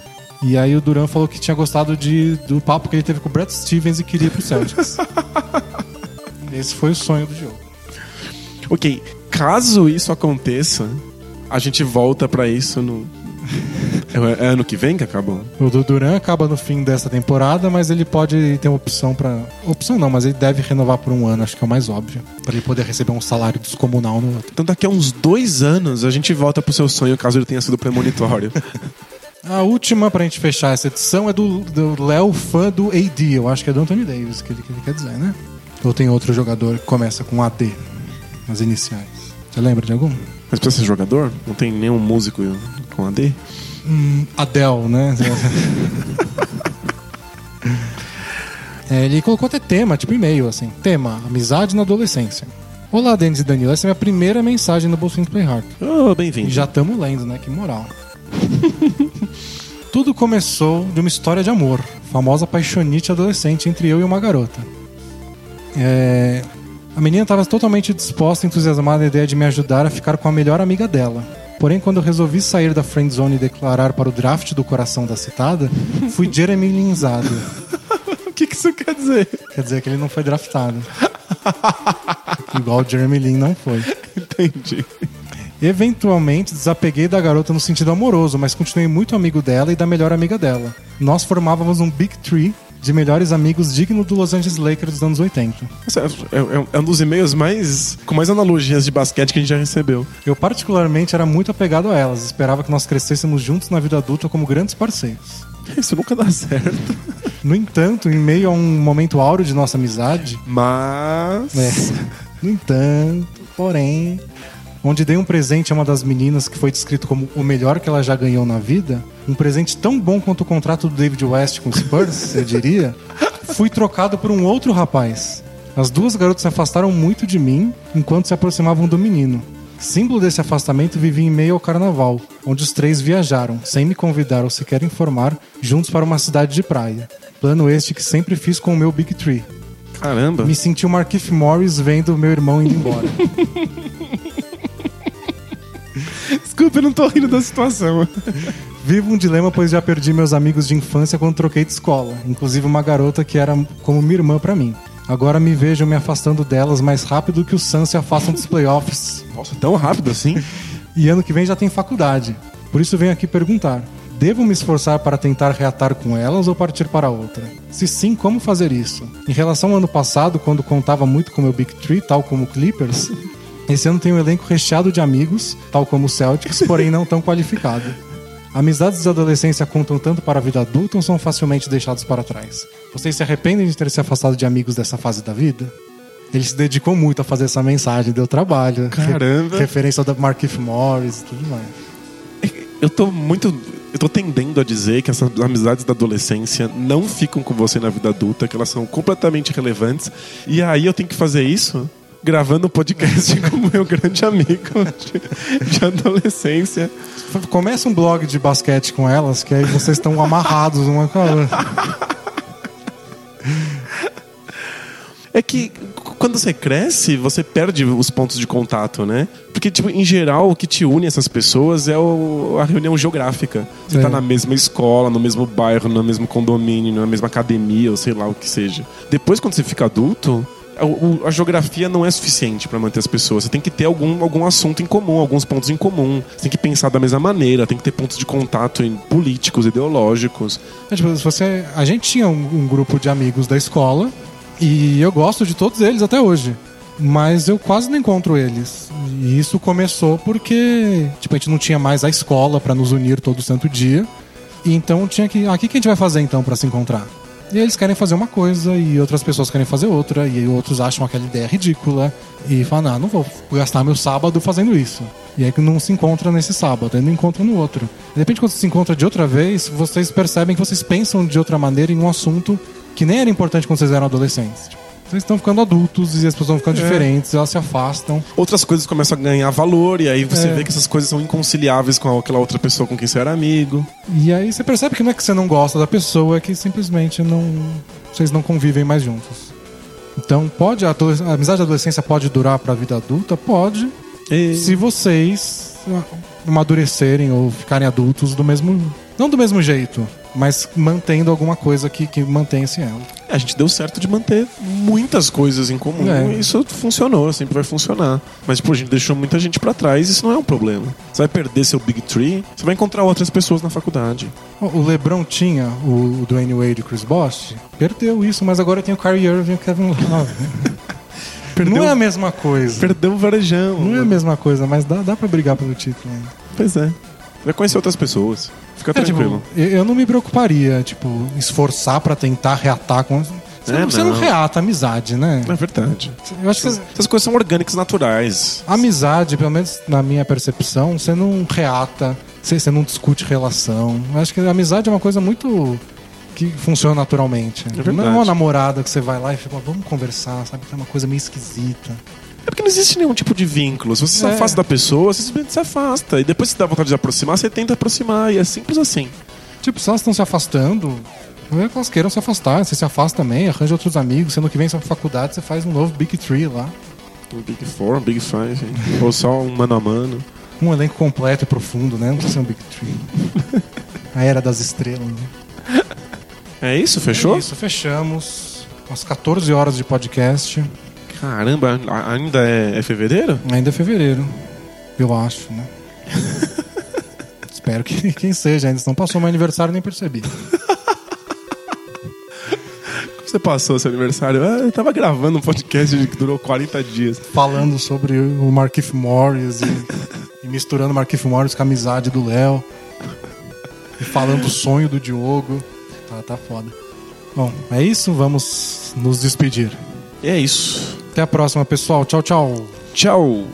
E aí o Durant falou que tinha gostado de, do papo que ele teve com o Brad Stevens e queria ir pro Celtics. Esse foi o sonho do jogo. ok. Caso isso aconteça, a gente volta pra isso no. É, é ano que vem que acabou? O do Duran acaba no fim dessa temporada, mas ele pode ter uma opção pra. Opção não, mas ele deve renovar por um ano, acho que é o mais óbvio. Pra ele poder receber um salário descomunal no outro. Então daqui a uns dois anos a gente volta pro seu sonho caso ele tenha sido premonitório. A última pra gente fechar essa edição é do Léo, fã do AD. Eu acho que é do Anthony Davis que ele, que ele quer dizer, né? Ou tem outro jogador que começa com AD nas iniciais. Você lembra de algum? Mas pra ser jogador, não tem nenhum músico com AD? Adele, né? É, ele colocou até tema, tipo e-mail, assim. Tema, amizade na adolescência. Olá, Denis e Danilo. Essa é a minha primeira mensagem no Bolsinho Play Hard. Oh, bem-vindo. já estamos lendo, né? Que moral. Tudo começou de uma história de amor. Famosa paixonite adolescente entre eu e uma garota. É, A menina estava totalmente disposta e entusiasmada na ideia de me ajudar a ficar com a melhor amiga dela. Porém, quando eu resolvi sair da friend zone e declarar para o draft do coração da citada, fui Jeremy Linzado. O que, que isso quer dizer? Quer dizer que ele não foi draftado. Igual o Jeremy Lin não foi. Entendi. Eventualmente desapeguei da garota no sentido amoroso, mas continuei muito amigo dela e da melhor amiga dela. Nós formávamos um Big Tree de melhores amigos digno do Los Angeles Lakers dos anos 80. Esse é, é- é um dos e-mails mais. com mais analogias de basquete que a gente já recebeu. Eu particularmente era muito apegado a elas, esperava que nós crescêssemos juntos na vida adulta como grandes parceiros. Isso nunca dá certo. No entanto, em meio a um momento áureo de nossa amizade, Mas. É. No entanto, porém, onde dei um presente a uma das meninas que foi descrito como o melhor que ela já ganhou na vida, um presente tão bom quanto o contrato do David West com o Spurs, eu diria, fui trocado por um outro rapaz. As duas garotas se afastaram muito de mim enquanto se aproximavam do menino. Símbolo desse afastamento vivi em meio ao carnaval, onde os três viajaram, sem me convidar ou sequer informar, juntos para uma cidade de praia. Plano este que sempre fiz com o meu Big Tree. Caramba. Me senti o Markif Morris vendo meu irmão indo embora. Desculpa, eu não tô rindo da situação. Vivo um dilema, pois já perdi meus amigos de infância quando troquei de escola, inclusive uma garota que era como minha irmã pra mim. Agora me vejo me afastando delas mais rápido que o Suns se afastam dos playoffs. Nossa, tão rápido assim? E ano que vem já tem faculdade. Por isso venho aqui perguntar: devo me esforçar para tentar reatar com elas ou partir para outra? Se sim, como fazer isso? Em relação ao ano passado, quando contava muito com meu Big Tree, tal como o Clippers, esse ano tem um elenco recheado de amigos, tal como o Celtics, porém não tão qualificado. Amizades de adolescência contam tanto para a vida adulta ou são facilmente deixados para trás? Vocês se arrependem de ter se afastado de amigos dessa fase da vida? Ele se dedicou muito a fazer essa mensagem, deu trabalho. Caramba. Re- referência da Markif Morris e tudo mais. Eu tô muito. Eu tô tendendo a dizer que essas amizades da adolescência não ficam com você na vida adulta, que elas são completamente relevantes. E aí eu tenho que fazer isso gravando um podcast com o meu grande amigo de, de adolescência. Começa um blog de basquete com elas, que aí vocês estão amarrados uma com a outra. É que quando você cresce, você perde os pontos de contato, né? Porque, tipo, em geral, o que te une essas pessoas é o- a reunião geográfica. Você É. tá na mesma escola, no mesmo bairro, no mesmo condomínio, na mesma academia, ou sei lá o que seja. Depois, quando você fica adulto, a, geografia não é suficiente pra manter as pessoas. Você tem que ter algum, algum assunto em comum, alguns pontos em comum. Você tem que pensar da mesma maneira, tem que ter pontos de contato em políticos, ideológicos. É, tipo, você, a gente tinha um, um grupo de amigos da escola e eu gosto de todos eles até hoje. Mas eu quase não encontro eles. E isso começou porque tipo, a gente não tinha mais a escola pra nos unir todo santo dia. E então tinha que. Ah, o que a gente vai fazer então pra se encontrar? E eles querem fazer uma coisa e outras pessoas querem fazer outra. E outros acham aquela ideia ridícula. E falam, ah, não vou gastar meu sábado fazendo isso. E aí não se encontra nesse sábado, aí não encontra no outro. De repente, quando se encontra de outra vez, vocês percebem que vocês pensam de outra maneira em um assunto que nem era importante quando vocês eram adolescentes. Vocês estão ficando adultos e as pessoas vão ficando diferentes, elas se afastam. Outras coisas começam a ganhar valor, e aí você É. vê que essas coisas são inconciliáveis com aquela outra pessoa com quem você era amigo. E aí você percebe que não é que você não gosta da pessoa, é que simplesmente não vocês não convivem mais juntos. Então, pode a, a amizade da adolescência pode durar pra vida adulta? Pode, E... se vocês amadurecerem ou ficarem adultos do mesmo. Não do mesmo jeito, mas mantendo alguma coisa que, que mantenha esse elo. A gente deu certo de manter muitas coisas em comum. É. E isso funcionou, sempre vai funcionar. Mas, tipo, a gente deixou muita gente pra trás, isso não é um problema. Você vai perder seu Big Tree, você vai encontrar outras pessoas na faculdade. O LeBron tinha o, Dwayne Wade e o Chris Bosh, perdeu isso, mas agora tem o Kyrie Irving e o Kevin Love. Não é a mesma coisa. Perdeu o varejão. Não é a mesma coisa, mas dá, dá pra brigar pelo título ainda. Pois é. Vai conhecer outras pessoas. Fica É, tipo, tranquilo. eu, eu não me preocuparia, tipo, esforçar pra tentar reatar com. Você, É, não, você não não. reata a amizade, né? É verdade. Eu acho que Essas coisas são orgânicas naturais. amizade, pelo menos na minha percepção, você não reata, você, você não discute relação. Eu acho que a amizade é uma coisa muito. que funciona naturalmente. verdade. não é uma namorada que você vai lá e fica, vamos conversar, sabe? É uma coisa meio esquisita. É porque não existe nenhum tipo de vínculo. Se você se É. afasta da pessoa, você simplesmente se afasta. E depois, se dá vontade de aproximar, você tenta aproximar. E é simples assim. Tipo, se elas estão se afastando, não é que elas queiram se afastar. Você se afasta também, arranja outros amigos. Sendo que vem sua faculdade, você faz um novo Big Tree lá. Um Big Four, um Big Five. ou só um mano a mano. Um elenco completo e profundo, né? Não precisa ser um Big Tree. A Era das Estrelas. Né? É isso? Fechou? É isso, fechamos. Umas 14 horas de podcast. Caramba, ainda é, é fevereiro? Ainda é fevereiro. Eu acho, né? Espero que quem seja, ainda não passou meu aniversário nem percebi. Como você passou seu aniversário? Ah, eu tava gravando um podcast que durou 40 dias. Falando sobre o Markif Morris e, e misturando Markif Morris com a amizade do Léo. E falando do sonho do Diogo. Tá, tá foda. Bom, é isso. Vamos nos despedir. E é isso. Até a próxima, pessoal. Tchau, tchau. Tchau.